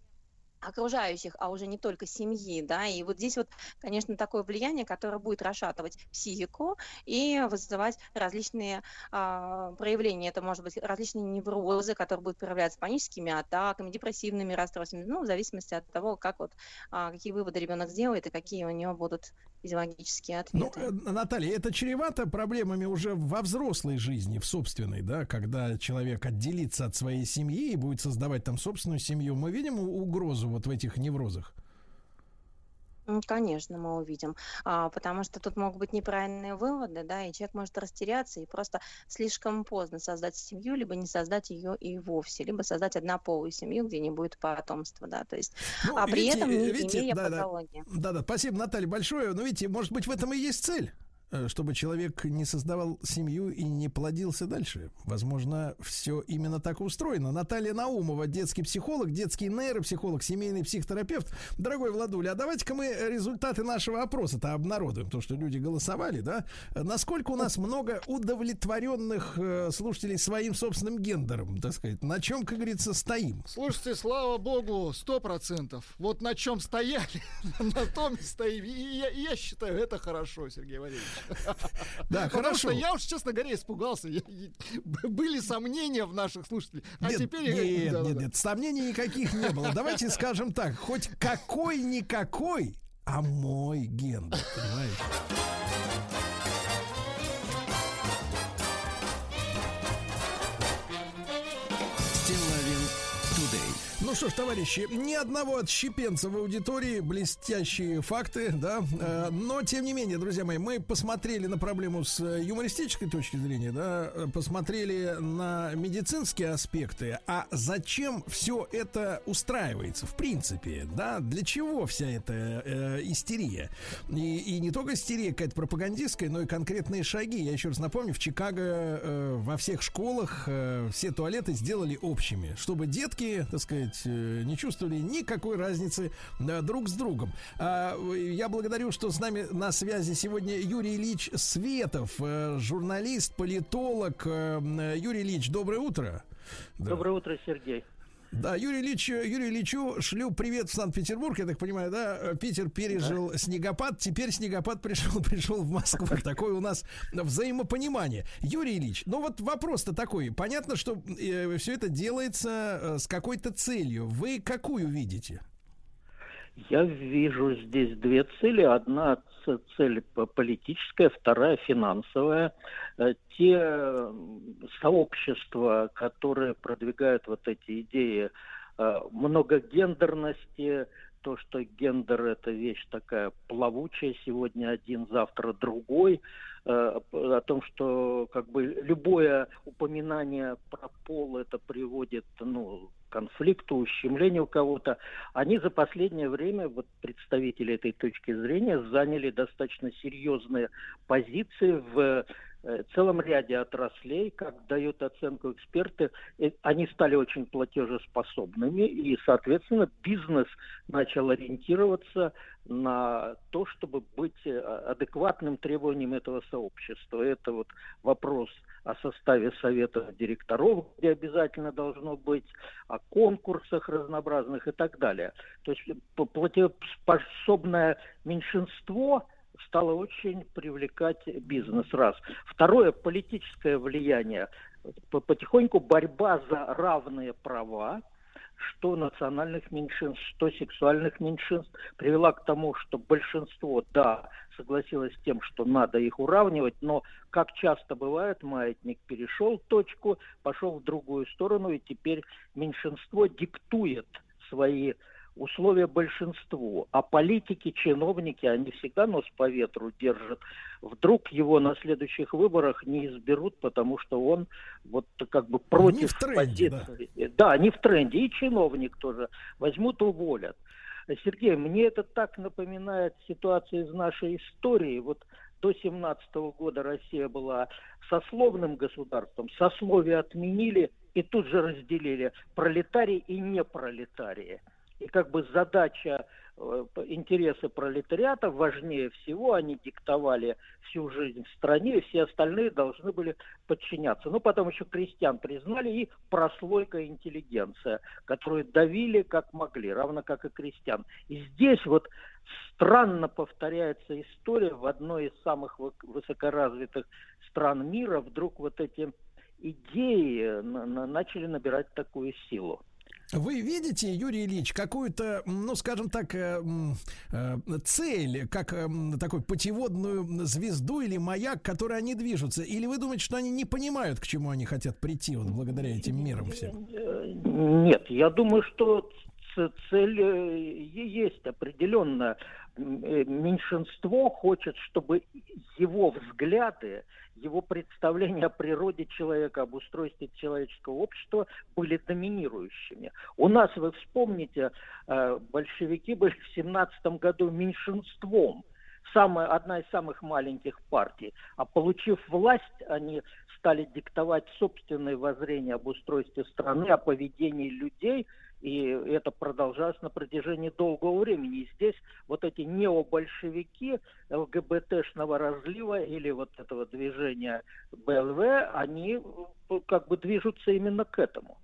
окружающих, а уже не только семьи, да, и вот здесь вот, конечно, такое влияние, которое будет расшатывать психику и вызывать различные а, проявления, это может быть различные неврозы, которые будут проявляться паническими атаками, депрессивными расстройствами, ну, в зависимости от того, как вот, а, какие выводы ребенок сделает и какие у него будут физиологические Ну, ответы. э, Наталья, это чревато проблемами уже во взрослой жизни, в собственной, да, когда человек отделится от своей семьи и будет создавать там собственную семью. Мы видим угрозу вот в этих неврозах. Конечно, мы увидим, А, потому что тут могут быть неправильные выводы, да, и человек может растеряться и просто слишком поздно создать семью, либо не создать ее и вовсе, либо создать однополую семью, где не будет потомства, да, то есть, Ну, а при видите, этом не видите, имея да, да. патологии. Да-да, спасибо, Наталья, большое. Но видите, может быть, в этом и есть цель чтобы человек не создавал семью и не плодился дальше. Возможно, все именно так устроено. Наталья Наумова, детский психолог, детский нейропсихолог, семейный психотерапевт. Дорогой Владуля, а давайте-ка мы результаты нашего опроса-то обнародуем, то, что люди голосовали, да? Насколько у нас много удовлетворенных э, слушателей своим собственным гендером, так сказать? На чем, как говорится, стоим? Слушайте, слава богу, сто процентов. Вот на чем стояли, (laughs) на том и стоим. И я, я считаю, это хорошо, Сергей Валерьевич. (laughs) Да, хорошо. я уж, честно говоря, испугался. Были сомнения в наших слушателей. А теперь... нет, (laughs) нет, нет, сомнений никаких не было. Давайте скажем так, хоть какой-никакой, а мой гендер, понимаете? Ну что ж, товарищи, ни одного отщепенца в аудитории, блестящие факты, да, э, но тем не менее, друзья мои, мы посмотрели на проблему с э, юмористической точки зрения, да, э, посмотрели на медицинские аспекты, а зачем все это устраивается, в принципе, да, для чего вся эта э, истерия? И, и не только истерия какая-то пропагандистская, но и конкретные шаги. Я еще раз напомню, в Чикаго э, во всех школах э, все туалеты сделали общими, чтобы детки, так сказать, э, не чувствовали никакой разницы э, друг с другом. А, я благодарю, что с нами на связи сегодня Юрий Ильич Светов, э, журналист, политолог. Юрий Ильич, доброе утро. Доброе утро, Сергей. Да, Юрий Ильич, Юрий Ильичу шлю привет в Санкт-Петербург, я так понимаю, да? Питер пережил снегопад, теперь снегопад пришел, (laughs) пришел в Москву. Такое у нас взаимопонимание. Юрий Ильич, ну вот вопрос-то такой. Понятно, что э, все это делается э, с какой-то целью. Вы какую видите? Я вижу здесь две цели. Одна цель по- политическая, вторая финансовая. Э, Те сообщества, которые продвигают вот эти идеи э, многогендерности, то, что гендер это вещь такая плавучая, сегодня один, завтра другой, о том, что как бы любое упоминание про пол это приводит ну, конфликту, ущемлению кого-то, они за последнее время, вот представители этой точки зрения, заняли достаточно серьезные позиции в э, целом ряде отраслей, как дают оценку эксперты, э, они стали очень платежеспособными, и, соответственно, бизнес начал ориентироваться на то, чтобы быть э, адекватным требованиям этого сообщества. Это вот вопрос о составе совета директоров, где обязательно должно быть, о конкурсах разнообразных и так далее. То есть платежеспособное меньшинство стало очень привлекать бизнес, раз. Второе, политическое влияние. Потихоньку борьба за равные права, что национальных меньшинств, что сексуальных меньшинств, привела к тому, что большинство, да, согласилось с тем, что надо их уравнивать, но, как часто бывает, маятник перешел точку, пошел в другую сторону, и теперь меньшинство диктует свои условия большинству, а политики, чиновники, они всегда нос по ветру держат. Вдруг его на следующих выборах не изберут, потому что он вот как бы против не в тренде, позиции. Да. да, не в тренде. И чиновник тоже возьмут, уволят. Сергей, мне это так напоминает ситуацию из нашей истории. Вот до 17 года Россия была сословным государством, сословие отменили и тут же разделили пролетарии и непролетарии и как бы задача э, интересы пролетариата важнее всего, они диктовали всю жизнь в стране, и все остальные должны были подчиняться. Ну, потом еще крестьян признали и прослойка интеллигенция, которую давили как могли, равно как и крестьян. И здесь вот странно повторяется история в одной из самых высокоразвитых стран мира, вдруг вот эти идеи начали набирать такую силу. Вы видите, Юрий Ильич, какую-то, ну, скажем так, э, э, цель, как э, такую путеводную звезду или маяк, который они движутся? Или вы думаете, что они не понимают, к чему они хотят прийти вот благодаря этим мерам всем? Нет, я думаю, что цель есть определенно. Меньшинство хочет, чтобы его взгляды его представления о природе человека, об устройстве человеческого общества были доминирующими. У нас, вы вспомните, э, большевики были в 17 году меньшинством, самая, одна из самых маленьких партий. А получив власть, они стали диктовать собственные воззрения об устройстве страны, о поведении людей – и это продолжалось на протяжении долгого времени. И здесь вот эти необольшевики ЛГБТшного разлива или вот этого движения БЛВ, они э, как бы движутся именно к этому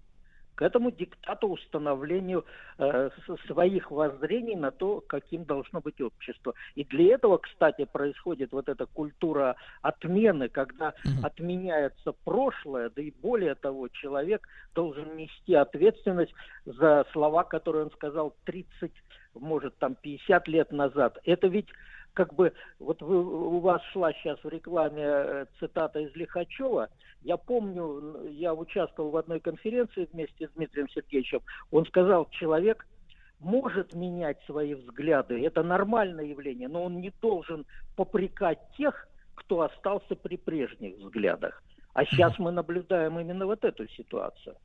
к этому диктату установлению э, своих воззрений на то, каким должно быть общество. И для этого, кстати, происходит вот эта культура отмены, когда отменяется прошлое, да и более того, человек должен нести ответственность за слова, которые он сказал 30, может, там 50 лет назад. Это ведь как бы, вот вы, у вас шла сейчас в рекламе э, цитата из Лихачева. Я помню, я участвовал в одной конференции вместе с Дмитрием Сергеевичем. Он сказал, человек может менять свои взгляды, это нормальное явление, но он не должен попрекать тех, кто остался при прежних взглядах. А сейчас мы наблюдаем именно вот эту ситуацию.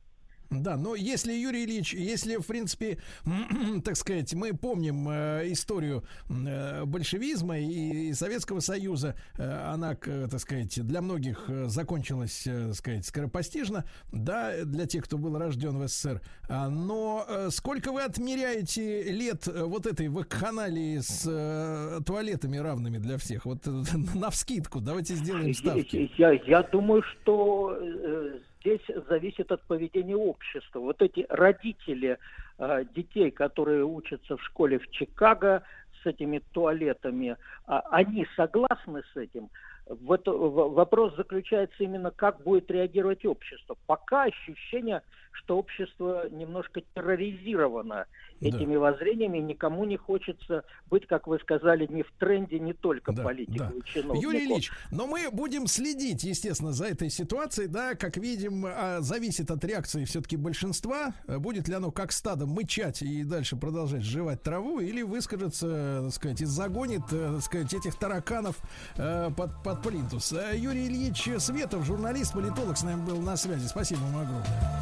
Да, но если, Юрий Ильич, если, в принципе, (clears throat) так сказать, мы помним э, историю э, большевизма и, и Советского Союза, э, она, так сказать, для многих э, закончилась, э, так сказать, скоропостижно, да, для тех, кто был рожден в СССР. А, но э, сколько вы отмеряете лет э, вот этой вакханалии с э, туалетами равными для всех? Вот э, (laughs) на вскидку, давайте сделаем ставки. Я, я думаю, что... Э, здесь зависит от поведения общества. Вот эти родители э, детей, которые учатся в школе в Чикаго с этими туалетами, э, они согласны с этим? Вот вопрос заключается именно, как будет реагировать общество. Пока ощущение, что общество немножко терроризировано этими да. воззрениями, никому не хочется быть, как вы сказали, не в тренде не только да, политиков да. и чиновников. Юрий Ильич, но мы будем следить, естественно, за этой ситуацией, да, как видим, а, зависит от реакции все-таки большинства, будет ли оно как стадо мычать и дальше продолжать жевать траву, или выскажется, так сказать, и загонит, э, так сказать, этих тараканов э, под, под плинтус. Э, Юрий Ильич Светов, журналист, политолог, с нами был на связи. Спасибо вам огромное.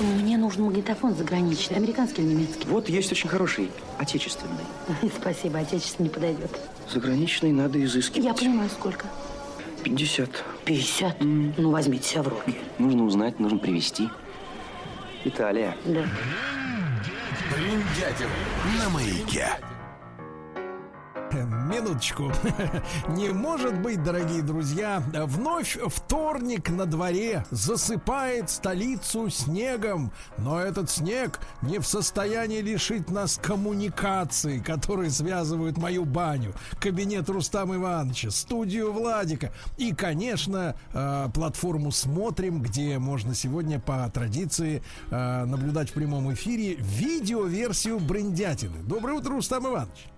Мне нужен магнитофон заграничный, американский или немецкий? Вот есть очень хороший, отечественный. (laughs) Спасибо, отечественный не подойдет. Заграничный надо изыскивать. Я понимаю, сколько. 50. 50? Ну, возьмите себя в руки. Нужно узнать, нужно привезти. Италия. Да. Бриндятин на маяке. Минуточку. (laughs) Не может быть, дорогие друзья, вновь вторник на дворе засыпает столицу снегом, но этот снег не в состоянии лишить нас коммуникации, которые связывают мою баню, кабинет Рустама Ивановича, студию Владика и, конечно, э, платформу «Смотрим», где можно сегодня по традиции э, наблюдать в прямом эфире видеоверсию брендятины. Доброе утро, Рустам Иванович.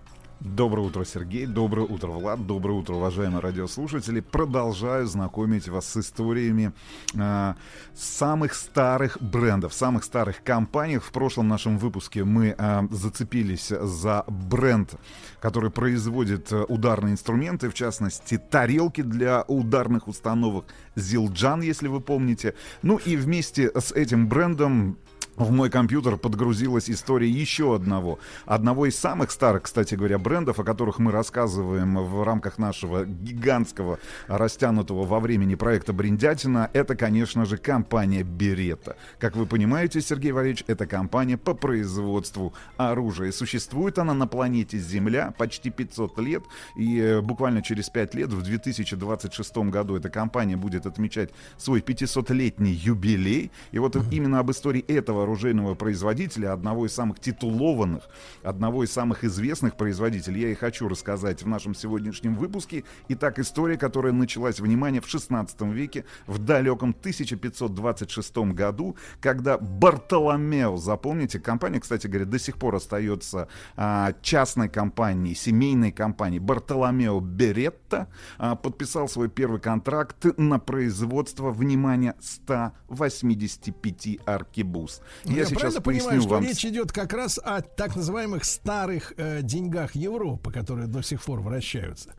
Доброе утро, Сергей. Доброе утро, Влад. Доброе утро, уважаемые радиослушатели. Продолжаю знакомить вас с историями э, самых старых брендов, самых старых компаний. В прошлом нашем выпуске мы э, зацепились за бренд, который производит э, ударные инструменты, в частности, тарелки для ударных установок Зилджан, если вы помните. Ну и вместе с этим брендом в мой компьютер подгрузилась история еще одного. Одного из самых старых, кстати говоря, брендов, о которых мы рассказываем в рамках нашего гигантского, растянутого во времени проекта «Бриндятина», это, конечно же, компания «Берета». Как вы понимаете, Сергей Валерьевич, это компания по производству оружия. Существует она на планете Земля почти 500 лет, и э, буквально через 5 лет, в 2026 году, эта компания будет отмечать свой 500-летний юбилей. И вот именно об истории этого оружейного производителя, одного из самых титулованных, одного из самых известных производителей, я и хочу рассказать в нашем сегодняшнем выпуске. Итак, история, которая началась, внимание, в 16 веке, в далеком 1526 году, когда Бартоломео, запомните, компания, кстати говоря, до сих пор остается а, частной компанией, семейной компанией, Бартоломео Беретта, а, подписал свой первый контракт на производство, внимание, 185 аркебуз. Я, Я правильно сейчас понимаю, поясню что вам. речь идет как раз о так называемых старых э, деньгах Европы, которые до сих пор вращаются.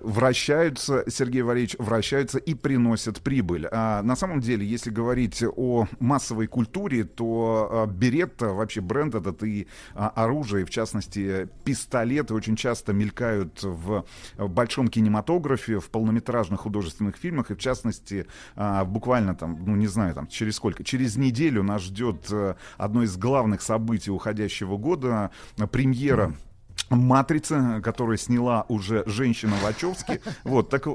Вращаются, Сергей Валерьевич, вращаются и приносят прибыль. А на самом деле, если говорить о массовой культуре, то а, Беретта, вообще бренд этот и а, оружие, в частности, пистолеты очень часто мелькают в, большом кинематографе, в полнометражных художественных фильмах, и в частности, а, буквально там, ну не знаю, там через сколько, через неделю нас ждет одно из главных событий уходящего года, премьера Матрица, которую сняла уже женщина Вачовски. (laughs) Вот, так,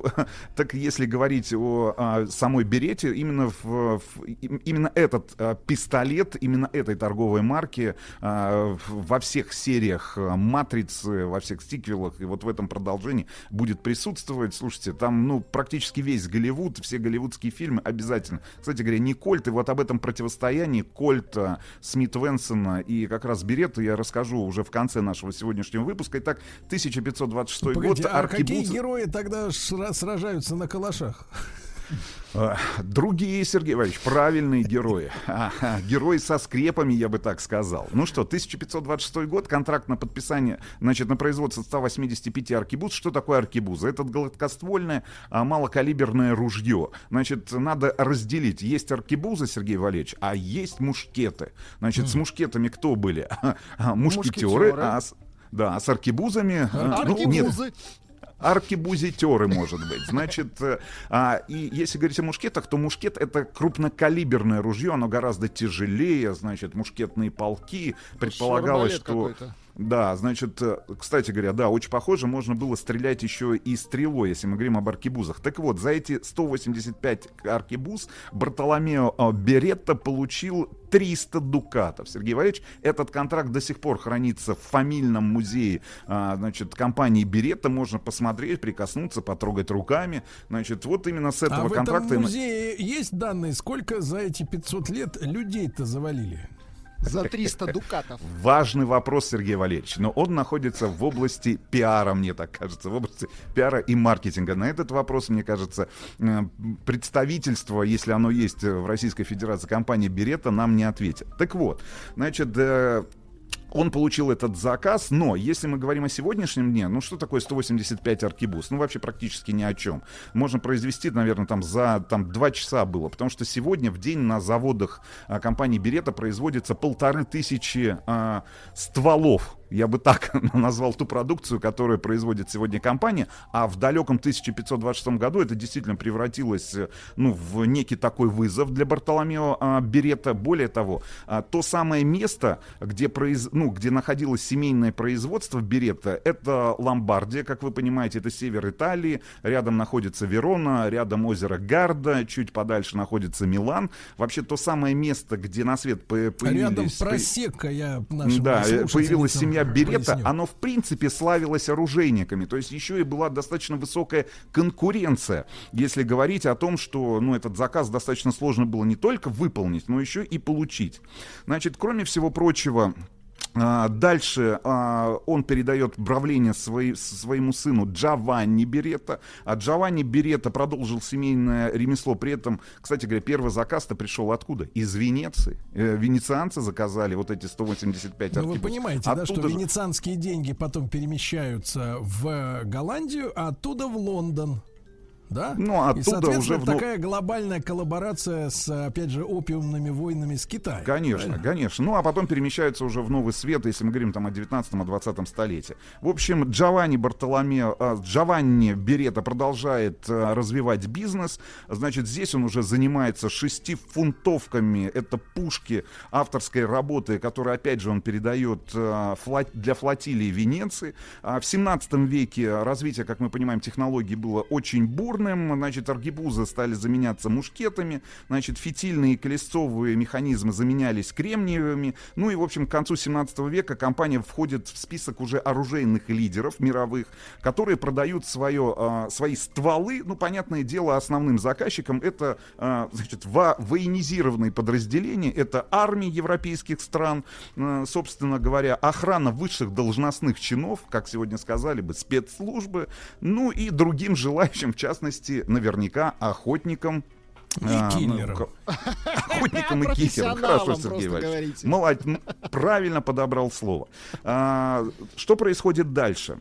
так если говорить о, а, самой Берете, именно, в, в- им- именно этот а, пистолет, именно этой торговой марки а, во всех сериях а, Матрицы, во всех стиквелах и вот в этом продолжении будет присутствовать. Слушайте, там ну, практически весь Голливуд, все голливудские фильмы обязательно. Кстати говоря, не Кольт, и вот об этом противостоянии Кольта, Смит Венсона и как раз Беретта я расскажу уже в конце нашего сегодняшнего выпуска. Итак, 1526 Погодите, год, а какие герои тогда сра- сражаются на калашах? А, Другие, Сергей Иванович, правильные герои. Ага, герои со скрепами, я бы так сказал. Ну что, 1526 год, контракт на подписание, значит, на производство 185 аркебуз. Что такое аркебуза? Это гладкоствольное, а, малокалиберное ружье. Значит, надо разделить. Есть аркебузы, Сергей Валерьевич, а есть мушкеты. Значит, с мушкетами кто были? (laughs) А, Мушкетеры, Мушкетеры. а с- да, с аркебузами... а, ну, нет, аркебузитеры, может быть. Значит, э, а, и если говорить о мушкетах, то мушкет это крупнокалиберное ружье, оно гораздо тяжелее, значит, мушкетные полки. Предполагалось, что... Да, значит, э, кстати говоря, да, очень похоже, можно было стрелять еще и стрелой, если мы говорим об аркебузах. Так вот, за эти 185 аркебуз Бартоломео э, Беретта получил 300 дукатов. Сергей Валерьевич, этот контракт до сих пор хранится в фамильном музее а, значит, компании Беретта. Можно посмотреть, прикоснуться, потрогать руками. Значит, вот именно с этого а в контракта... этом и мы- музее есть данные, сколько за эти 500 лет людей-то завалили? За 300 дукатов. Важный вопрос, Сергей Валерьевич, но он находится в области пиара, мне так кажется, в области пиара и маркетинга. На этот вопрос, мне кажется, представительство, если оно есть в Российской Федерации, компания Берета нам не ответит. Так вот, значит, э, он получил этот заказ, но если мы говорим о сегодняшнем дне, ну что такое 185 аркибус? Ну вообще практически ни о чем. Можно произвести, наверное, там за там, 2 часа было, потому что сегодня в день на заводах а, компании Берета производится полторы тысячи а, стволов я бы так (laughs) назвал ту продукцию, которую производит сегодня компания, а в далеком 1526 году это действительно превратилось э, ну, в некий такой вызов для Бартоломео а, Берета. Более того, а, то самое место, где, произ... ну, где находилось семейное производство Берета, это Ломбардия, как вы понимаете, это север Италии, рядом находится Верона, рядом озеро Гарда, чуть подальше находится Милан. Вообще то самое место, где на свет появились... Рядом просека, я нашим Да, появилась семья поясню. оно в принципе славилось оружейниками, то есть еще и была достаточно высокая конкуренция, если говорить о том, что ну, этот заказ достаточно сложно было не только выполнить, но еще и получить. Значит, кроме всего прочего, Дальше а, он передает правление своей, своему сыну Джованни Берета. А Джованни Берета продолжил семейное ремесло. При этом, кстати говоря, первый заказ-то пришел откуда? Из Венеции. Э, венецианцы заказали вот эти 185 Ну, вы понимаете, да, что Оттуда же- венецианские деньги потом перемещаются в Голландию, а оттуда в Лондон. Да? Ну, И, оттуда соответственно, уже такая глобальная коллаборация с, опять же, опиумными войнами с Китаем. Конечно, конечно. Ну, а потом перемещаются уже в новый свет, если мы говорим там о 19-20 20 столетии. В общем, Джованни Бартоломео, а, Джованни Берета продолжает а, развивать бизнес. Значит, здесь он уже занимается шестифунтовками. Это пушки авторской работы, которые, опять же, он передает а, флот- для флотилии Венеции. А в 17 веке развитие, как мы понимаем, технологий было очень бурным. Значит, аргибузы стали заменяться мушкетами. Значит, фитильные и колесцовые механизмы заменялись кремниевыми. Ну и, в общем, к концу 17 века компания входит в список уже оружейных лидеров мировых, которые продают свое, а, свои стволы. Ну, понятное дело, основным заказчиком это, а, значит, во- военизированные подразделения, это армии европейских стран, собственно говоря, охрана высших должностных чинов, как сегодня сказали бы, спецслужбы, ну и другим желающим, в частности, наверняка охотникам И а, ну, киллерам. ко- (laughs) Охотникам и. Профессионалам Хорошо, Сергей Иванович. Молодец. Правильно подобрал слово. А, Что происходит дальше?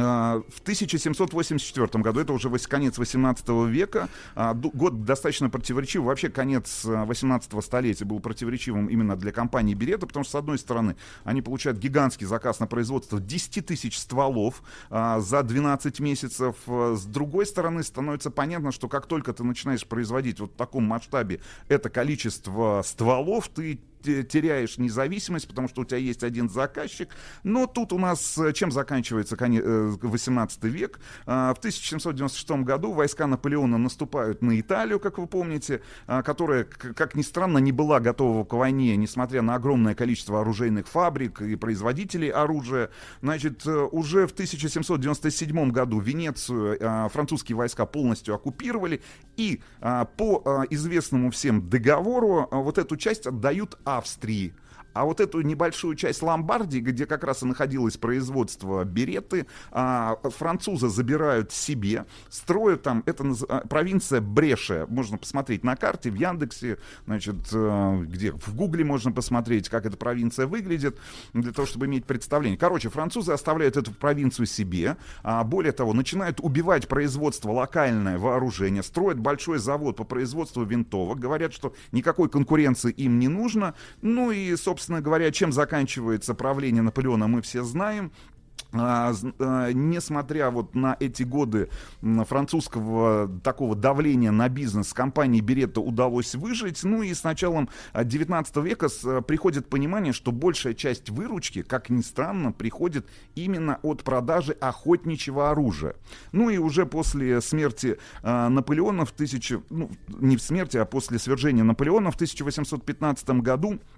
А, В 1784 году, это уже конец 18 века, а, год достаточно противоречивый. Вообще конец а, 18 столетия был противоречивым именно для компании Берета, потому что, с одной стороны, они получают гигантский заказ на производство 10 тысяч стволов а, за 12 месяцев. А, С другой стороны, становится понятно, что как только ты начинаешь производить вот в таком масштабе это количество стволов, ты теряешь независимость, потому что у тебя есть один заказчик. Но тут у нас э, чем заканчивается коне- э, 18 век? А, В 1796 году войска Наполеона наступают на Италию, как вы помните, а, которая, как ни странно, не была готова к войне, несмотря на огромное количество оружейных фабрик и производителей оружия. Значит, э, уже в 1797 году Венецию а, французские войска полностью оккупировали, и а, по а, известному всем договору а, вот эту часть отдают Австрии. А вот эту небольшую часть Ломбардии, где как раз и находилось производство береты, а, французы забирают себе, строят там, это а, провинция Бреше, можно посмотреть на карте, в Яндексе, значит, э, где, в Гугле можно посмотреть, как эта провинция выглядит, для того, чтобы иметь представление. Короче, французы оставляют эту провинцию себе, а более того, начинают убивать производство локальное вооружение, строят большой завод по производству винтовок, говорят, что никакой конкуренции им не нужно, ну и, собственно говоря, чем заканчивается правление Наполеона, мы все знаем. А, а, несмотря вот на эти годы французского такого давления на бизнес компании Беретта удалось выжить, ну и с началом а, 19 века с- а, приходит понимание, что большая часть выручки, как ни странно, приходит именно от продажи охотничьего оружия. Ну и уже после смерти а, Наполеона в тысяче, ну, не в смерти, а после свержения Наполеона в 1815 году а,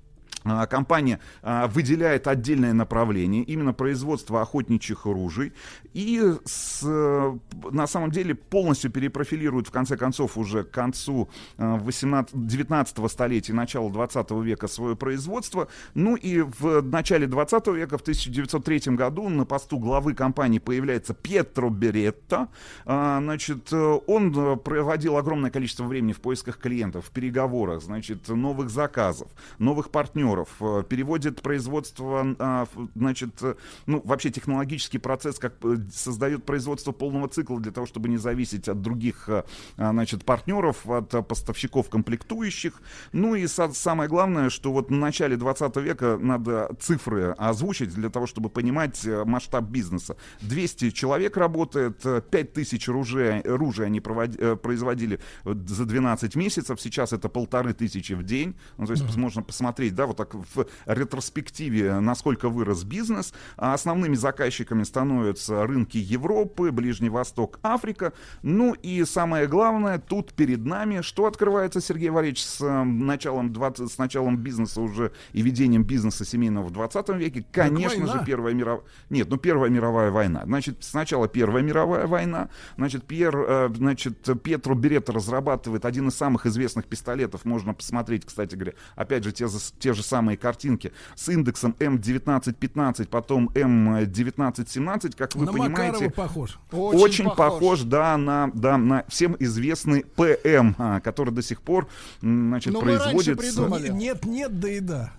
Компания а, выделяет отдельное направление, именно производство охотничьих оружий, и с, э, на самом деле полностью перепрофилирует в конце концов уже к концу э, 18, 19 столетия, начала 20 века свое производство. Ну и в начале 20 века, в 1903 году, на посту главы компании появляется Пьетро Беретто. А, Значит, э, он э, проводил огромное количество времени в поисках клиентов, в переговорах, значит, новых заказов, новых партнеров партнеров, э, переводит производство, а, значит, э, ну, вообще технологический процесс, как создает производство полного цикла для того, чтобы не зависеть от других, а, значит, партнеров, от поставщиков комплектующих. Ну и самое главное, что вот в начале 20 века надо цифры озвучить для того, чтобы понимать масштаб бизнеса. 200 человек работает, 5000 ружей, ружей они производили за 12 месяцев, сейчас это полторы тысячи в день. Ну, то есть mm-hmm. можно посмотреть, да, вот так в ретроспективе, насколько вырос бизнес. А основными заказчиками становятся рынки Европы, Ближний Восток, Африка. Ну и самое главное, тут перед нами, что открывается, Сергей Валерьевич, с э, началом, 20, с началом бизнеса уже и ведением бизнеса семейного в 20 веке, конечно же, Первая мировая... Нет, ну Первая мировая война. Значит, сначала Первая мировая война, значит, Пьер, э, значит, Петро Беретто разрабатывает один из самых известных пистолетов, можно посмотреть, кстати говоря, опять же, те, те же самые картинки с индексом М1915, потом М1917, как вы на понимаете. Макарова похож. Очень, очень похож. похож, да, на, да, на всем известный ПМ, а, который до сих пор, значит, Но производится. Нет, нет, да и да.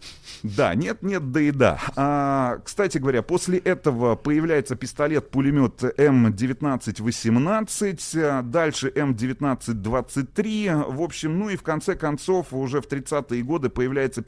Да, нет, нет, да и да. А, кстати говоря, после этого появляется пистолет-пулемет М1918, дальше М1923, в общем, ну и в конце концов уже в 30-е годы появляется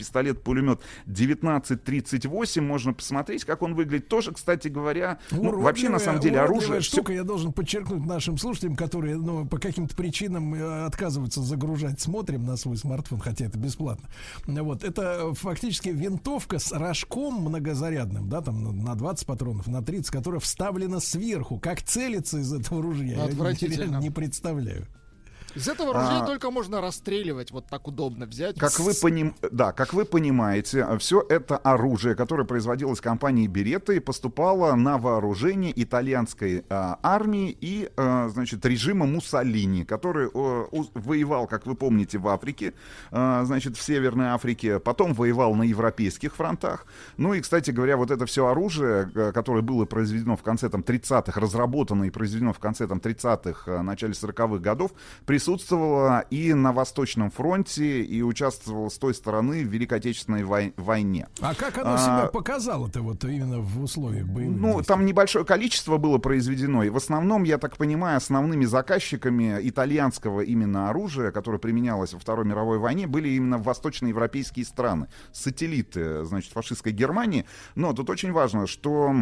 пистолет-пулемет 1938, можно посмотреть, как он выглядит. Тоже, кстати говоря, ну, вообще на самом деле оружие... штука, все... я должен подчеркнуть нашим слушателям, которые ну, по каким-то причинам э, отказываются загружать, смотрим на свой смартфон, хотя это бесплатно. Вот, это фактически винтовка с рожком многозарядным, да, там на 20 патронов, на 30, которая вставлена сверху. Как целится из этого ружья, я не представляю. Из этого ружья а, только можно расстреливать, вот так удобно взять. Как вы, поним... да, как вы понимаете, все это оружие, которое производилось компанией Беретта и поступало на вооружение итальянской а, армии и, а, значит, режима Муссолини, который а, у, воевал, как вы помните, в Африке, а, значит, в Северной Африке, потом воевал на европейских фронтах. Ну и, кстати говоря, вот это все оружие, э, которое было произведено в конце там 30-х, разработано и произведено в конце там 30-х, начале 40-х годов, при присутствовала и на Восточном фронте, и участвовала с той стороны в Великой Отечественной вой- войне. А как оно а, себя показало-то вот именно в условиях боевых Ну, действий? там небольшое количество было произведено, и в основном, я так понимаю, основными заказчиками итальянского именно оружия, которое применялось во Второй мировой войне, были именно восточноевропейские страны, сателлиты, значит, фашистской Германии. Но тут очень важно, что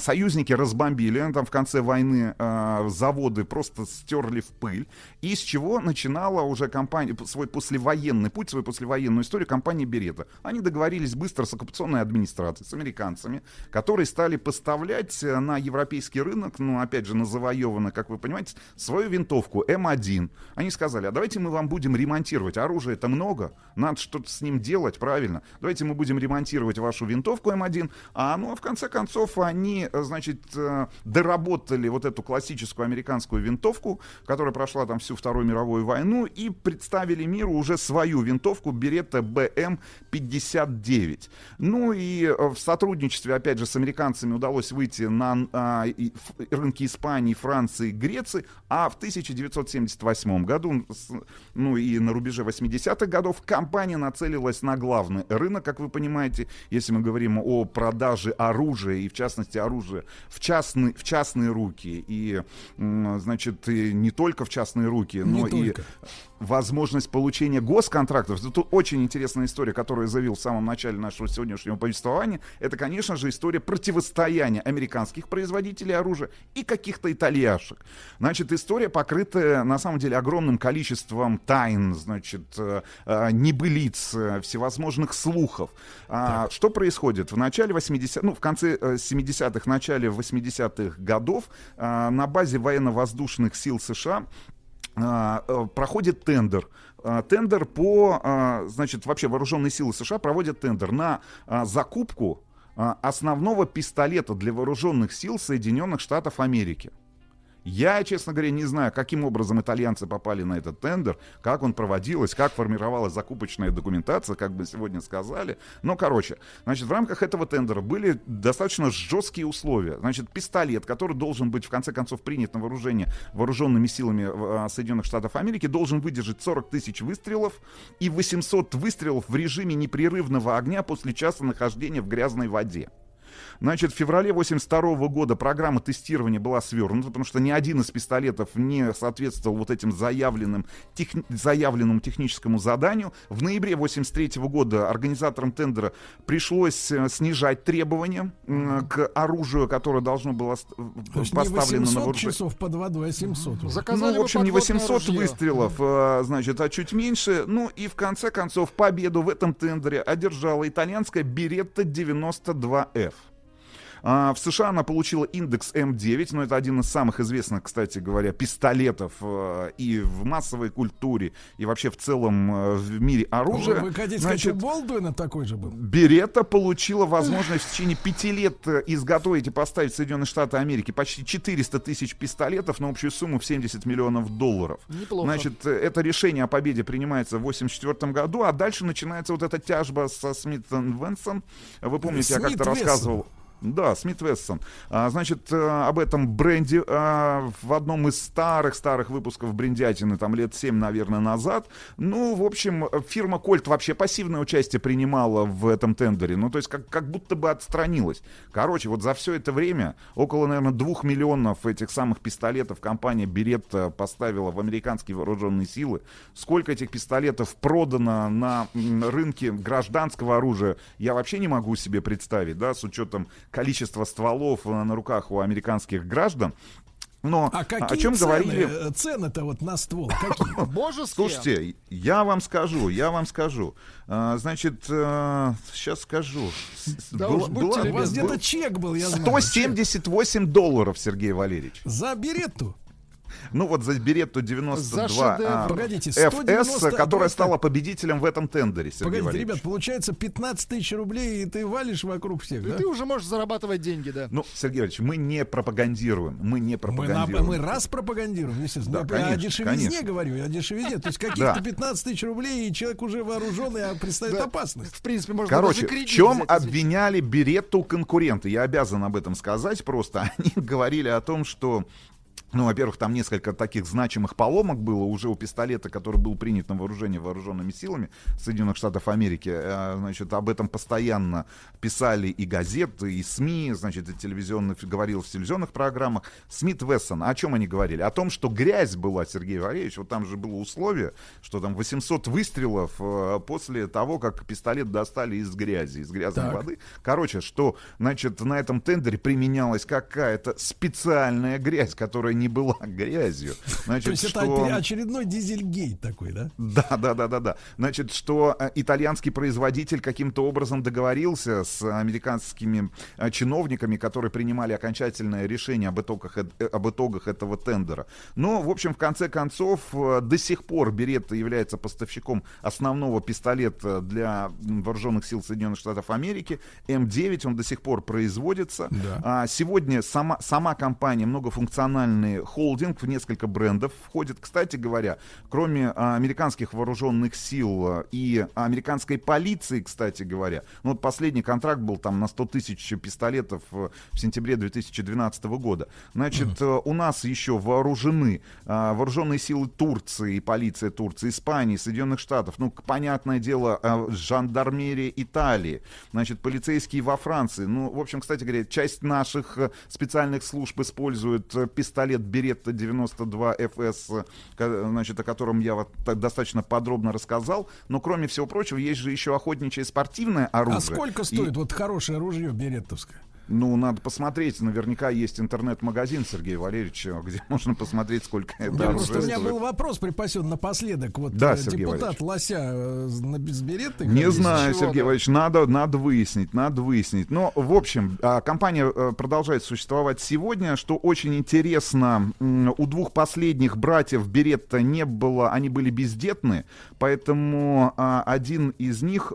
союзники разбомбили, там в конце войны э, заводы просто стерли в пыль, и с чего начинала уже компания, свой послевоенный путь, свою послевоенную историю компания Берета. Они договорились быстро с оккупационной администрацией, с американцами, которые стали поставлять э, на европейский рынок, ну, опять же, на завоеванный, как вы понимаете, свою винтовку М1. Они сказали, а давайте мы вам будем ремонтировать, оружия это много, надо что-то с ним делать, правильно, давайте мы будем ремонтировать вашу винтовку М1, а ну, а в конце концов они они, э, значит, э, доработали вот эту классическую американскую винтовку, которая прошла там всю Вторую мировую войну, и представили миру уже свою винтовку Беретта БМ-59. Ну и э, в сотрудничестве, опять же, с американцами удалось выйти на а, и, рынки Испании, Франции, Греции, а в 1978 году, ну и на рубеже 80-х годов, компания нацелилась на главный рынок, как вы понимаете, если мы говорим о продаже оружия и, в частности, части оружия в, частный, в частные руки. И, значит, и не только в частные руки, не но только. и возможность получения госконтрактов. Тут очень интересная история, которую я заявил в самом начале нашего сегодняшнего повествования. Это, конечно же, история противостояния американских производителей оружия и каких-то итальяшек. Значит, история покрытая, на самом деле, огромным количеством тайн, значит, э, э, небылиц, э, всевозможных слухов. А, что происходит? В начале 80 ну, в конце 70-х, начале 80-х годов на базе военно-воздушных сил США а, э, проходит тендер. Тендер по, значит, вообще вооруженные силы США проводят тендер на закупку основного пистолета для вооруженных сил Соединенных Штатов Америки. Я, честно говоря, не знаю, каким образом итальянцы попали на этот тендер, как он проводилось, как формировалась закупочная документация, как бы сегодня сказали. Но, короче, значит, в рамках этого тендера были достаточно жесткие условия. Значит, пистолет, который должен быть, в конце концов, принят на вооружение вооруженными силами а, Соединенных Штатов Америки, должен выдержать 40 тысяч выстрелов и 800 выстрелов в режиме непрерывного огня после часа нахождения в грязной воде. Значит, в феврале 82 года программа тестирования была свернута, потому что ни один из пистолетов не соответствовал вот этим заявленным, тех, заявленному техническому заданию. В ноябре 83 года организаторам тендера пришлось э, снижать требования э, к оружию, которое должно было То есть поставлено на вооружение. часов под водой, а 700. Заказали ну, в общем, не 800 ружье. выстрелов, э, значит, а чуть меньше. Ну и в конце концов победу в этом тендере одержала итальянская Беретта 92F. А, в США она получила индекс М9, но это один из самых известных, кстати говоря, пистолетов э, и в массовой культуре, и вообще в целом э, в мире оружия. Вы хотите сказать, что Болдуина такой же был? Берета получила возможность в течение пяти лет э, изготовить и поставить в Соединенные Штаты Америки почти 400 тысяч пистолетов на общую сумму в 70 миллионов долларов. Неплохо. Значит, это решение о победе принимается в 1984 году, а дальше начинается вот эта тяжба со Смит Венсон. Вы помните, Смит я как-то рассказывал да, Смит Вессон. А, значит, э, об этом бренде а, в одном из старых-старых выпусков брендятины, там лет 7, наверное, назад. Ну, в общем, фирма Кольт вообще пассивное участие принимала в этом тендере. Ну, то есть, как, как будто бы отстранилась. Короче, вот за все это время около, наверное, двух миллионов этих самых пистолетов компания Беретта поставила в американские вооруженные силы. Сколько этих пистолетов продано на рынке гражданского оружия, я вообще не могу себе представить, да, с учетом количество стволов на руках у американских граждан. Но а какие о чем цены, говорили? Э, цены-то вот на ствол какие? (laughs) Божеские. Слушайте, я вам скажу, я вам скажу. А, значит, а, сейчас скажу. Да была, уж была, у вас где-то чек был, я 178 знаю. долларов, Сергей Валерьевич. За беретту? Ну вот за Беретту 92 а, Погодите, 190... FS, которая стала победителем в этом тендере, Сергей Погодите, Валерьевич. ребят, получается 15 тысяч рублей, и ты валишь вокруг всех, и да? ты уже можешь зарабатывать деньги, да. Ну, Сергей Валерьевич, мы не пропагандируем, мы не пропагандируем. Мы, на, мы раз пропагандируем, естественно. Да, конечно, я о дешевизне конечно. говорю, я о дешевизне. То есть каких-то 15 тысяч рублей, и человек уже вооруженный, а представит опасность. В принципе, можно Короче, в чем обвиняли Беретту конкуренты? Я обязан об этом сказать просто. (laughs) Они говорили о том, что ну, во-первых, там несколько таких значимых поломок было уже у пистолета, который был принят на вооружение вооруженными силами Соединенных Штатов Америки. Э, значит, об этом постоянно писали и газеты, и СМИ, значит, и телевизионных, говорил в телевизионных программах. Смит Вессон, о чем они говорили? О том, что грязь была, Сергей Валерьевич, вот там же было условие, что там 800 выстрелов э, после того, как пистолет достали из грязи, из грязной так. воды. Короче, что, значит, на этом тендере применялась какая-то специальная грязь, которая не была грязью. (laughs) Значит, То есть что... это очередной дизельгейт такой, да? Да, да, да, да, да. Значит, что э, итальянский производитель каким-то образом договорился с американскими э, чиновниками, которые принимали окончательное решение об итогах, э, об итогах этого тендера. Но, в общем, в конце концов, до сих пор Беретта является поставщиком основного пистолета для вооруженных сил Соединенных Штатов Америки. М9 он до сих пор производится. Да. А сегодня сама, сама компания многофункциональная холдинг в несколько брендов входит. Кстати говоря, кроме а, американских вооруженных сил а, и американской полиции, кстати говоря, ну вот последний контракт был там на 100 тысяч пистолетов в сентябре 2012 года. Значит, mm-hmm. у нас еще вооружены а, вооруженные силы Турции, полиция Турции, Испании, Соединенных Штатов, ну, понятное дело, жандармерия Италии, значит, полицейские во Франции. Ну, в общем, кстати говоря, часть наших специальных служб использует пистолет Беретта 92 FS, значит, о котором я вот достаточно подробно рассказал. Но, кроме всего прочего, есть же еще охотничье спортивное оружие. А сколько стоит и... вот хорошее ружье береттовское? Ну, надо посмотреть. Наверняка есть интернет-магазин Сергея Валерьевича, где (laughs) можно посмотреть, сколько это да, Просто у меня был вопрос припасен напоследок. Вот да, э, Сергей депутат Валерьевич. Лося э, на безберетты. Не знаю, чего, Сергей да. Валерьевич, надо, надо выяснить, надо выяснить. Но, в общем, а, компания э, продолжает существовать сегодня, что очень интересно. У двух последних братьев Беретта не было, они были бездетны, поэтому а, один из них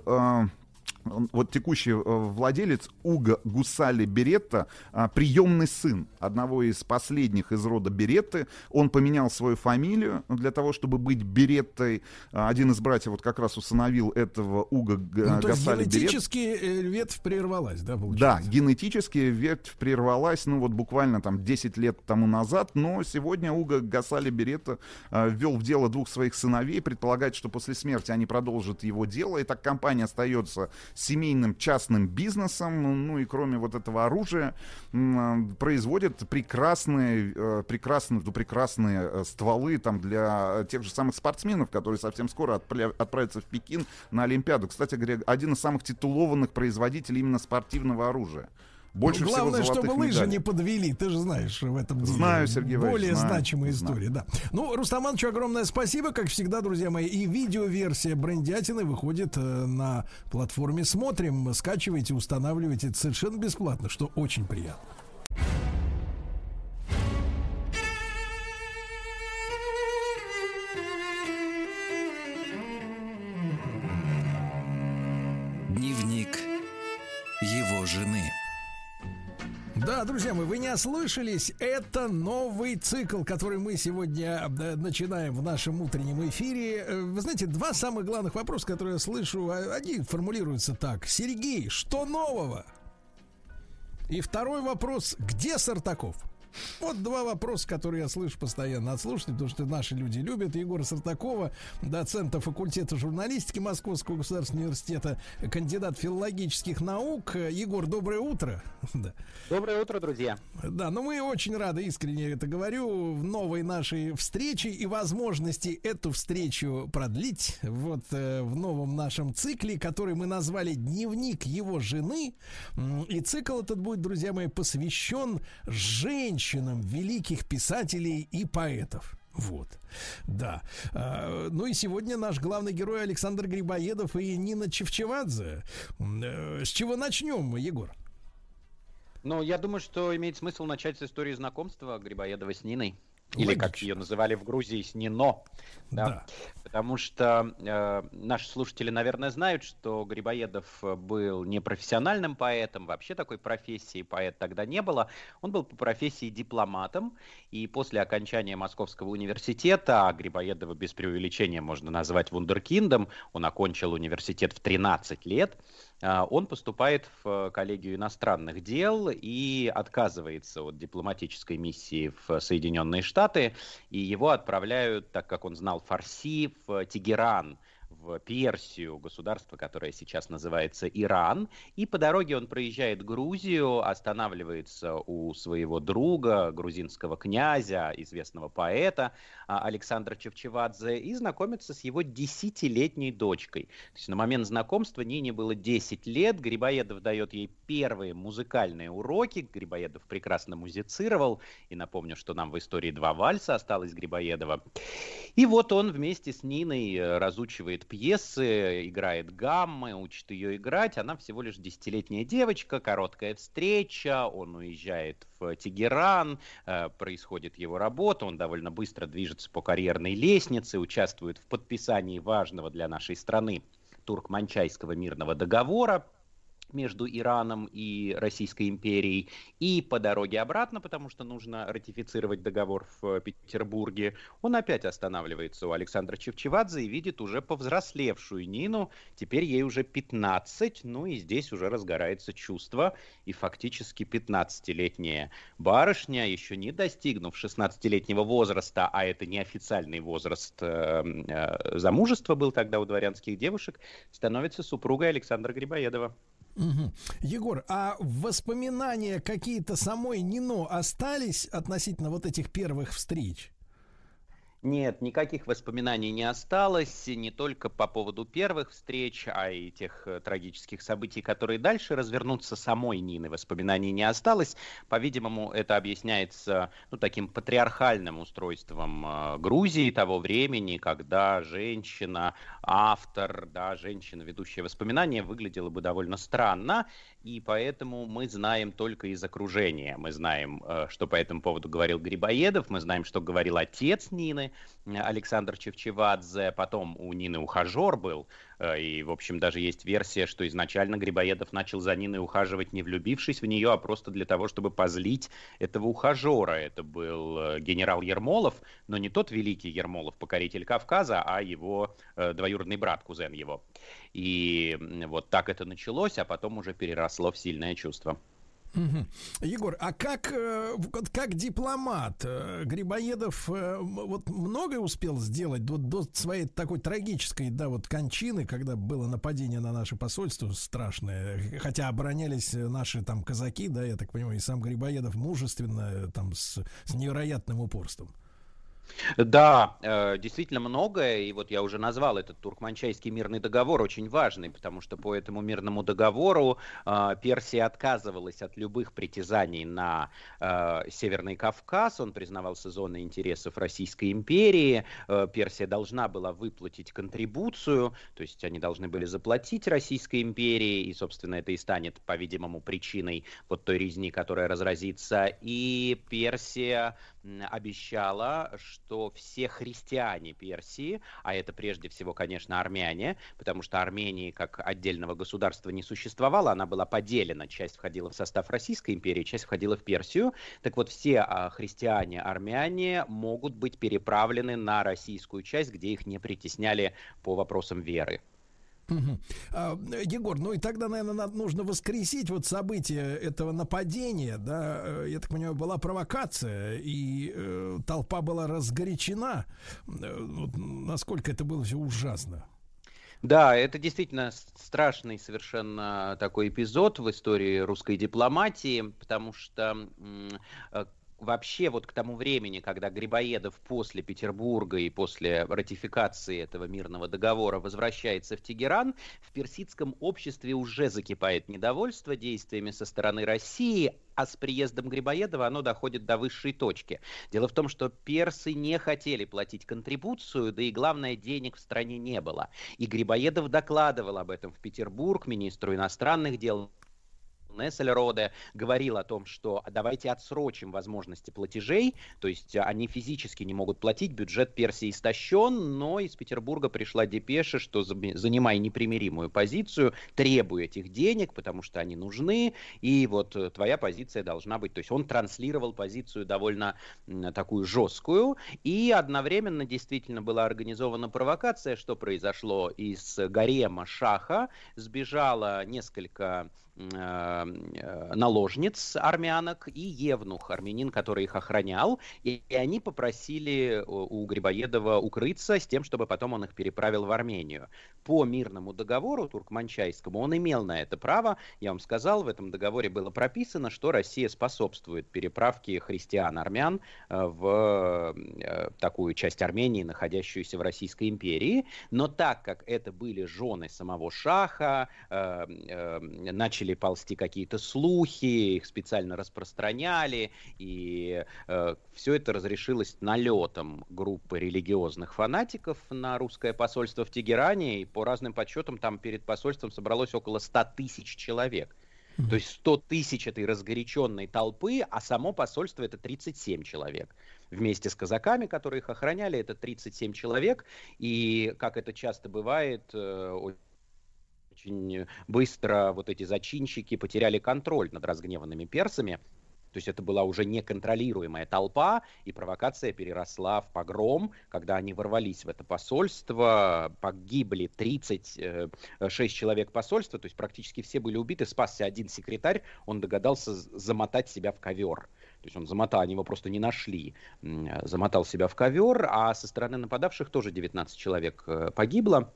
вот текущий владелец Уга Гусали Беретта, приемный сын одного из последних из рода Беретты. Он поменял свою фамилию для того, чтобы быть Береттой. Один из братьев вот как раз усыновил этого Уга ну, Гасали Беретта. генетически ветвь прервалась, да, получается? Да, генетически ветвь прервалась, ну вот буквально там 10 лет тому назад, но сегодня Уга Гасали Беретта ввел в дело двух своих сыновей, предполагает, что после смерти они продолжат его дело, и так компания остается семейным частным бизнесом, ну и кроме вот этого оружия, производит прекрасные, э, прекрасные, ну, прекрасные э, стволы там для тех же самых спортсменов, которые совсем скоро отправятся в Пекин на Олимпиаду. Кстати говоря, один из самых титулованных производителей именно спортивного оружия. Больше ну, главное, всего чтобы лыжи медалей. не подвели. Ты же знаешь в этом деле. Знаю, Сергей Более знаю, значимая знаю. история, да. Ну, Рустамановичу огромное спасибо, как всегда, друзья мои. И видеоверсия брендятины выходит э, на платформе «Смотрим». Скачивайте, устанавливайте. Это совершенно бесплатно, что очень приятно. Да, друзья мои, вы не ослышались. Это новый цикл, который мы сегодня начинаем в нашем утреннем эфире. Э, Вы знаете, два самых главных вопроса, которые я слышу, а, они формулируются так. Сергей, что нового? И второй вопрос, где Сартаков? Вот два вопроса, которые я слышу постоянно от слушателей, потому что наши люди любят. Егора Сартакова, доцента факультета журналистики Московского государственного университета, кандидат филологических наук. Егор, доброе утро. (laughs) Доброе утро, друзья. Да, ну мы очень рады, искренне это говорю, в новой нашей встрече и возможности эту встречу продлить. Вот э, в новом нашем цикле, который мы назвали «Дневник его жены». И цикл этот будет, друзья мои, посвящен женщине женщинам великих писателей и поэтов. Вот, да. А, ну и сегодня наш главный герой Александр Грибоедов и Нина Чевчевадзе. С чего начнем, Егор? Ну, я думаю, что имеет смысл начать с истории знакомства Грибоедова с Ниной. Или, Логично. как ее называли в Грузии, с Нино. Да. да. Потому что э, наши слушатели, наверное, знают, что Грибоедов был не профессиональным поэтом, вообще такой профессии поэт тогда не было. Он был по профессии дипломатом, и после окончания Московского университета, а Грибоедова без преувеличения можно назвать вундеркиндом, он окончил университет в 13 лет, э, он поступает в коллегию иностранных дел и отказывается от дипломатической миссии в Соединенные Штаты, и его отправляют, так как он знал фарси, в Тегеран, в Персию, государство, которое сейчас называется Иран. И по дороге он проезжает Грузию, останавливается у своего друга, грузинского князя, известного поэта а, Александра Чевчевадзе, и знакомится с его десятилетней дочкой. То есть на момент знакомства Нине было 10 лет, Грибоедов дает ей первые музыкальные уроки, Грибоедов прекрасно музицировал, и напомню, что нам в истории два вальса осталось Грибоедова. И вот он вместе с Ниной э, разучивает пьесы, играет гаммы, учит ее играть. Она всего лишь десятилетняя девочка, короткая встреча, он уезжает в Тегеран, э, происходит его работа, он довольно быстро движется по карьерной лестнице, участвует в подписании важного для нашей страны Туркманчайского мирного договора, между Ираном и Российской империей, и по дороге обратно, потому что нужно ратифицировать договор в Петербурге, он опять останавливается у Александра Чевчевадзе и видит уже повзрослевшую Нину, теперь ей уже 15, ну и здесь уже разгорается чувство, и фактически 15-летняя барышня, еще не достигнув 16-летнего возраста, а это неофициальный возраст э, э, замужества был тогда у дворянских девушек, становится супругой Александра Грибоедова. Угу. Егор, а воспоминания какие-то самой Нино остались относительно вот этих первых встреч? Нет, никаких воспоминаний не осталось, не только по поводу первых встреч, а и тех э, трагических событий, которые дальше развернутся самой Нины. Воспоминаний не осталось. По-видимому, это объясняется ну, таким патриархальным устройством э, Грузии того времени, когда женщина, автор, да, женщина, ведущая воспоминания, выглядела бы довольно странно и поэтому мы знаем только из окружения. Мы знаем, э, что по этому поводу говорил Грибоедов, мы знаем, что говорил отец Нины, Нины, Александр Чевчевадзе, потом у Нины ухажер был, э, и, в общем, даже есть версия, что изначально Грибоедов начал за Ниной ухаживать, не влюбившись в нее, а просто для того, чтобы позлить этого ухажера. Это был э, генерал Ермолов, но не тот великий Ермолов, покоритель Кавказа, а его э, двоюродный брат, кузен его. И вот так это началось, а потом уже переросло в сильное чувство. Егор, а как, э, как дипломат э, Грибоедов э, вот многое успел сделать до, до своей такой трагической, да, вот кончины, когда было нападение на наше посольство страшное, хотя оборонялись наши там казаки, да, я так понимаю, и сам Грибоедов мужественно, там, с, с невероятным упорством. Да, э, действительно многое, и вот я уже назвал этот Туркманчайский мирный договор очень важный, потому что по этому мирному договору э, Персия отказывалась от любых притязаний на э, Северный Кавказ, он признавался зоной интересов Российской империи, Персия должна была выплатить контрибуцию, то есть они должны были заплатить Российской империи, и, собственно, это и станет, по-видимому, причиной вот той резни, которая разразится, и Персия обещала, что все христиане Персии, а это прежде всего, конечно, армяне, потому что Армении как отдельного государства не существовало, она была поделена, часть входила в состав Российской империи, часть входила в Персию. Так вот, все а, христиане, армяне могут быть переправлены на российскую часть, где их не притесняли по вопросам веры. Угу. Егор, ну и тогда, наверное, надо, нужно воскресить вот события этого нападения, да, э, я так понимаю, была провокация, и э, толпа была разгорячена. Э, вот, насколько это было все ужасно. Да, это действительно страшный совершенно такой эпизод в истории русской дипломатии, потому что э, вообще вот к тому времени, когда Грибоедов после Петербурга и после ратификации этого мирного договора возвращается в Тегеран, в персидском обществе уже закипает недовольство действиями со стороны России, а с приездом Грибоедова оно доходит до высшей точки. Дело в том, что персы не хотели платить контрибуцию, да и главное, денег в стране не было. И Грибоедов докладывал об этом в Петербург министру иностранных дел Нессельроде говорил о том, что давайте отсрочим возможности платежей, то есть они физически не могут платить, бюджет Персии истощен, но из Петербурга пришла депеша, что занимай непримиримую позицию, требуй этих денег, потому что они нужны, и вот э, твоя позиция должна быть, то есть он транслировал позицию довольно такую жесткую, и одновременно действительно была организована провокация, что произошло. Из гарема Шаха, сбежало несколько Э, э, наложниц армянок и евнух, армянин, который их охранял, и, и они попросили у Грибоедова укрыться с тем, чтобы потом он их переправил в Армению. По мирному договору туркманчайскому он имел на это право, я вам сказал, в этом договоре было прописано, что Россия способствует переправке христиан-армян э, в такую часть Армении, находящуюся в Российской империи, но так как это были жены самого Шаха, начали начали ползти какие-то слухи, их специально распространяли, и э, все это разрешилось налетом группы религиозных фанатиков на русское посольство в Тегеране, и по разным подсчетам там перед посольством собралось около 100 тысяч человек. То есть 100 тысяч этой разгоряченной толпы, а само посольство это 37 человек. Вместе с казаками, которые их охраняли, это 37 человек. И, как это часто бывает, э, очень быстро вот эти зачинщики потеряли контроль над разгневанными персами. То есть это была уже неконтролируемая толпа, и провокация переросла в погром, когда они ворвались в это посольство, погибли 36 э, человек посольства, то есть практически все были убиты, спасся один секретарь, он догадался замотать себя в ковер. То есть он замотал, они его просто не нашли, замотал себя в ковер, а со стороны нападавших тоже 19 человек э, погибло.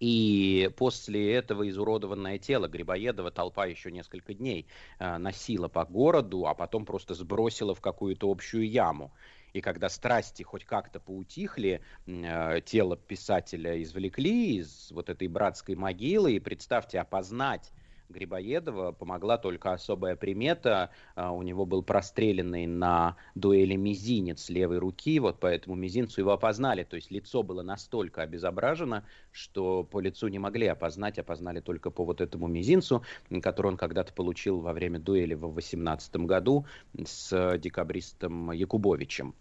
И после этого изуродованное тело Грибоедова толпа еще несколько дней э, носила по городу, а потом просто сбросила в какую-то общую яму. И когда страсти хоть как-то поутихли, э, тело писателя извлекли из вот этой братской могилы, и представьте, опознать Грибоедова помогла только особая примета. А, у него был простреленный на дуэли мизинец левой руки, вот поэтому мизинцу его опознали. То есть лицо было настолько обезображено, что по лицу не могли опознать, опознали только по вот этому мизинцу, который он когда-то получил во время дуэли в 18 году с декабристом Якубовичем.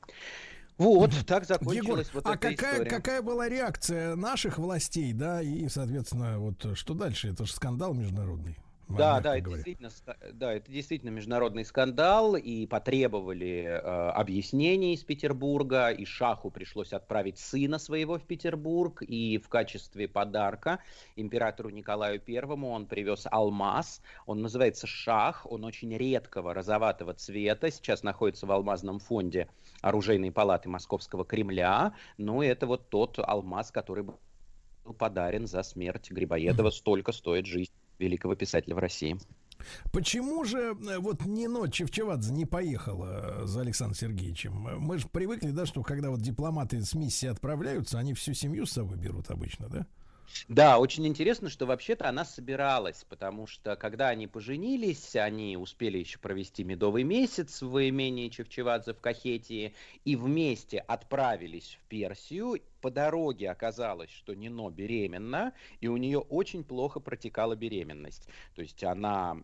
Вот, так закончилась Егор, вот а эта какая, история. какая была реакция наших властей, да, и, соответственно, вот что дальше? Это же скандал международный. Да, да, это действительно, да, это действительно международный скандал, и потребовали э, объяснений из Петербурга, и Шаху пришлось отправить сына своего в Петербург, и в качестве подарка императору Николаю Первому он привез алмаз, он называется Шах, он очень редкого розоватого цвета, сейчас находится в алмазном фонде оружейной палаты Московского Кремля, ну, это вот тот алмаз, который был подарен за смерть Грибоедова, столько стоит жизнь великого писателя в России. Почему же э, вот Нино Чевчевадзе не поехала за Александром Сергеевичем? Мы же привыкли, да, что когда вот дипломаты с миссии отправляются, они всю семью с собой берут обычно, да? Да, очень интересно, что вообще-то она собиралась, потому что когда они поженились, они успели еще провести медовый месяц в имении Чевчевадзе в Кахетии и вместе отправились в Персию. По дороге оказалось, что Нино беременна, и у нее очень плохо протекала беременность. То есть она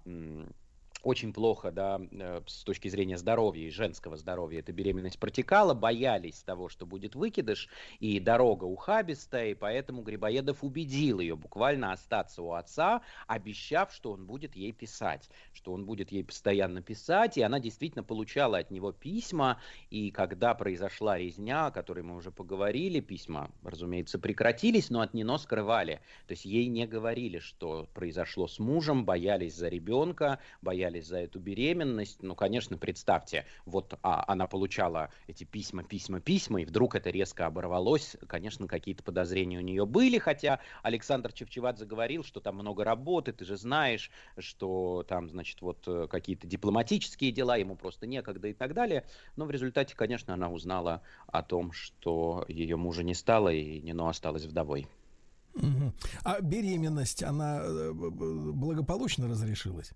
очень плохо, да, э, с точки зрения здоровья и женского здоровья эта беременность протекала, боялись того, что будет выкидыш, и дорога ухабистая, и поэтому Грибоедов убедил ее буквально остаться у отца, обещав, что он будет ей писать, что он будет ей постоянно писать, и она действительно получала от него письма, и когда произошла резня, о которой мы уже поговорили, письма, разумеется, прекратились, но от Нино скрывали, то есть ей не говорили, что произошло с мужем, боялись за ребенка, боялись за эту беременность. Ну, конечно, представьте, вот а, она получала эти письма, письма, письма, и вдруг это резко оборвалось. Конечно, какие-то подозрения у нее были, хотя Александр Чевчевадзе говорил, что там много работы, ты же знаешь, что там, значит, вот э, какие-то дипломатические дела, ему просто некогда и так далее. Но в результате, конечно, она узнала о том, что ее мужа не стало, и Нино осталась вдовой. Мгм. А беременность, она э, благополучно разрешилась?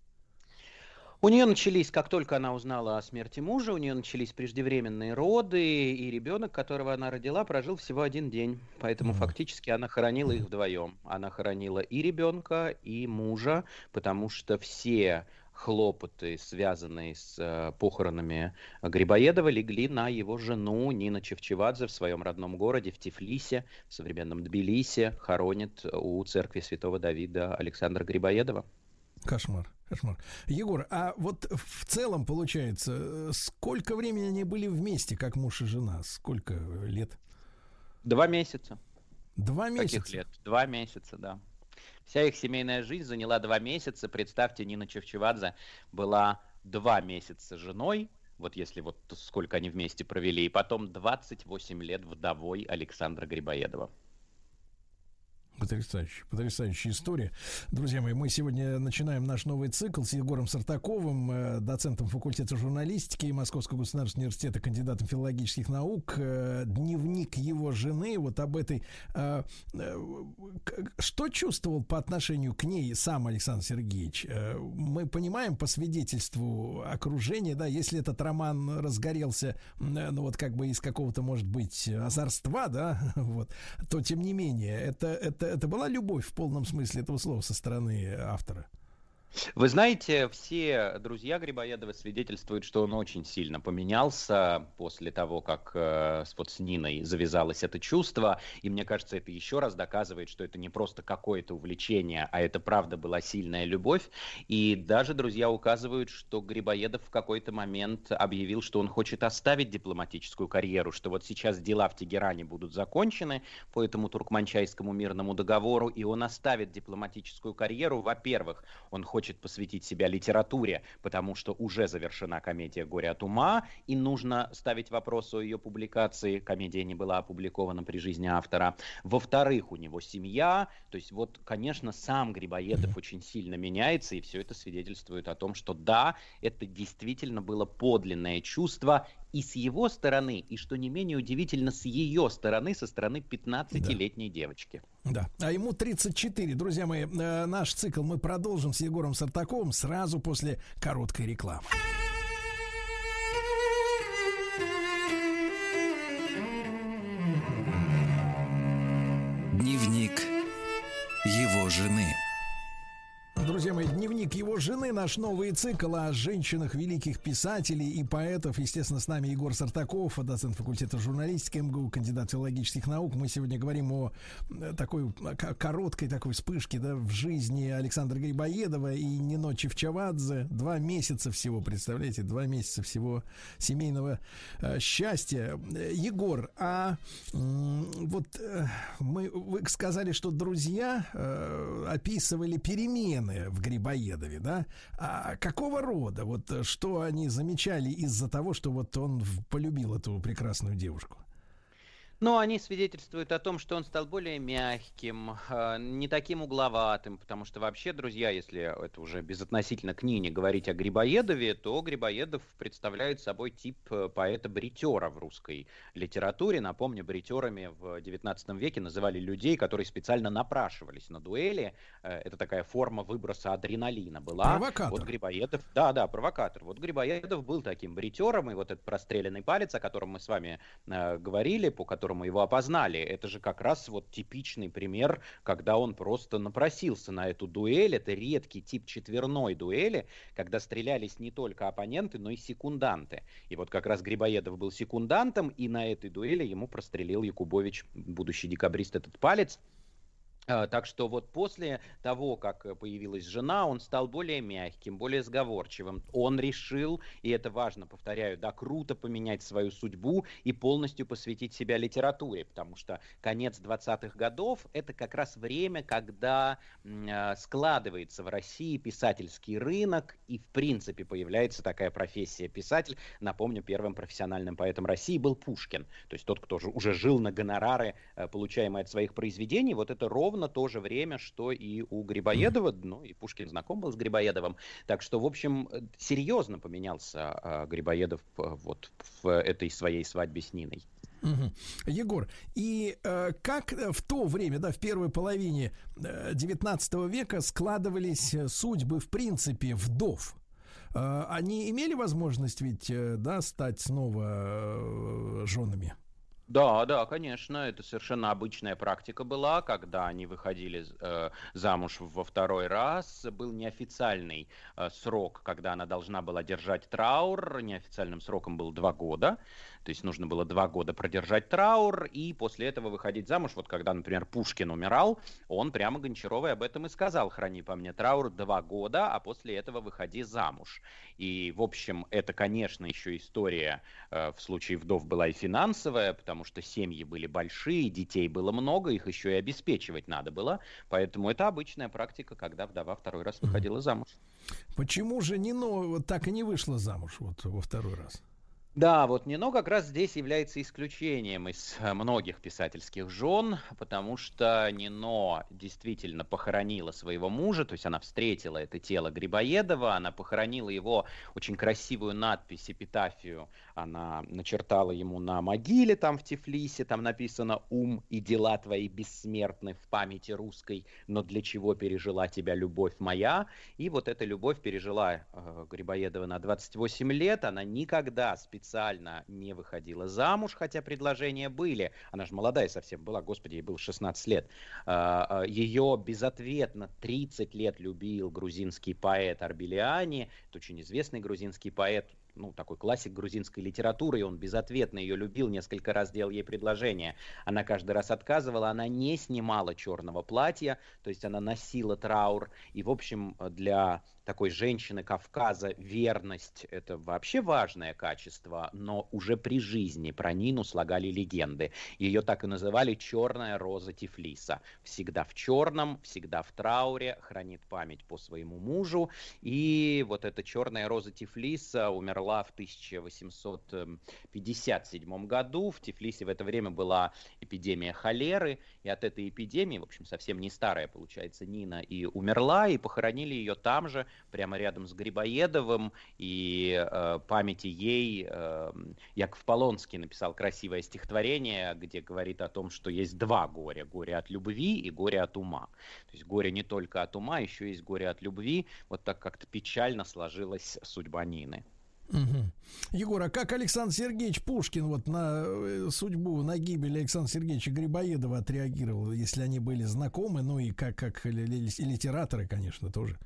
У нее начались, как только она узнала о смерти мужа, у нее начались преждевременные роды, и ребенок, которого она родила, прожил всего один день. Поэтому фактически она хоронила их вдвоем. Она хоронила и ребенка, и мужа, потому что все хлопоты, связанные с э, похоронами Грибоедова, легли на его жену Нина Чевчевадзе в своем родном городе, в Тифлисе, в современном Тбилиси, хоронит у церкви святого Давида Александра Грибоедова. Кошмар, кошмар. Егор, а вот в целом получается, э, сколько времени они были вместе, как муж и жена? Сколько лет? Два месяца. Два месяца? Каких лет? Два месяца, да. Вся их семейная жизнь заняла два месяца. Представьте, Нина Чевчевадзе была два месяца женой, вот если вот сколько они вместе провели, и потом 28 лет вдовой Александра Грибоедова. Потрясающая, потрясающая история. Друзья мои, мы сегодня начинаем наш новый цикл с Егором Сартаковым, э, доцентом факультета журналистики Московского государственного университета, кандидатом филологических наук. Э, Дневник его жены, вот об этой... э, Что чувствовал по отношению к ней сам Александр Сергеевич? Мы понимаем по свидетельству окружения, да, если этот роман разгорелся, ну вот как бы из какого-то, может быть, озорства, да, (laughs) вот, то тем не менее, это, это, это была любовь в полном смысле этого слова со стороны автора. Вы знаете, все друзья Грибоедова свидетельствуют, что он очень сильно поменялся после того, как э, вот с Ниной завязалось это чувство. И мне кажется, это еще раз доказывает, что это не просто какое-то увлечение, а это правда была сильная любовь. И даже друзья указывают, что Грибоедов в какой-то момент объявил, что он хочет оставить дипломатическую карьеру, что вот сейчас дела в Тегеране будут закончены по этому туркманчайскому мирному договору, и он оставит дипломатическую карьеру. Во-первых, он хочет посвятить себя литературе, потому что уже завершена комедия «Горе от ума», и нужно ставить вопрос о ее публикации. Комедия не была опубликована при жизни автора. Во-вторых, у него семья. То есть вот, конечно, сам Грибоедов очень сильно меняется, и все это свидетельствует о том, что да, это действительно было подлинное чувство и с его стороны, и, что не менее удивительно, с ее стороны, со стороны 15-летней девочки. Да. А ему 34. Друзья мои, э, наш цикл мы продолжим с Егором Сартаковым сразу после короткой рекламы. Друзья мои, дневник его жены, наш новый цикл о женщинах великих писателей и поэтов. Естественно, с нами Егор Сартаков, доцент факультета журналистики МГУ, кандидат филологических наук. Мы сегодня говорим о э, такой короткой такой вспышке да, в жизни Александра Грибоедова и Нино Чевчавадзе. Два месяца всего, представляете, два месяца всего семейного э, счастья. Егор, а э, вот э, мы, вы сказали, что друзья э, описывали перемены в Грибоедове, да? А какого рода? Вот э, что они замечали из-за того, что вот он полюбил эту прекрасную девушку? Но они свидетельствуют о том, что он стал более мягким, а, не таким угловатым, потому что вообще, друзья, если это уже безотносительно к Нине говорить о Грибоедове, то Грибоедов представляет собой тип э, поэта-бритера в русской литературе. Напомню, бритерами в XIX веке называли людей, которые специально напрашивались на дуэли. Э, это такая форма выброса адреналина была. Провокатор. Вот Грибоедов, да, да, провокатор. Вот Грибоедов был таким бритером, и вот этот простреленный палец, о котором мы с вами э, говорили, по которому которому его опознали. Это же как раз вот типичный пример, когда он просто напросился на эту дуэль. Это редкий тип четверной дуэли, когда стрелялись не только оппоненты, но и секунданты. И вот как раз Грибоедов был секундантом, и на этой дуэли ему прострелил Якубович, будущий декабрист, этот палец. А, так что вот после того, как э, появилась жена, он стал более мягким, более сговорчивым. Он решил, и это важно, повторяю, да, круто поменять свою судьбу и полностью посвятить себя литературе, потому что конец 20-х годов – это как раз время, когда э, складывается в России писательский рынок, и в принципе появляется такая профессия писатель. Напомню, первым профессиональным поэтом России был Пушкин, то есть тот, кто уже жил на гонорары, э, получаемые от своих произведений. Вот это ровно ровно то же время, что и у Грибоедова, ну и Пушкин знаком был с Грибоедовым, так что, в общем, серьезно поменялся а, Грибоедов вот в этой своей свадьбе с Ниной. Угу. Егор, и э, как в то время, да, в первой половине э, 19 века складывались судьбы, в принципе, вдов? Э, они имели возможность ведь, э, да, стать снова э, женами? Да, да, конечно, это совершенно обычная практика была, когда они выходили э, замуж во второй раз. Был неофициальный э, срок, когда она должна была держать траур. Неофициальным сроком был два года. То есть нужно было два года продержать траур и после этого выходить замуж. Вот когда, например, Пушкин умирал, он прямо Гончаровой об этом и сказал, храни по мне траур два года, а после этого выходи замуж. И, в общем, это, конечно, еще история э, в случае вдов была и финансовая, потому что семьи были большие, детей было много, их еще и обеспечивать надо было. Поэтому это обычная практика, когда вдова второй раз выходила замуж. Почему же Нино так и не вышла замуж вот во второй раз? Да, вот Нино как раз здесь является исключением из э, многих писательских жен, потому что Нино действительно похоронила своего мужа, то есть она встретила это тело Грибоедова, она похоронила его очень красивую надпись, эпитафию, она начертала ему на могиле там в Тифлисе, там написано «Ум и дела твои бессмертны в памяти русской, но для чего пережила тебя любовь моя?» И вот эта любовь пережила э, Грибоедова на 28 лет, она никогда специально официально не выходила замуж, хотя предложения были. Она же молодая совсем была, господи, ей было 16 лет. А, а, Ее безответно 30 лет любил грузинский поэт Арбелиани. Это очень известный грузинский поэт, ну, такой классик грузинской литературы, и он безответно ее любил, несколько раз делал ей предложение. Она каждый раз отказывала, она не снимала черного платья, то есть она носила траур, и, в общем, для такой женщины Кавказа верность – это вообще важное качество, но уже при жизни про Нину слагали легенды. Ее так и называли «черная роза Тифлиса». Всегда в черном, всегда в трауре, хранит память по своему мужу. И вот эта черная роза Тифлиса умерла в 1857 году. В Тифлисе в это время была эпидемия холеры, и от этой эпидемии, в общем, совсем не старая, получается, Нина и умерла, и похоронили ее там же, прямо рядом с Грибоедовым, и э, памяти ей э, Яков Полонский написал красивое стихотворение, где говорит о том, что есть два горя. Горе от любви и горе от ума. То есть горе не только от ума, еще есть горе от любви. Вот так как-то печально сложилась судьба Нины. Угу. Егор, а как Александр Сергеевич Пушкин вот на э, судьбу, на гибель Александра Сергеевича Грибоедова отреагировал, если они были знакомы, ну и как, как литераторы, конечно, тоже?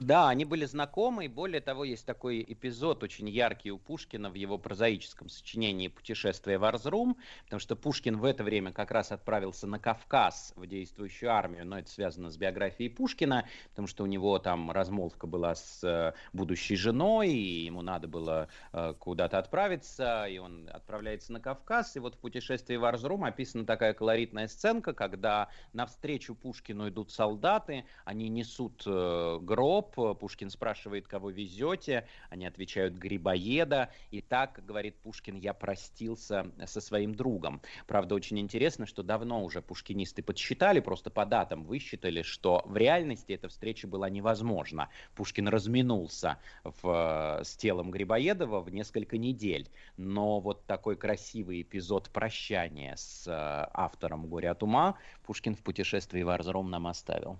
Да, они были знакомы, и более того, есть такой эпизод очень яркий у Пушкина в его прозаическом сочинении «Путешествие в Арзрум», потому что Пушкин в это время как раз отправился на Кавказ в действующую армию, но это связано с биографией Пушкина, потому что у него там размолвка была с э, будущей женой, и ему надо было э, куда-то отправиться, и он отправляется на Кавказ, и вот в «Путешествии в Арзрум» описана такая колоритная сценка, когда навстречу Пушкину идут солдаты, они несут э, гроб, гроб. Пушкин спрашивает, кого везете. Они отвечают Грибоеда. И так, говорит Пушкин, я простился со своим другом. Правда, очень интересно, что давно уже пушкинисты подсчитали, просто по датам высчитали, что в реальности эта встреча была невозможна. Пушкин разминулся в, с телом Грибоедова в несколько недель. Но вот такой красивый эпизод прощания с э, автором «Горя от ума» Пушкин в путешествии в Арзром нам оставил.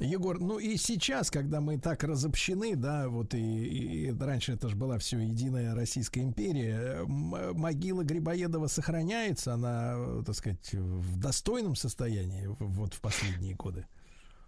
Егор, ну и сейчас, когда мы так разобщены, да, вот и, и, и раньше это же была все единая Российская империя, могила Грибоедова сохраняется, она, так сказать, в достойном состоянии вот в последние годы?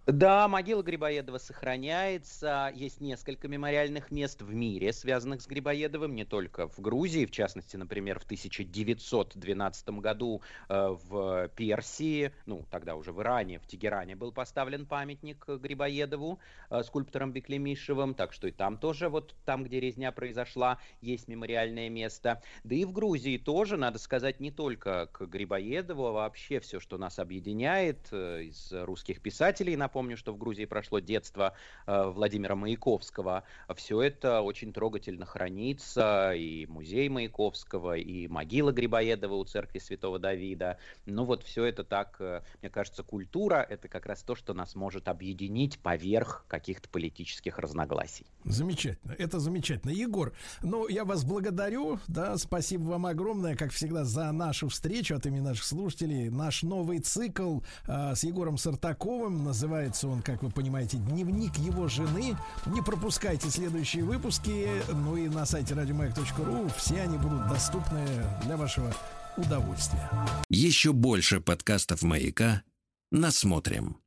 Да, могила Грибоедова сохраняется. Есть несколько мемориальных мест в мире, связанных с Грибоедовым, не только в Грузии, в частности, например, в 1912 году э, в Персии, ну, тогда уже в Иране, в Тегеране был поставлен памятник Грибоедову э, скульптором Беклемишевым, так что и там тоже, вот там, где резня произошла, есть мемориальное место. Да и в Грузии тоже, надо сказать, не только к Грибоедову, а вообще все, что нас объединяет э, из русских писателей, напомню, Напомню, что в Грузии прошло детство э, Владимира Маяковского. Все это очень трогательно хранится. И музей Маяковского, и могила Грибоедова у церкви Святого Давида. Ну вот все это так, э, мне кажется, культура — это как раз то, что нас может объединить поверх каких-то политических разногласий. Замечательно. Это замечательно. Егор, ну, я вас благодарю. Да, спасибо вам огромное, как всегда, за нашу встречу от имени наших слушателей. Наш новый цикл э, с Егором Сартаковым называется Называется он, как вы понимаете, «Дневник его жены». Не пропускайте следующие выпуски. Ну и на сайте радиомаяк.ру все они будут доступны для вашего удовольствия. Еще больше подкастов «Маяка» насмотрим.